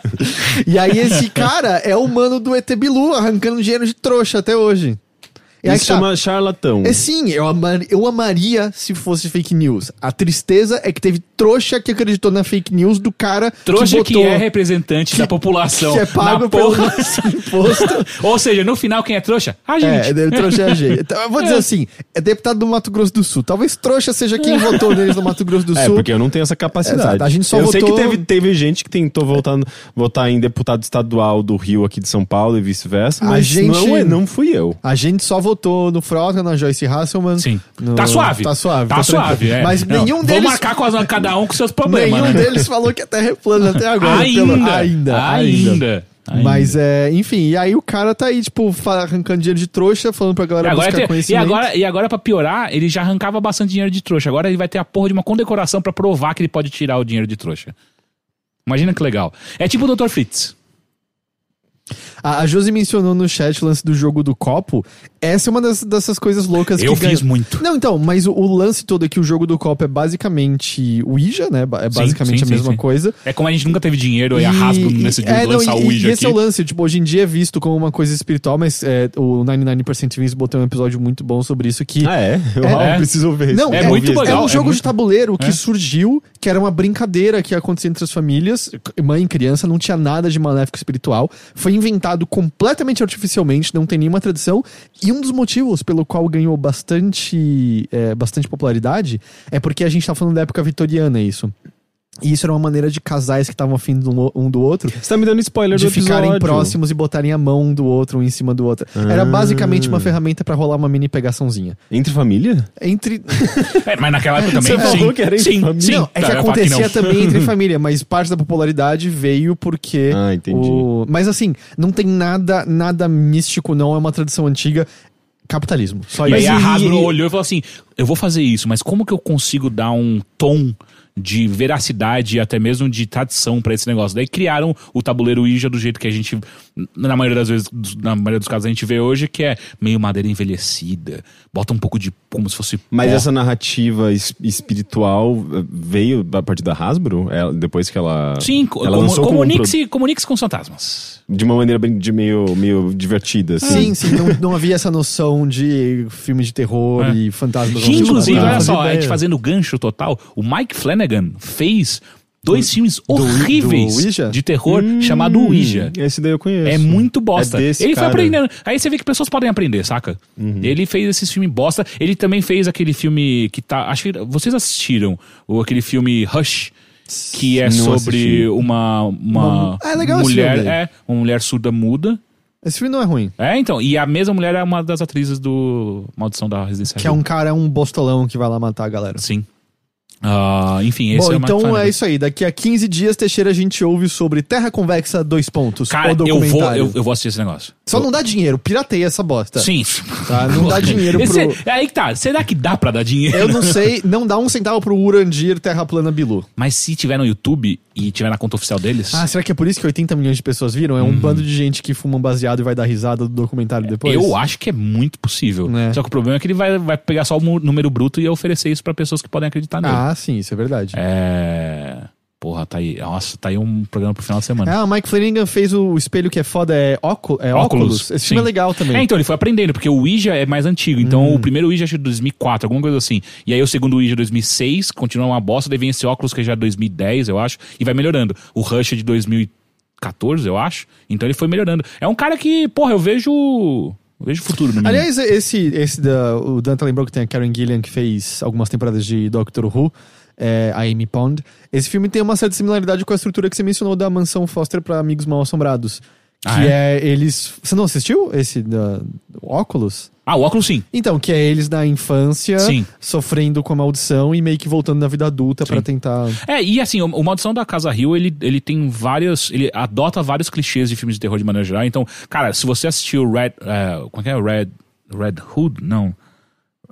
<laughs> e aí esse cara é o mano do ET Bilu, arrancando dinheiro de trouxa até hoje. E
Isso
que tá.
chama charlatão.
É sim, eu, amar- eu amaria se fosse fake news. A tristeza é que teve trouxa que acreditou na fake news do cara
Trouxa
que
que,
botou,
é representante da população.
que é pago
na
pelo
porra. <laughs>
imposto.
Ou seja, no final, quem é trouxa? A
É,
gente.
é, trouxa é a gente. Então, eu vou dizer assim, é deputado do Mato Grosso do Sul. Talvez trouxa seja quem votou neles no Mato Grosso do
É,
Sul.
porque eu não tenho essa capacidade.
Exato, a gente só
eu sei
votou-
que teve, teve gente que tentou votar, votar em deputado estadual do Rio aqui de São Paulo e vice-versa,
A
mas
gente-
não, é, não fui eu.
A gente só votou no Frota, na Joyce Hasselman.
Sim.
no-
Tá suave.
Tá suave.
Tá, suave,
tranquilo.
é.
Mas
Não,
nenhum deles...
marcar com as- cada um com seus problemas,
nenhum
né?
deles falou que a Terra é plana até agora.
Ainda,
pelo- ainda.
ainda. ainda.
Mas é, enfim, e aí o cara tá aí, tipo, arrancando dinheiro de trouxa, falando pra
E
galera
agora,
buscar
tem- e, agora, e agora, pra piorar, ele já arrancava bastante dinheiro de trouxa. Agora ele vai ter a porra de uma condecoração pra provar que ele pode tirar o dinheiro de trouxa. Imagina que legal. É tipo o Dr. Fritz.
A, a Josi mencionou no chat o lance do jogo do copo. Essa é uma das- dessas coisas loucas
Eu
que ganha-
fiz muito.
Não, então, mas o, o lance todo é que o jogo do copo é basicamente o Ouija, né? É basicamente
sim,
a
sim,
mesma
sim.
coisa.
É como a gente nunca teve dinheiro e a Hasbro nesse
é, não,
lançar
e,
o
e
Ouija
esse
aqui.
é o lance, tipo, hoje em dia é visto como uma coisa espiritual, mas é, o 99% Wins botou um episódio muito bom sobre isso que
Ah, é? Eu
É.
preciso ver
Não,
É
é,
muito
é
legal,
um
é
jogo
muito-
de tabuleiro que
É.
surgiu, que era uma brincadeira que acontecia entre as famílias, mãe e criança, não tinha nada de maléfico espiritual. Foi inventado completamente artificialmente, não tem nenhuma tradição. E um dos motivos pelo qual ganhou bastante, é, bastante popularidade é porque a gente tá falando da época vitoriana, isso. E isso era uma maneira de casais que estavam afim do- um do outro
Você tá me dando spoiler
de
do
ficarem
episódio.
próximos e botarem a mão um do outro, um em cima do outro. Era
Ah.
basicamente uma ferramenta pra rolar uma mini pegaçãozinha.
Entre família?
Entre <laughs>
É, mas naquela época também.
Você
sim,
falou que era em
sim,
família.
sim.
não, é
Tá,
que acontecia
não.
também entre <laughs> família, mas parte da popularidade veio porque.
Ah, entendi.
o- Mas assim, não tem nada, nada místico, não. É uma tradição antiga. Capitalismo. Só
E aí
isso.
a
e-
Hasbro
e-
olhou e falou assim: eu vou fazer isso, mas como que eu consigo dar um tom de veracidade e até mesmo de tradição pra esse negócio? Daí criaram o tabuleiro Ouija do jeito que a gente, na maioria das vezes, na maioria dos casos, a gente vê hoje, que é meio madeira envelhecida, bota um pouco de. como se fosse.
Mas
pó.
essa narrativa es- espiritual eh, veio a partir da Hasbro? Ela- depois que ela.
Sim,
ela lançou como um
comunique-se comunique com os fantasmas.
De uma maneira bem de meio, meio divertida, assim.
Sim, sim, não, não havia essa noção de filme de terror
É.
e fantasmas.
Que, inclusive, olha só, a gente fazendo gancho total, o Mike Flanagan fez dois filmes
do
horríveis
Ouija?
de terror chamado
Hum,
Ouija.
Esse daí eu conheço.
É muito bosta.
É desse
ele foi
cara.
aprendendo. Aí você vê que pessoas podem aprender, saca? Ele fez esses filmes bosta. Ele também fez aquele filme que tá. Acho que vocês assistiram. Ou aquele filme Rush. que é
Não
sobre
assisti.
uma, uma
Uma- Ah, é
mulher, é, uma mulher surda muda.
Esse filme não é ruim.
É, então, e a mesma mulher é uma das atrizes do Maldição da Residência
Que é um cara, é um bostolão que vai lá matar a galera.
Sim. Ah, enfim, esse
Bom,
é o
então
Flanagan.
é isso aí. Daqui a 15 dias, Teixeira, a gente ouve sobre Terra Convexa, dois pontos.
Cara, eu vou, eu, eu vou assistir esse negócio.
Só não dá dinheiro, pirateia essa bosta.
Sim.
Tá? Não dá <laughs> dinheiro
Esse-
pro...
é aí que tá. Será que dá pra dar dinheiro?
Eu não sei, não dá um centavo pro Urandir Terra Plana Bilu.
Mas se tiver no YouTube e tiver na conta oficial deles,
Ah, será que é por isso que 80 milhões de pessoas viram? É um bando de gente que fuma um baseado e vai dar risada do documentário depois?
eu acho que é muito possível.
É.
Só que o problema é que ele vai, vai pegar só o número bruto e oferecer isso pra pessoas que podem acreditar nele.
Ah, sim, isso é verdade.
É. Porra, tá aí. Nossa, tá aí um programa pro final de semana.
Ah, o Mike Flanagan fez o espelho que é foda, é, óculos. é óculos. Esse filme é legal também.
É, então ele foi aprendendo, porque o Ouija é mais antigo. Então
Hum.
o primeiro Ouija acho que é de 2004, alguma coisa assim. E aí o segundo Ouija é 2006, continua uma bosta, daí vem esse óculos que já é 2010, eu acho, e vai melhorando. O Rush é de 2014, eu acho. Então ele foi melhorando. É um cara que, porra, eu vejo. Eu vejo futuro no.
Aliás, esse, esse da, o Danta lembrou que tem a Karen Gillian que fez algumas temporadas de Doctor Who, é, a Amy Pond. Esse filme tem uma certa similaridade com a estrutura que você mencionou da Mansão Foster para Amigos Mal Assombrados. Que
Ah,
é? eles. Você não assistiu esse da óculos?
Ah, o óculos sim.
Então, que é eles na infância
Sim.
sofrendo com a maldição e meio que voltando na vida adulta pra tentar.
É, e assim, o, o Maldição da Casa Rio, ele, ele tem vários. Ele adota vários clichês de filmes de terror de maneira geral. Então, cara, se você assistiu Red. é, como é que é? Red. Red Hood? Não.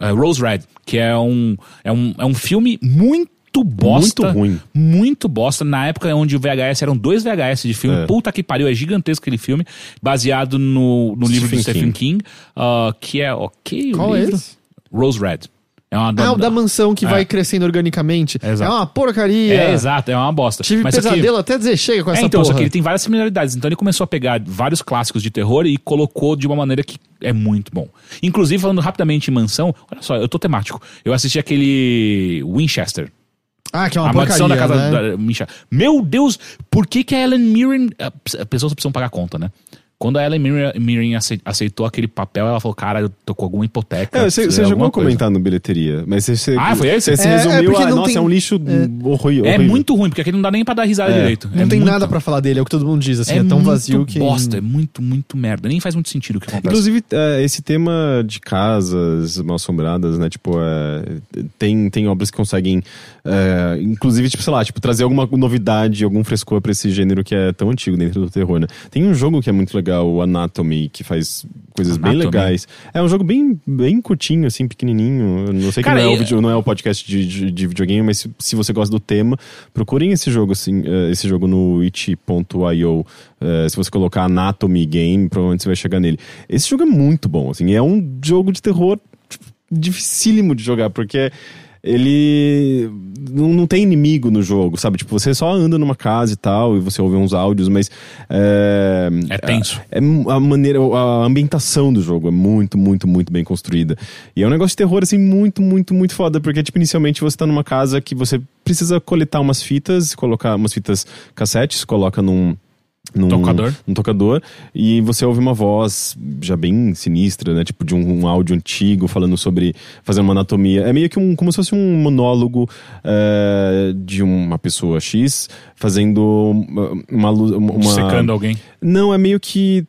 É, Rose Red, que é um, é um. É um filme muito bosta.
Muito ruim.
Muito bosta. Na época onde o VHS eram dois VHS de filme.
É.
Puta que pariu, é gigantesco aquele filme. Baseado no, no livro do
Stephen
Stephen King. ah, que é ok. o
Qual é
livro?
esse?
Rose Red. É uma
Ah, o da mansão que
É.
vai crescendo organicamente.
Exato.
É uma porcaria.
É, exato, é uma bosta.
Tive
Mas que-
pesadelo até dizer chega com essa
é, então,
porra.
só que ele tem várias similaridades. Então ele começou a pegar vários clássicos de terror e colocou de uma maneira que é muito bom. Inclusive, falando rapidamente em mansão, olha só, eu tô temático. Eu assisti aquele Winchester.
Ah, que é uma
a maldição da casa
né?
da Winchester. Meu Deus, por que que a Ellen Mirren... As pessoas precisam pagar conta, né? Quando a Ellen Mirren, Mirren acei- aceitou aquele papel, ela falou, cara, eu tô com alguma hipoteca.
É, você, você chegou a
coisa."
comentar no bilheteria, mas você, você,
Ah, foi esse?
você se
É, é
resumiu a,
não
nossa,
tem-
é um lixo horrível.
É muito ruim, porque aquele não dá nem pra dar risada
É.
direito.
Não
É
tem
muito-
nada pra falar dele, é o que todo mundo diz, assim, é, tão
muito
vazio que...
bosta, é muito, muito merda. Nem faz muito sentido o que acontece.
Inclusive, é, esse tema de casas mal assombradas, né? Tipo, é, tem, tem obras que conseguem, é, inclusive, tipo, sei lá, tipo, trazer alguma novidade, algum frescor pra esse gênero que é tão antigo dentro do terror, né? Tem um jogo que é muito legal, o Anatomy, que faz coisas bem
Anatomy?
legais. É um jogo bem, bem curtinho, assim, pequenininho. Eu Não sei
Cara,
que não é, o, vídeo- não é o podcast de, de, de videogame, mas se, se você gosta do tema, procurem esse jogo, assim, é, esse jogo no itch.io. É, se você colocar Anatomy Game, provavelmente você vai chegar nele. Esse jogo é muito bom, assim, é um jogo de terror tipo, dificílimo de jogar, porque ele não, não tem inimigo no jogo, sabe? Tipo, você só anda numa casa e tal, e você ouve uns áudios, mas. É,
É tenso.
é a maneira, a ambientação do jogo é muito, muito, muito bem construída. E é um negócio de terror, assim, muito, muito, muito foda, porque, tipo, inicialmente você tá numa casa que você precisa coletar umas fitas, colocar umas fitas cassetes, coloca num. Num
Tocador.
num tocador, e você ouve uma voz já bem sinistra, né? Tipo, de um, um áudio antigo falando sobre fazer uma anatomia. É meio que um, como se fosse um monólogo é, de uma pessoa X fazendo uma, uma, lu- uma
Secando alguém.
não, é meio que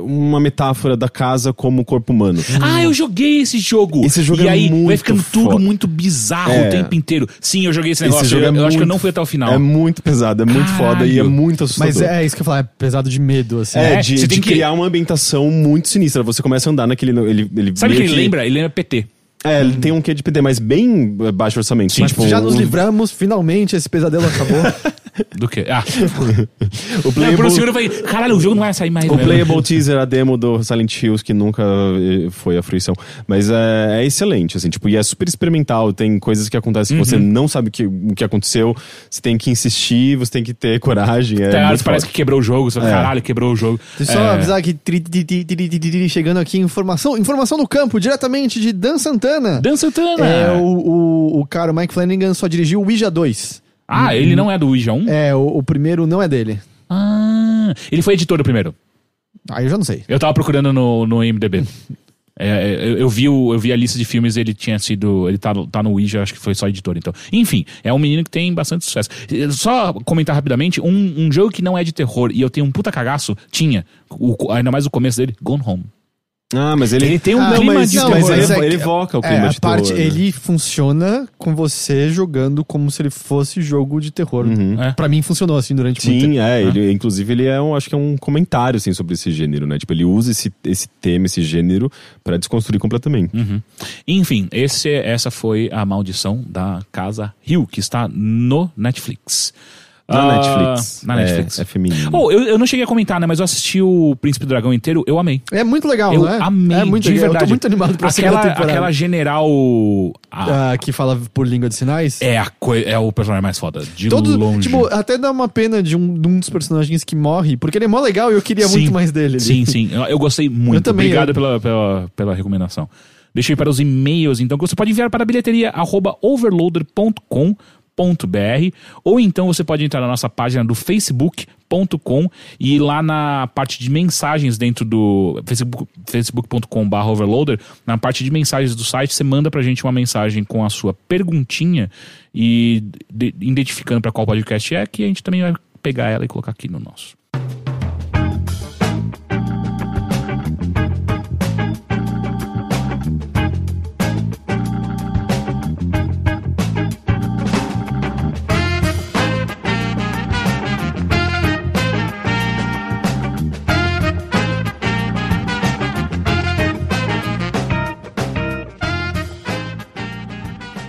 uma metáfora da casa como corpo humano.
Ah, eu joguei esse jogo.
Esse jogo
e
é
aí vai
muito
ficando tudo
foda.
muito bizarro
É.
o tempo inteiro. Sim, eu joguei esse
Esse
negócio.
jogo
eu,
é
eu acho que eu
muito-
não fui até o final.
É muito pesado, é muito foda e é
Caralho.
muito assustador.
Mas é isso que eu ia falar, é pesado de medo, assim.
É,
É,
de,
você
de
tem que-
criar uma ambientação muito sinistra. Você começa a andar naquele. Ele, ele
Sabe o que ele lembra? Ele lembra PT.
É, ele tem um quê de PD, mas bem eh, baixo orçamento.
Sim,
tipo,
Já nos livramos, finalmente, esse pesadelo acabou. <laughs>
Do quê? Ah, <laughs>
o
não, um
Playable,
segundo eu falei, caralho, o jogo não vai sair mais.
o
mesmo.
playable Teaser, a demo do Silent Hills, que nunca eh, foi a fruição. Mas é, é excelente, assim, tipo, e é super experimental. Tem coisas que acontecem que você não sabe o que, o que aconteceu. Você tem que insistir, você tem que ter coragem. É
que parece
foda.
que quebrou o jogo. Você fala,
É.
caralho, quebrou o jogo.
Deixa eu só
É,
avisar que chegando aqui informação, informação do campo, diretamente de Dan Santana.
Dan Santana.
É, o, o, o cara, o Mike Flanagan, só dirigiu o Ouija 2.
Ah, ele não é do Ouija 1?
É, o, o primeiro não é dele.
Ah, ele foi editor do primeiro.
Aí eu já não sei.
Eu tava procurando no, no IMDB. É, é, eu, eu vi o, eu vi a lista de filmes, ele tinha sido. Ele tá, no- tá no Ouija, acho que foi só editor, então. Enfim, é um menino que tem bastante sucesso. Só comentar rapidamente, um, um jogo que não é de terror e eu tenho um puta cagaço, tinha. o- ainda mais o começo dele, Gone Home.
Ah, mas ele,
Ele tem um
Ah,
clima
mas,
de
não,
terror.
mas ele,
é
ele evoca o
É,
clima
a
de
parte,
terror. né?
ele funciona com você jogando como se ele fosse jogo de terror.
Uhum.
É.
Pra mim funcionou assim durante muito
Sim,
tempo.
é, ele, inclusive ele é um, acho que é um comentário assim sobre esse gênero, né? Tipo, ele usa esse, esse tema, esse gênero pra desconstruir completamente.
Uhum. Enfim, esse, essa foi a maldição da Casa Hill, que está no Netflix.
Na
Ah,
Netflix.
Na Netflix.
É, é feminino.
Oh, eu, eu não cheguei a comentar, né? Mas eu assisti o Príncipe do Dragão inteiro, eu amei.
É muito legal,
eu
né?
amei,
é muito
de
legal.
verdade.
Eu tô muito animado pra segunda
aquela,
temporada.
aquela general... a-
Ah, que fala por língua de sinais.
é, a coi- é o personagem mais foda, de
Todo,
longe.
tipo, até dá uma pena de um, de um dos personagens que morre, porque ele é mó legal e eu queria
Sim.
muito mais dele. ali.
Sim, sim. Eu, eu gostei muito.
Eu também,
Obrigado
eu-
Pela, pela, pela recomendação. Deixa eu ir para os e-mails, então, que você pode enviar para bilheteria arroba overloader.com.br ou então você pode entrar na nossa página do facebook.com e lá na parte de mensagens dentro do facebook, overloader, na parte de mensagens do site, você manda pra gente uma mensagem com a sua perguntinha e de- identificando para qual podcast é, que a gente também vai pegar ela e colocar aqui no nosso.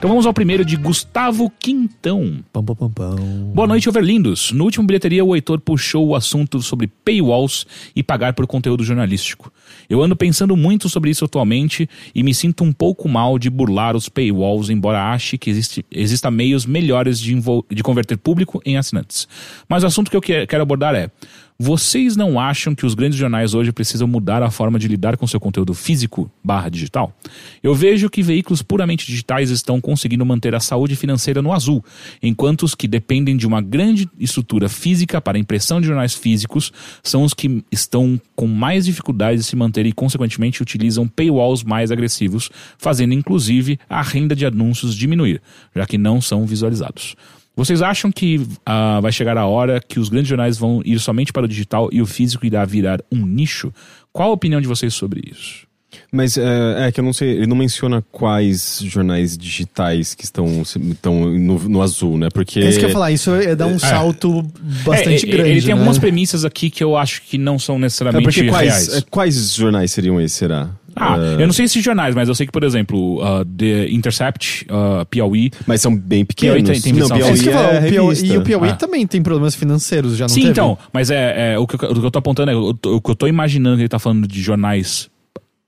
Então vamos ao primeiro de Gustavo Quintão.
Pam, pam, pam, pam.
Boa noite, overlindos. No último bilheteria, o Heitor puxou o assunto sobre paywalls e pagar por conteúdo jornalístico. Eu ando pensando muito sobre isso atualmente e me sinto um pouco mal de burlar os paywalls, embora ache que existe, exista meios melhores de, de converter público em assinantes. Mas o assunto que eu que- quero abordar é: vocês não acham que os grandes jornais hoje precisam mudar a forma de lidar com seu conteúdo físico barra digital? Eu vejo que veículos puramente digitais estão conseguindo manter a saúde financeira no azul, enquanto os que dependem de uma grande estrutura física para impressão de jornais físicos são os que estão com mais dificuldade de se manter e, consequentemente, utilizam paywalls mais agressivos, fazendo inclusive a renda de anúncios diminuir, já que não são visualizados. Vocês acham que ah, vai chegar a hora que os grandes jornais vão ir somente para o digital e o físico irá virar um nicho? Qual a opinião de vocês sobre isso?
Mas é, é que eu não sei, ele não menciona quais jornais digitais que estão, estão no, no azul, né? Porque.
É isso que eu ia falar, isso é dar um salto bastante
É, é,
grande.
Ele tem
né?
algumas premissas aqui que eu acho que não são
É
necessariamente
porque quais,
reais.
é, quais jornais seriam esses, será?
Ah,
É,
eu não sei esses jornais, mas eu sei que, por exemplo, uh, The Intercept, uh, Piauí.
Mas são bem pequenos.
Piauí tem- tem
não,
É
Piauí
falar,
é
o Piauí- e o Piauí
Ah.
também tem problemas financeiros, já não
Sim,
teve?
então, mas é, é, o, que eu, o que eu tô apontando é o, o que eu tô imaginando que ele tá falando de jornais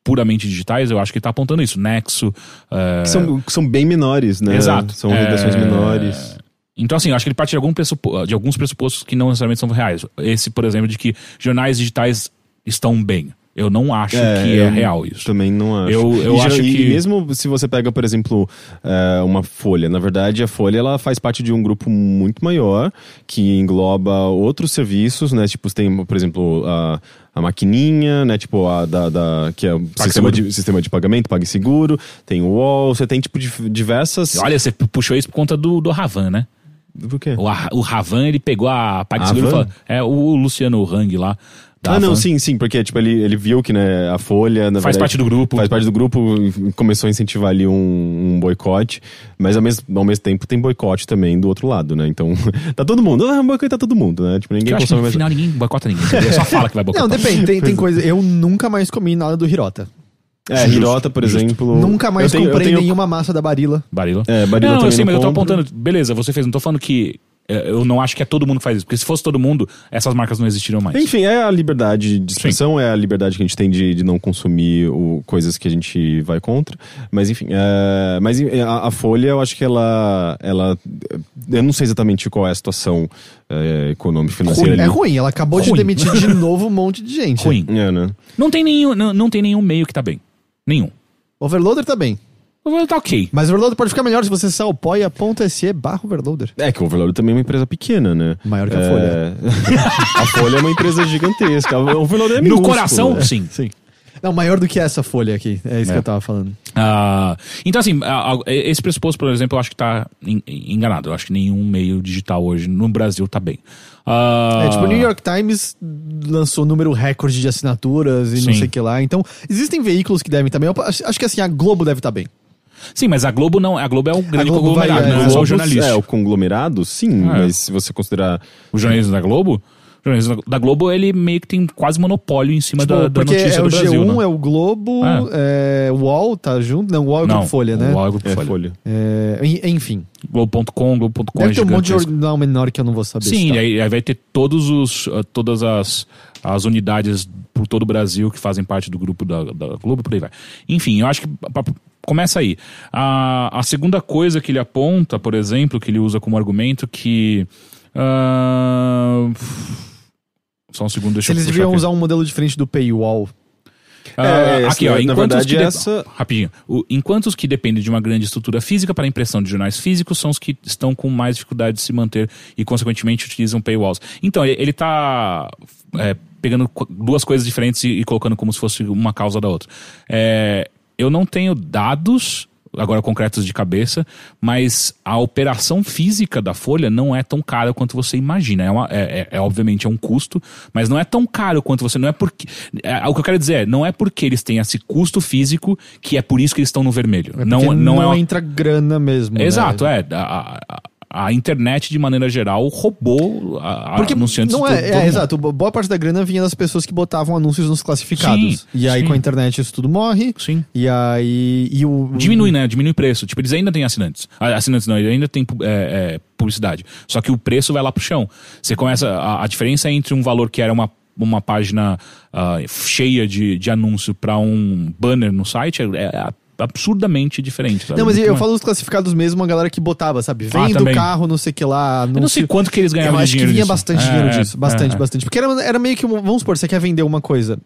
puramente digitais, eu acho que ele tá apontando isso. Nexo. é,
Que são, que são bem menores, né?
Exato.
São redações
É,
menores.
Então, assim, eu acho que ele parte de, algum pressupo- de alguns pressupostos que não necessariamente são reais. Esse, por exemplo, de que jornais digitais estão bem. Eu não acho que é real isso.
Também não acho.
Eu- eu
e,
acho
e
que-
mesmo se você pega, por exemplo, é, uma Folha, na verdade a Folha ela faz parte de um grupo muito maior que engloba outros serviços, né? Tipo, tem, por exemplo, a, a maquininha, né? Tipo, a da, da- que é o sistema de, sistema de pagamento, PagSeguro, tem o UOL, você tem, tipo, diversas...
Olha, você puxou isso por conta do, do Ravan, né?
Do quê?
O, o Ravan, ele pegou a PagSeguro e falou... É, o Luciano Hang lá.
Ah, não,
Havan.
sim, sim, porque tipo, ele, ele viu que né, a Folha. na
Faz
verdade,
parte do grupo.
Faz parte do grupo e começou a incentivar ali um, um boicote, mas ao mesmo, ao mesmo tempo tem boicote também do outro lado, né? Então, <laughs> tá todo mundo. Ah, boicotar todo mundo, né? Tipo, ninguém consome
no
mais.
final ninguém boicota ninguém. Ele só fala que vai
Não,
boicotar.
depende, tem, tem coisa. Eu nunca mais comi nada do Hirota.
É, Hirota, por exemplo.
Nunca mais
eu tenho,
comprei
eu tenho,
nenhuma massa da Barilla.
Barilo.
É, Barilla
não, eu sei,
não
mas eu tô apontando. Beleza, você fez. Não tô falando que. É, Eu não acho que é todo mundo que faz isso. Porque se fosse todo mundo, essas marcas não existiriam mais.
Enfim, é a liberdade de expressão, é a liberdade que a gente tem de, de não consumir o, coisas que a gente vai contra. Mas enfim, é, mas a, a Folha, eu acho que ela, ela. Eu não sei exatamente qual é a situação é, econômica financeira
Ruim.
É ruim, ela acabou de
Ruim.
demitir de <laughs> novo um monte de gente.
Ruim.
É, né?
Não tem nenhum, não, não tem nenhum meio que tá bem. Nenhum.
Overloader tá bem.
Tá ok.
Mas o Overloader pode ficar melhor se você só apoia.se barra Overloader.
É que o Overloader também é uma empresa pequena, né?
Maior que a
É,
Folha. <laughs>
a Folha é uma empresa gigantesca. O Overloader é
No
minúsculo,
coração,
né?
sim.
Sim. Não, maior do que essa folha aqui. É isso
É.
que eu tava falando.
Ah, então, assim, esse pressuposto, por exemplo, eu acho que tá en- enganado. Eu acho que nenhum meio digital hoje no Brasil tá bem. Ah,
É, tipo, o New York Times lançou número recorde de assinaturas e não
Sim.
sei o que lá. Então, existem veículos que devem também. Eu acho, acho que assim, a Globo deve estar bem.
Sim, mas a Globo não. A Globo é o grande
Globo vai-
conglomerado,
é,
não é só jornalista.
É, o conglomerado, sim,
Ah,
mas se você considerar.
O jornalismo da Globo? Da Globo, ele meio que tem quase monopólio em cima
Tipo,
da, da notícia
é
do
o
Brasil.
G1,
né?
é o Globo, é, o UOL tá junto. Não, o UOL é o Grupo Folha, né?
O UOL é o Grupo
É,
Folha.
folha.
É, en- enfim.
Globo.com, Globo.com
Deve
é
ter um monte de jornal menor que eu não vou saber.
Sim,
citar.
aí, aí vai ter todos os, uh, todas as, as unidades por todo o Brasil que fazem parte do grupo da, da Globo, por aí vai. Enfim, eu acho que pa- começa aí. A, a segunda coisa que ele aponta, por exemplo, que ele usa como argumento, que. ah, só um segundo, deixa
Se
eu
eles deviam
aqui.
usar um modelo diferente do paywall.
Ah,
É,
aqui, ó,
na
enquanto
verdade,
os que de-
essa-
Rapidinho. O- enquanto os que dependem de uma grande estrutura física para impressão de jornais físicos são os que estão com mais dificuldade de se manter e, consequentemente, utilizam paywalls. Então, ele- está pegando co- duas coisas diferentes e, e colocando como se fosse uma causa da outra. É, eu não tenho dados agora concretos de cabeça, mas a operação física da folha não é tão cara quanto você imagina. É, uma- é- é- é, obviamente é um custo, mas não é tão caro quanto você. Não é porque. é, o que eu quero dizer é, não é porque eles têm esse custo físico que é por isso que eles estão no vermelho.
É
não, não, é uma-
entra grana mesmo. né?
Exato, é. A, a- a internet, de maneira geral, roubou a, a
Porque
anunciantes
não é, é,
mundo.
exato. Boa parte da grana vinha das pessoas que botavam anúncios nos classificados.
Sim,
e aí
sim.
com a internet isso tudo morre.
Sim.
E aí. E o,
Diminui, né? Diminui o preço. Tipo, eles ainda têm assinantes. Assinantes não, eles ainda têm é, é, publicidade. Só que o preço vai lá pro chão. Você começa. A, a diferença entre um valor que era uma, uma página ah, cheia de, de anúncio para um banner no site é, é absurdamente diferente. Sabe?
Não, mas eu falo dos classificados mesmo, a galera que botava, sabe?
Ah,
Vem do
também.
carro, não sei o que lá.
Eu não sei quanto que eles ganhavam
Eu acho que
dinheiro
vinha
disso.
bastante
É,
dinheiro disso. Bastante,
é, é.
bastante. Porque era, era meio que. Vamos supor, você quer vender uma coisa.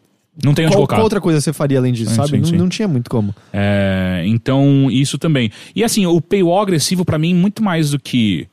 Não tem onde
Qual,
colocar.
qual outra coisa você faria além disso,
Sim,
sabe?
sim,
não,
sim.
não tinha muito como.
É, então, isso também. E assim, o paywall agressivo, pra mim, muito mais do que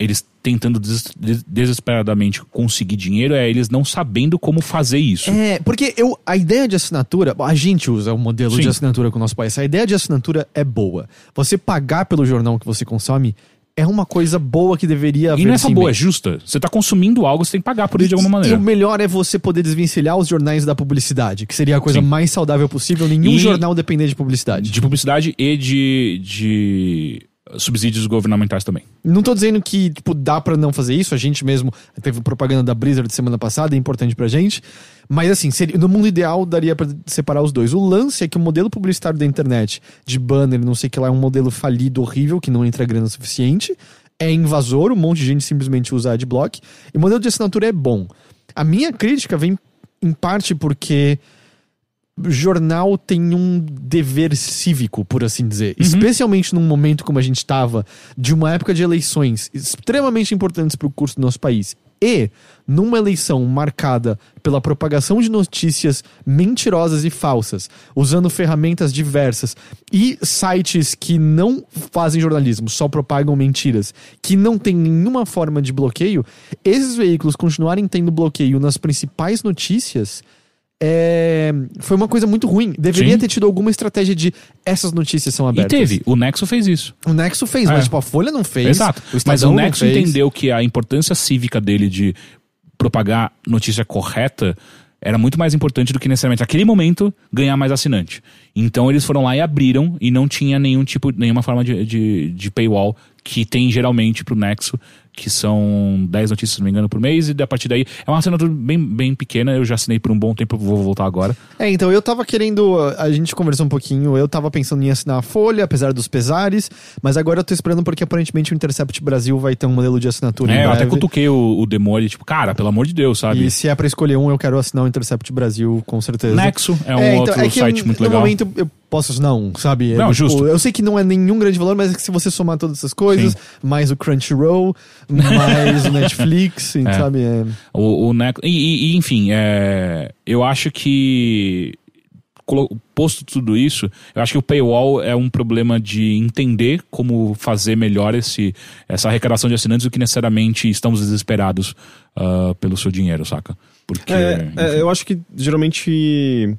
eles tentando des- des- desesperadamente conseguir dinheiro, é eles não sabendo como fazer isso.
É, porque eu, a ideia de assinatura, a gente usa o modelo
Sim.
de assinatura com o nosso país. A ideia de assinatura é boa. Você pagar pelo jornal que você consome é uma coisa boa que deveria haver.
e não é só boa, é justa. Você tá consumindo algo, você tem que pagar por isso de alguma
E o
maneira.
melhor é você poder desvencilhar os jornais da publicidade, que seria a coisa
Sim.
mais saudável possível. Nenhum
E-
jornal depender de publicidade.
De publicidade e de, de subsídios governamentais também.
Não tô dizendo que, tipo, dá pra não fazer isso. A gente mesmo teve propaganda da Blizzard semana passada, é importante pra gente. Mas assim, seria- no mundo ideal daria pra separar os dois. O lance é que o modelo publicitário da internet, de banner, não sei o que lá, é um modelo falido, horrível, que não entra grana suficiente. É invasor, um monte de gente simplesmente usa adblock. E o modelo de assinatura é bom. A minha crítica vem em parte porque jornal tem um dever cívico, por assim dizer. Especialmente num momento como a gente estava, de uma época de eleições extremamente importantes para o curso do nosso país. E numa eleição marcada pela propagação de notícias mentirosas e falsas, usando ferramentas diversas e sites que não fazem jornalismo, só propagam mentiras, que não tem nenhuma forma de bloqueio, esses veículos continuarem tendo bloqueio nas principais notícias é, foi uma coisa muito ruim. Deveria
Sim.
ter tido alguma estratégia de essas notícias são
E
abertas.
teve. O Nexo fez isso.
O Nexo fez,
É.
mas tipo, a Folha não fez.
Exato.
O
Mas o Nexo entendeu que a importância cívica dele de propagar notícia correta era muito mais importante do que necessariamente naquele momento ganhar mais assinante. Então eles foram lá e abriram e não tinha nenhum tipo, nenhuma forma de, de, de paywall que tem geralmente pro Nexo, que são 10 notícias, se não me engano, por mês, e a partir daí é uma assinatura bem, bem pequena, eu já assinei por um bom tempo, vou voltar agora.
É, então eu tava querendo. A gente conversou um pouquinho, eu tava pensando em assinar a Folha, apesar dos pesares, mas agora eu tô esperando porque aparentemente o Intercept Brasil vai ter um modelo de assinatura.
É, eu até cutuquei o, o Demore, tipo, cara, pelo amor de Deus, sabe?
E se é pra escolher um, eu quero assinar o Intercept Brasil, com certeza.
Nexo é um
É, então,
outro
é que
site
eu-
muito
no
legal.
momento eu posso assinar um, sabe? É,
Não, justo.
Eu sei que não é nenhum grande valor, mas é que se você somar todas essas coisas, mais o Crunchyroll, mais o Netflix, <laughs>
É.
sabe? É...
O, o Nexo. E, e- e, enfim, é, eu acho que. Posto tudo isso, eu acho que o paywall é um problema de entender como fazer melhor esse, essa arrecadação de assinantes do que necessariamente estamos desesperados ah, pelo seu dinheiro, saca? Porque.
É, é, eu acho que geralmente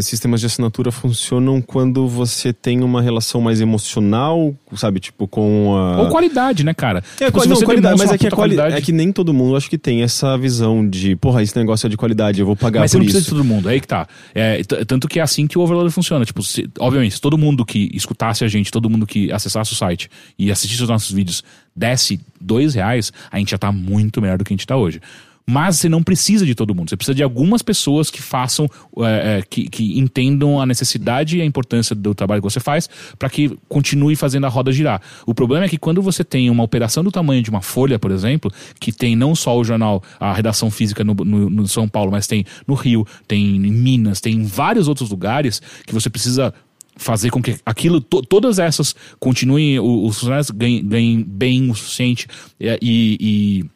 sistemas de assinatura funcionam quando você tem uma relação mais emocional, sabe? Tipo, com a.
Ou qualidade, né, cara?
É,
Tipo,
não,
você
qualidade, mas é que, quali-
qualidade-
é que nem todo mundo acho que tem essa visão de, porra, esse negócio é de qualidade, eu vou pagar
Mas você
por
não precisa
isso.
de todo mundo, é aí que tá. É, tanto que é assim que o Overloader funciona. Tipo, se- obviamente, se todo mundo que escutasse a gente, todo mundo que acessasse o site e assistisse os nossos vídeos desse dois reais, a gente já tá muito melhor do que a gente tá hoje. Mas você não precisa de todo mundo. Você precisa de algumas pessoas que façam, é, é, que, que entendam a necessidade e a importância do trabalho que você faz para que continue fazendo a roda girar. O problema é que quando você tem uma operação do tamanho de uma folha, por exemplo, que tem não só o jornal, a redação física no, no- no São Paulo, mas tem no Rio, tem em Minas, tem em vários outros lugares que você precisa fazer com que aquilo, to- todas essas continuem, os funcionários ganhem, ganhem bem o suficiente é, e- e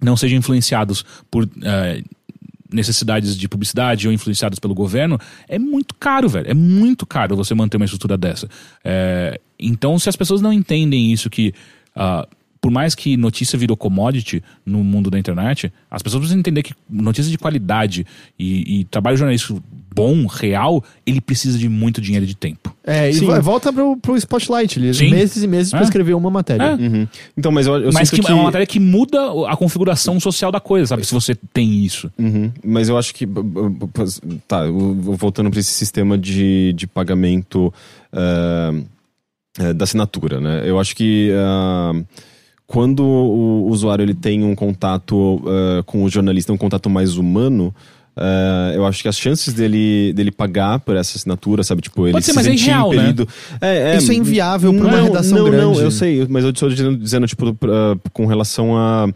não sejam influenciados por eh, necessidades de publicidade ou influenciados pelo governo, é muito caro, velho. É muito caro você manter uma estrutura dessa. Eh, então, se as pessoas não entendem isso, que ah, por mais que notícia virou commodity no mundo da internet, as pessoas precisam entender que notícia de qualidade e, e trabalho jornalístico bom, real, ele precisa de muito dinheiro e de tempo.
É, e
Sim.
vo- volta pro, pro Spotlight. Ele,
Sim.
meses e meses pra
É.
escrever uma matéria.
É.
Uhum. Então, mas eu, eu
Mas
sinto
que, é uma matéria que muda a configuração social da coisa, sabe? Se você tem isso.
Uhum. Mas eu acho que. Tá, voltando para esse sistema de, de pagamento eh, da assinatura, né? Eu acho que. ah, quando o usuário ele tem um contato ah, com o jornalista, um contato mais humano, ah, eu acho que as chances dele, dele pagar por essa assinatura, sabe? Tipo, ele
Pode ser,
se
mas é
sentir
irreal, né?
impelido. É,
Isso é inviável pra uma
não,
redação
não, Não,
grande.
eu sei, mas eu estou dizendo, dizendo tipo, pra- com relação a.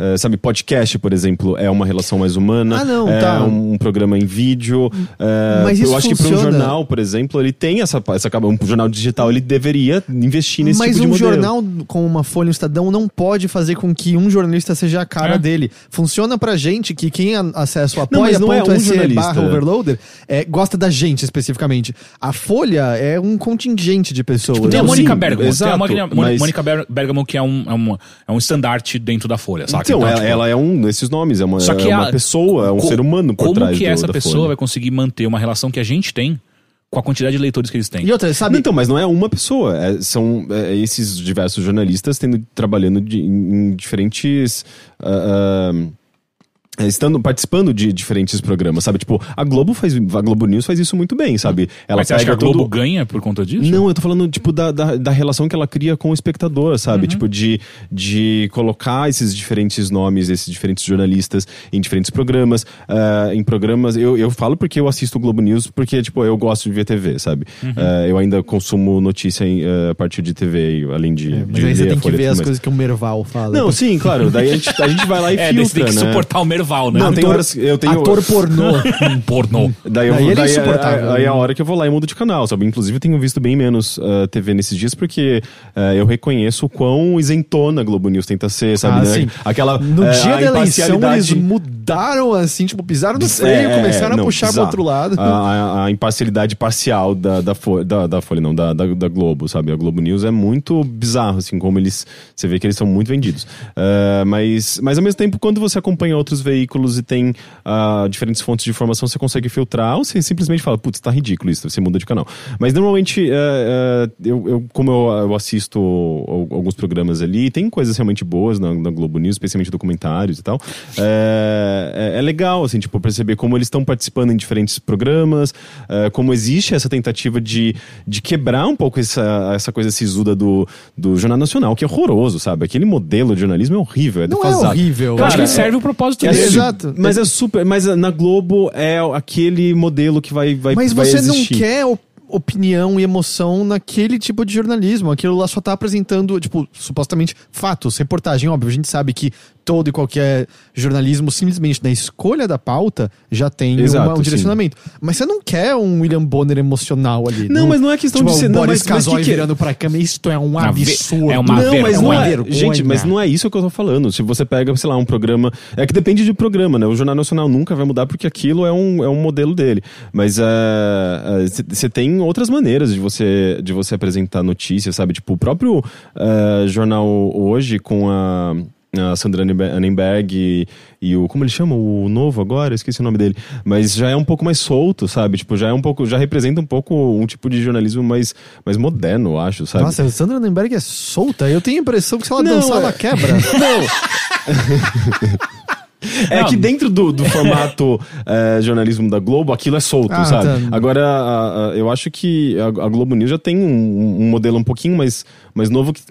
eh, sabe, podcast, por exemplo, é uma relação mais humana.
Ah, não,
é
tá.
um programa em vídeo. eh,
Mas isso
eu acho que para um
funciona.
jornal, por exemplo, ele tem essa, essa. Um jornal digital, ele deveria investir nesse
Mas
tipo de
um
modelo.
jornal com uma folha um estadão não pode fazer com que um jornalista seja a cara
É.
dele. Funciona pra gente que quem acessa o
Não, mas não é um jornalista.
barra overloader é, gosta da gente especificamente. A folha é um contingente de pessoas.
Tipo, tem a Mônica Bergamo.
exato,
tem a Mônica,
mas-
Mônica Ber- Bergamo, que é um, é, um, é um estandarte dentro da Folha, saca?
Então, ela,
tipo,
ela é um desses nomes, é uma,
Só que
é uma
a-
pessoa, é um
co-
ser humano por
como
trás
que
do-
essa
da
pessoa
Folha.
vai conseguir manter uma relação que a gente tem com a quantidade de leitores que eles têm?
E outra, sabe?
Não, então, mas não é uma pessoa. é- são é, esses diversos jornalistas tendo, trabalhando de- em diferentes. ah, é, estando participando de diferentes programas, sabe? Tipo, a Globo faz. A Globo News faz isso muito bem, sabe? Ela
Mas você acha que a Globo
todo-
ganha por conta disso?
Não, eu tô falando, tipo, da, da, da relação que ela cria com o espectador, sabe? Tipo, de, de colocar esses diferentes nomes, esses diferentes jornalistas em diferentes programas. ah, em programas. Eu, eu falo porque eu assisto o Globo News, porque, tipo, eu gosto de ver TV, sabe? Ah, eu ainda consumo notícia em, ah, a partir de TV, além de.
É,
de
mas aí você tem que ver as
mais.
coisas que o Merval fala.
Não, sim, claro. Daí a gente, a gente vai lá e <laughs>
É,
filtra,
tem que
né?
suportar o Merval, né?
Não, tem horas. Eu tenho,
Ator <laughs> pornô.
pornô.
Daí, eu,
Daí ele é
daí,
insuportável.
Aí é a hora que eu vou lá e mudo de canal, sabe? Inclusive eu tenho visto bem menos ah, TV nesses dias porque ah, eu reconheço o quão isentona a Globo News tenta ser, sabe?
Ah,
né? Aquela
No
eh,
dia
a
da eleição, eles mudaram assim, tipo, pisaram no
É,
freio,
é,
começaram
não,
a puxar pro outro lado.
A, a- a imparcialidade parcial da, da, Folha, da, da Folha, não, da, da, da Globo, sabe? A Globo News é muito bizarro, assim, como eles. Você vê que eles são muito vendidos. Ah, mas, mas ao mesmo tempo, quando você acompanha outros veículos e tem ah, diferentes fontes de informação, você consegue filtrar, ou você simplesmente fala, putz, tá ridículo isso, você muda de canal. Mas normalmente, ah, eu, eu- como eu, eu assisto al- alguns programas ali, tem coisas realmente boas na, na Globo News, especialmente documentários e tal. É, é- é legal, assim, tipo, perceber como eles estão participando em diferentes programas, é, como existe essa tentativa de, de quebrar um pouco essa, essa coisa sisuda do, do Jornal Nacional, que é horroroso, sabe? Aquele modelo de jornalismo é horrível, é
Não é horrível.
Eu acho que
Cara,
serve o propósito
É
dele.
Exato.
Mas é super. Mas na Globo é aquele modelo que vai, vai,
Mas
vai
você não
existir.
quer op- opinião e emoção naquele tipo de jornalismo. Aquilo lá só tá apresentando, tipo, supostamente fatos, reportagem. Óbvio, a gente sabe que todo e qualquer jornalismo, simplesmente na escolha da pauta, já tem uma-
Exato,
um
sim.
direcionamento. Mas você não quer um William Bonner emocional ali.
Não, mas não é questão
tipo,
de ser-
o
não,
Boris
mas- mas
Casoy
que que-
virando pra cama. Isto é um
Uma ve-
absurdo.
é uma
Não, mas não é.
vergonha.
Gente, mas não é isso que eu tô falando. Se você pega, sei lá, um programa. É que depende de programa, né? O Jornal Nacional nunca vai mudar porque aquilo é um, é um modelo dele. Mas você tem outras maneiras de você, de você apresentar notícias, sabe? Tipo, o próprio eh, jornal hoje com a. a Sandra Annenbe- Annenberg e, e o. Como ele chama? O novo agora? Esqueci o nome dele. Mas já é um pouco mais solto, sabe? Tipo, já é um pouco. Já representa um pouco um tipo de jornalismo mais, mais moderno, eu acho, sabe?
Nossa, a Sandra Nenberg é solta. Eu tenho a impressão que se ela
Não,
dançar,
é-
ela quebra. <laughs> <laughs>
É
Não.
que dentro do, do formato eh, jornalismo da Globo, aquilo é solto,
Ah,
sabe?
tá.
Agora, a- a- eu acho que a, a Globo News já tem um, um modelo um pouquinho mais, mais novo que,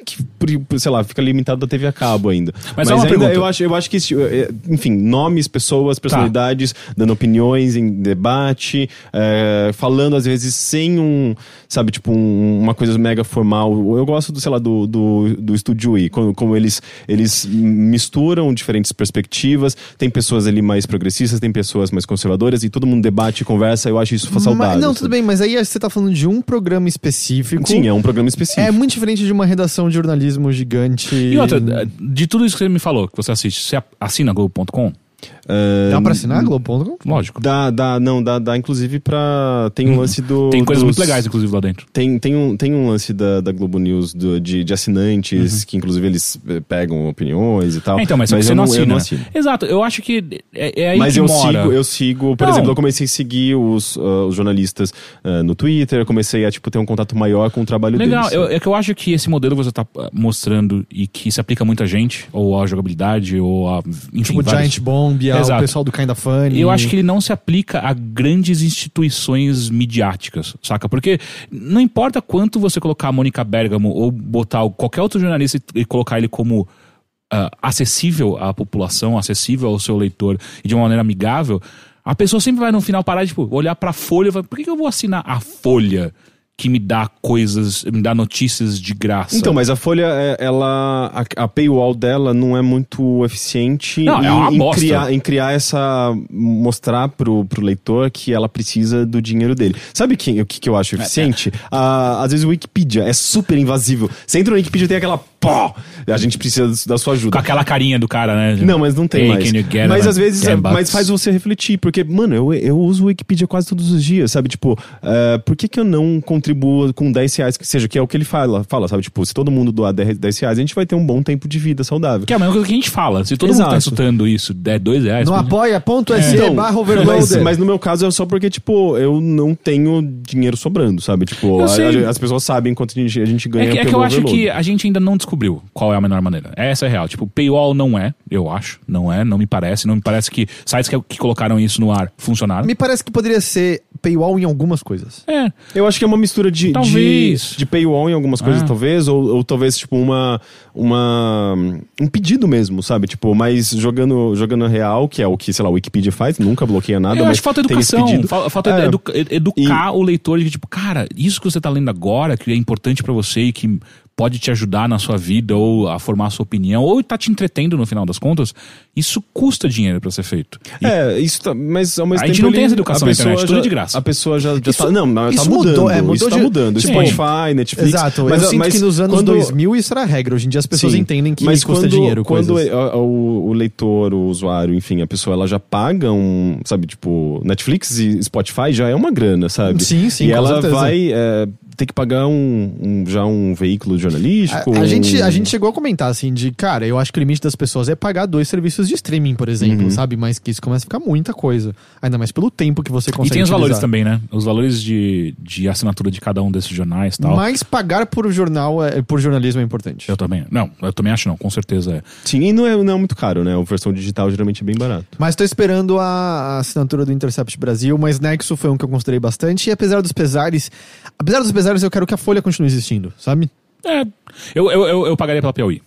que, sei lá, fica limitado da TV a cabo ainda.
Mas é uma
ainda
pergunta.
eu acho, eu acho que, esse- eh, enfim, nomes, pessoas, personalidades, dando opiniões em debate, eh, falando às vezes sem um, sabe, tipo, um- uma coisa mega formal. Eu gosto do, sei lá, do, do, do Estúdio I, como, como eles, eles misturam diferentes perspectivas, tem pessoas ali mais progressistas, tem pessoas mais conservadoras, e todo mundo debate, conversa, eu acho isso saudável.
Mas, não,
sabe?
tudo bem, mas aí você tá falando de um programa específico.
Sim, é um programa específico.
É muito diferente de uma redação de jornalismo gigante.
E outra, de tudo isso que você me falou, que você assiste, você assina Globo.com?
Ah,
Dá pra assinar Globo.com?
Lógico.
Dá, dá, não, dá, dá inclusive pra. Tem um lance do.
Tem coisas
dos-
muito legais, inclusive, lá dentro.
Tem, tem, um, tem um lance da, da Globo News do- de, de assinantes,
Uhum.
que inclusive eles eh, pegam opiniões e tal.
É, então, mas, você
eu
não assina.
eu não assino.
Exato, eu acho que é, é aí
Mas
que
eu
mora.
sigo, eu sigo, por
Não.
exemplo, eu comecei a seguir os, ah, os jornalistas ah, no Twitter, eu comecei a tipo, ter um contato maior com o trabalho
Legal,
deles.
eu, é que eu acho que esse modelo que você tá ah, mostrando e que se aplica a muita gente, ou à jogabilidade, ou a. Enfim,
Tipo
vários-
Giant Bomb, ao
Exato.
pessoal do Kinda Funny.
Eu acho que ele não se aplica a grandes instituições midiáticas, saca? Porque não importa quanto você colocar a Mônica Bergamo ou botar o- qualquer outro jornalista e, colocar ele como ah, acessível à população, acessível ao seu leitor e de uma maneira amigável, a pessoa sempre vai no final parar de tipo, olhar pra Folha e falar, por que, que eu vou assinar a Folha que me dá coisas, me dá notícias de graça?
Então, mas a Folha, é- ela. A, a paywall dela não é muito eficiente
Não,
em,
é uma
em criar, em criar essa. mostrar pro, pro leitor que ela precisa do dinheiro dele. Sabe quem, o que, que eu acho eficiente? Ah, às vezes o Wikipedia é super invasivo. Você entra no Wikipedia tem aquela. Pó! A gente precisa da sua ajuda.
Com aquela carinha do cara, né?
Não, mas não tem
Hey,
mais.
can you get
Mas às vezes, é- mas faz você refletir, porque, mano, eu, eu uso o Wikipedia quase todos os dias, sabe? Tipo, é, por que que eu não contribuo com 10 reais, que seja, que é o que ele fala, fala, sabe? Tipo, se todo mundo doar 10 10 reais, a gente vai ter um bom tempo de vida saudável.
Que é a mesma coisa que a gente fala. Se todo mundo
Exato.
tá escutando isso, der dois reais.
No
pode-
apoia.se
Então,
barra
mas,
overloader.
mas no meu caso é só porque, tipo, eu não tenho dinheiro sobrando, sabe? Tipo, a- a- as pessoas sabem quanto a gente, a gente ganha
É que, é que eu acho
overload.
que a gente ainda não descobriu qual é a melhor maneira. Essa é a real. Tipo, paywall não é, eu acho. Não é, não me parece. Não me parece que sites que, que colocaram isso no ar funcionaram.
Me parece que poderia ser paywall em algumas coisas.
É.
Eu acho que é uma mistura de,
Talvez.
de, de paywall em algumas coisas,
É.
talvez, ou, ou talvez, tipo, uma, uma. um pedido mesmo, sabe? Tipo, mas jogando, jogando real, que é o que, sei lá, o Wikipedia faz, nunca bloqueia nada,
eu
mas
acho que falta educação. Falta
É.
edu- educar o leitor de tipo, cara, isso que você tá lendo agora, que é importante pra você e que pode te ajudar na sua vida ou a formar a sua opinião, ou tá te entretendo no final das contas, isso custa dinheiro pra ser feito. E
É, isso tá, mas ao mesmo
A gente
tempo
não tem
ele-
essa educação
a
na internet, tudo
já-
de graça.
A pessoa já, já
Isso-
tá, não, não,
isso
tá mudando,
mudou, é, mudou
isso tá
de-
mudando,
tipo,
Spotify, Netflix.
Exato.
mas,
eu sinto
mas
que nos anos
quando-
2000 isso era regra. Hoje em dia as pessoas
Sim,
entendem que
mas
custa
quando,
dinheiro
quando
coisas.
o, o- o leitor, o usuário, enfim, a pessoa, ela já paga um, sabe, tipo, Netflix e Spotify já é uma grana, sabe?
Sim, sim,
E
com
ela
certeza.
vai é, ter que pagar um, um- já um veículo jornalístico.
A, a gente, a
um-
gente chegou a comentar assim de, cara, eu acho que o limite das pessoas é pagar dois serviços de streaming, por exemplo,
Uhum.
sabe? Mas que isso começa a ficar muita coisa. Ainda mais pelo tempo que você
E
consegue
tem os valores
utilizar.
também, né? Os valores de, de assinatura de cada um desses jornais e tal.
Mas pagar por jornal, é, por jornalismo é importante.
Eu também. Não, eu também acho não, com certeza é.
Sim, e não é, não é muito caro, né? A versão digital geralmente é bem barato.
Mas tô esperando a, a assinatura do Intercept Brasil, mas Nexo foi um que eu considerei bastante. E apesar dos pesares, apesar dos pesares, eu quero que a Folha continue existindo, sabe?
É. Eu, eu, eu, eu pagaria pela Piauí,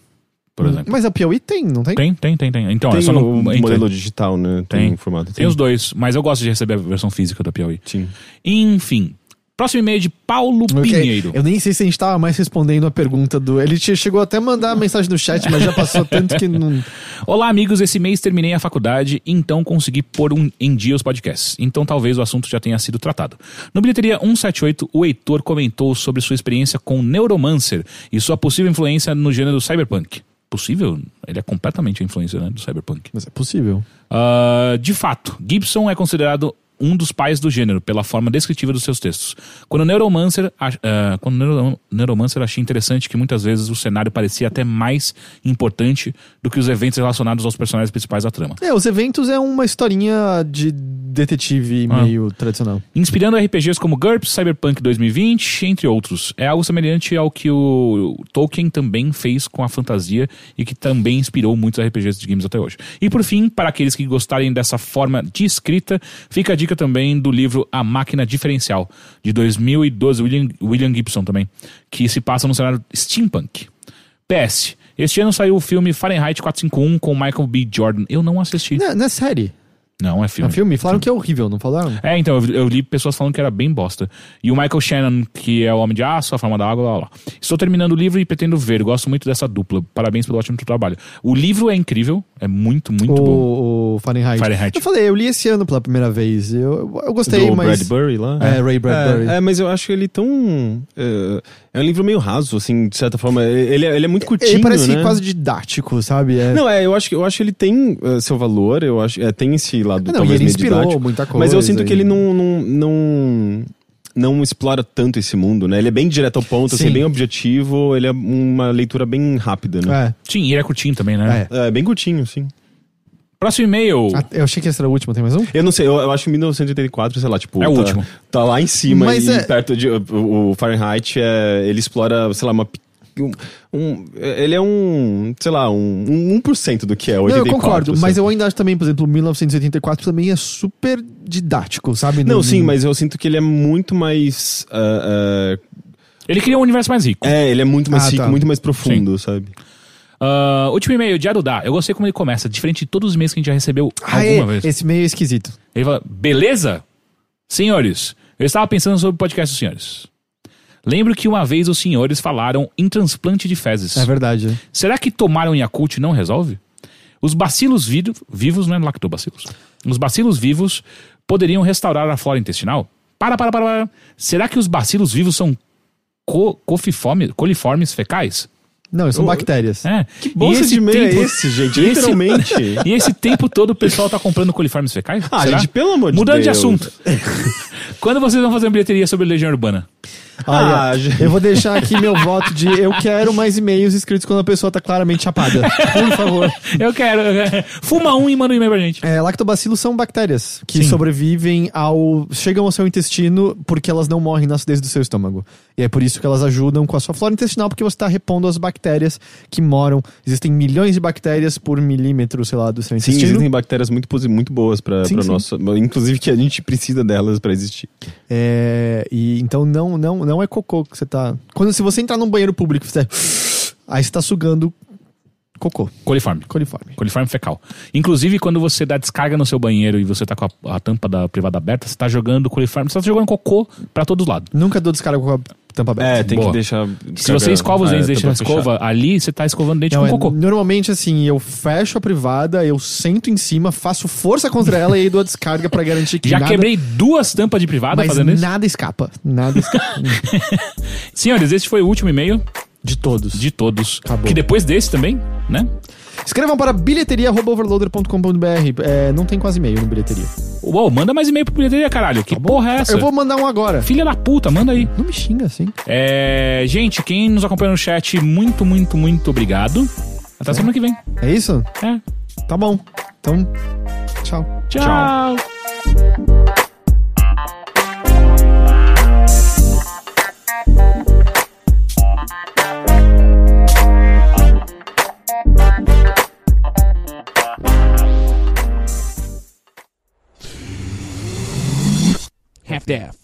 por exemplo.
Mas a Piauí tem, não tem?
Tem, tem, tem, tem. Então,
tem
é só
o
não. então,
modelo digital, né? Tem,
Tem.
formato.
tem os dois, mas eu gosto de receber a versão física da Piauí.
Sim.
Enfim. Próximo e-mail de Paulo
Ok.
Pinheiro.
Eu nem sei se a gente tava mais respondendo a pergunta do. Ele chegou até a mandar mensagem no chat, mas já passou tanto que não. <laughs>
Olá, amigos. Esse mês terminei a faculdade, então consegui pôr um, em dia os podcasts. Então talvez o assunto já tenha sido tratado. No Bilheteria 178, o Heitor comentou sobre sua experiência com Neuromancer e sua possível influência no gênero cyberpunk. Possível? Ele é completamente a influência né, do cyberpunk.
Mas é possível.
Ah, de fato, Gibson é considerado um dos pais do gênero, pela forma descritiva dos seus textos. Quando Neuromancer, ach- ah, quando Neuro- Neuromancer achei interessante que muitas vezes o cenário parecia até mais importante do que os eventos relacionados aos personagens principais da trama.
É, os eventos é uma historinha de detetive
Ah.
meio tradicional.
Inspirando RPGs como GURPS, Cyberpunk 2020, entre outros. É algo semelhante ao que o Tolkien também fez com a fantasia e que também inspirou muitos RPGs de games até hoje. E por fim, para aqueles que gostarem dessa forma de escrita, fica a dica também do livro A Máquina Diferencial, de 2012, William, William Gibson também, que se passa no cenário steampunk. PS, este ano saiu o filme Fahrenheit 451 com Michael B. Jordan. Eu não assisti.
Não, não é série.
Não, é
É
filme.
um filme. Falaram que é horrível, não falaram?
É, então, eu, eu li pessoas falando que era bem bosta. E o Michael Shannon, que é o Homem de Aço, a Forma da Água, lá, lá. Estou terminando o livro e pretendo ver. Gosto muito dessa dupla. Parabéns pelo ótimo trabalho. O livro é incrível, é muito, muito bom.
o, o Fahrenheit.
Fahrenheit.
Eu falei, eu li esse ano pela primeira vez. Eu, eu gostei,
do
mas.
Bradbury lá?
É, Ray Bradbury.
É, é, mas eu acho ele tão. É, é um livro meio raso, assim, de certa forma. Ele, é- ele é muito curtinho.
Ele parece
né?
quase didático, sabe? É...
Não, é, eu acho que eu acho que ele tem eh, seu valor, eu acho, é, tem esse lado
não,
talvez
ele
meio
inspirou
didático,
muita coisa.
Mas eu sinto que
e-
ele não, não, não, não explora tanto esse mundo, né? Ele é bem direto ao ponto, assim,
Sim.
bem objetivo, ele é uma leitura bem rápida, né?
É.
Sim, e ele é curtinho também, né?
É.
É, bem curtinho, sim.
Próximo e-mail.
Ah, Eu achei que esse era o último, tem mais um?
Eu não sei, eu, eu acho que 1984, sei lá, tipo.
É o
tá,
último.
Tá lá em cima
Mas
e
é-
perto de. O, o Fahrenheit, é, ele explora, sei lá, uma. Um, um- ele é um, sei lá, um, um 1% do que é 84.
não, eu concordo, mas eu ainda acho também, por exemplo, 1984 também é super didático, sabe?
Não,
Não-
sim, mas eu sinto que ele é muito mais. ah,
Ele cria um universo mais rico.
é, ele é muito mais
Ah,
rico,
tá.
muito mais profundo, sabe?
Ah, último e-mail, de Arudá. Eu gostei como ele começa, diferente de todos os e-mails que a gente já recebeu
Ah,
alguma
é,
vez.
Esse meio é esquisito.
Ele fala, beleza? Senhores, eu estava pensando sobre o podcast dos senhores. Lembro que uma vez os senhores falaram em transplante de fezes.
É verdade.
Será que tomar um Yakult não resolve? Os bacilos vido- vivos, não é lactobacilos. Os bacilos vivos poderiam restaurar a flora intestinal? Para, para, para, para. Será que os bacilos vivos são co coliformes fecais?
Não, são bactérias.
É.
Que bolsa de meio é esse, gente? <laughs>
e esse-
Literalmente. <laughs>
E esse tempo todo o pessoal tá comprando coliformes fecais?
Ah,
Será?
gente, pelo amor de
Mudando de
Deus.
assunto. <laughs> Quando vocês vão fazer uma bilheteria sobre Legião Urbana?
Olha,
Ah, gente.
eu vou deixar aqui meu voto de eu quero mais e-mails escritos quando a pessoa tá claramente chapada. Por favor. <laughs>
Eu quero. Fuma um e manda um e-mail pra gente.
É, lactobacilos são bactérias que
Sim.
sobrevivem ao. chegam ao seu intestino porque elas não morrem na acidez do seu estômago. E é por isso que elas ajudam com a sua flora intestinal, porque você está repondo as bactérias que moram. Existem milhões de bactérias por milímetro, sei lá, do seu
Sim,
intestino.
existem bactérias muito, muito boas pra,
Sim,
pra
sim.
nossa. Inclusive que a gente precisa delas pra existir.
É, e então não, não, não é cocô que você tá. Quando se você entrar num banheiro público fizer. Aí você tá sugando cocô,
Coliforme.
coliforme.
Coliforme fecal. Inclusive, quando você dá descarga no seu banheiro e você tá com a, a tampa da privada aberta, você tá jogando coliforme, você tá jogando cocô pra todos os lados.
Nunca dou descarga com a tampa aberta.
É, tem
Boa.
que deixar.
Se você escova os dentes e deixa
fechada.
escova, ali você tá escovando dente
Não,
com
é,
cocô.
normalmente, assim, eu fecho a privada, eu sento em cima, faço força contra ela e aí dou a descarga pra garantir que
Já
nada,
quebrei duas tampas de privada
mas
fazendo isso.
nada escapa. Nada escapa. <laughs>
Senhores, esse foi o último e-mail
de todos.
de todos.
Acabou.
Que depois desse também, né?
Escrevam para bilheteria.overloader.com.br. É, não tem quase e-mail no bilheteria.
Uou, manda mais e-mail pro bilheteria, caralho. Que porra é essa?
Eu vou mandar um agora.
Filha da puta, manda aí.
Não me xinga assim.
É, gente, quem nos acompanha no chat, muito, muito, muito obrigado. Até semana que vem.
É isso?
É.
Tá bom. Então, tchau.
Tchau.
half daff.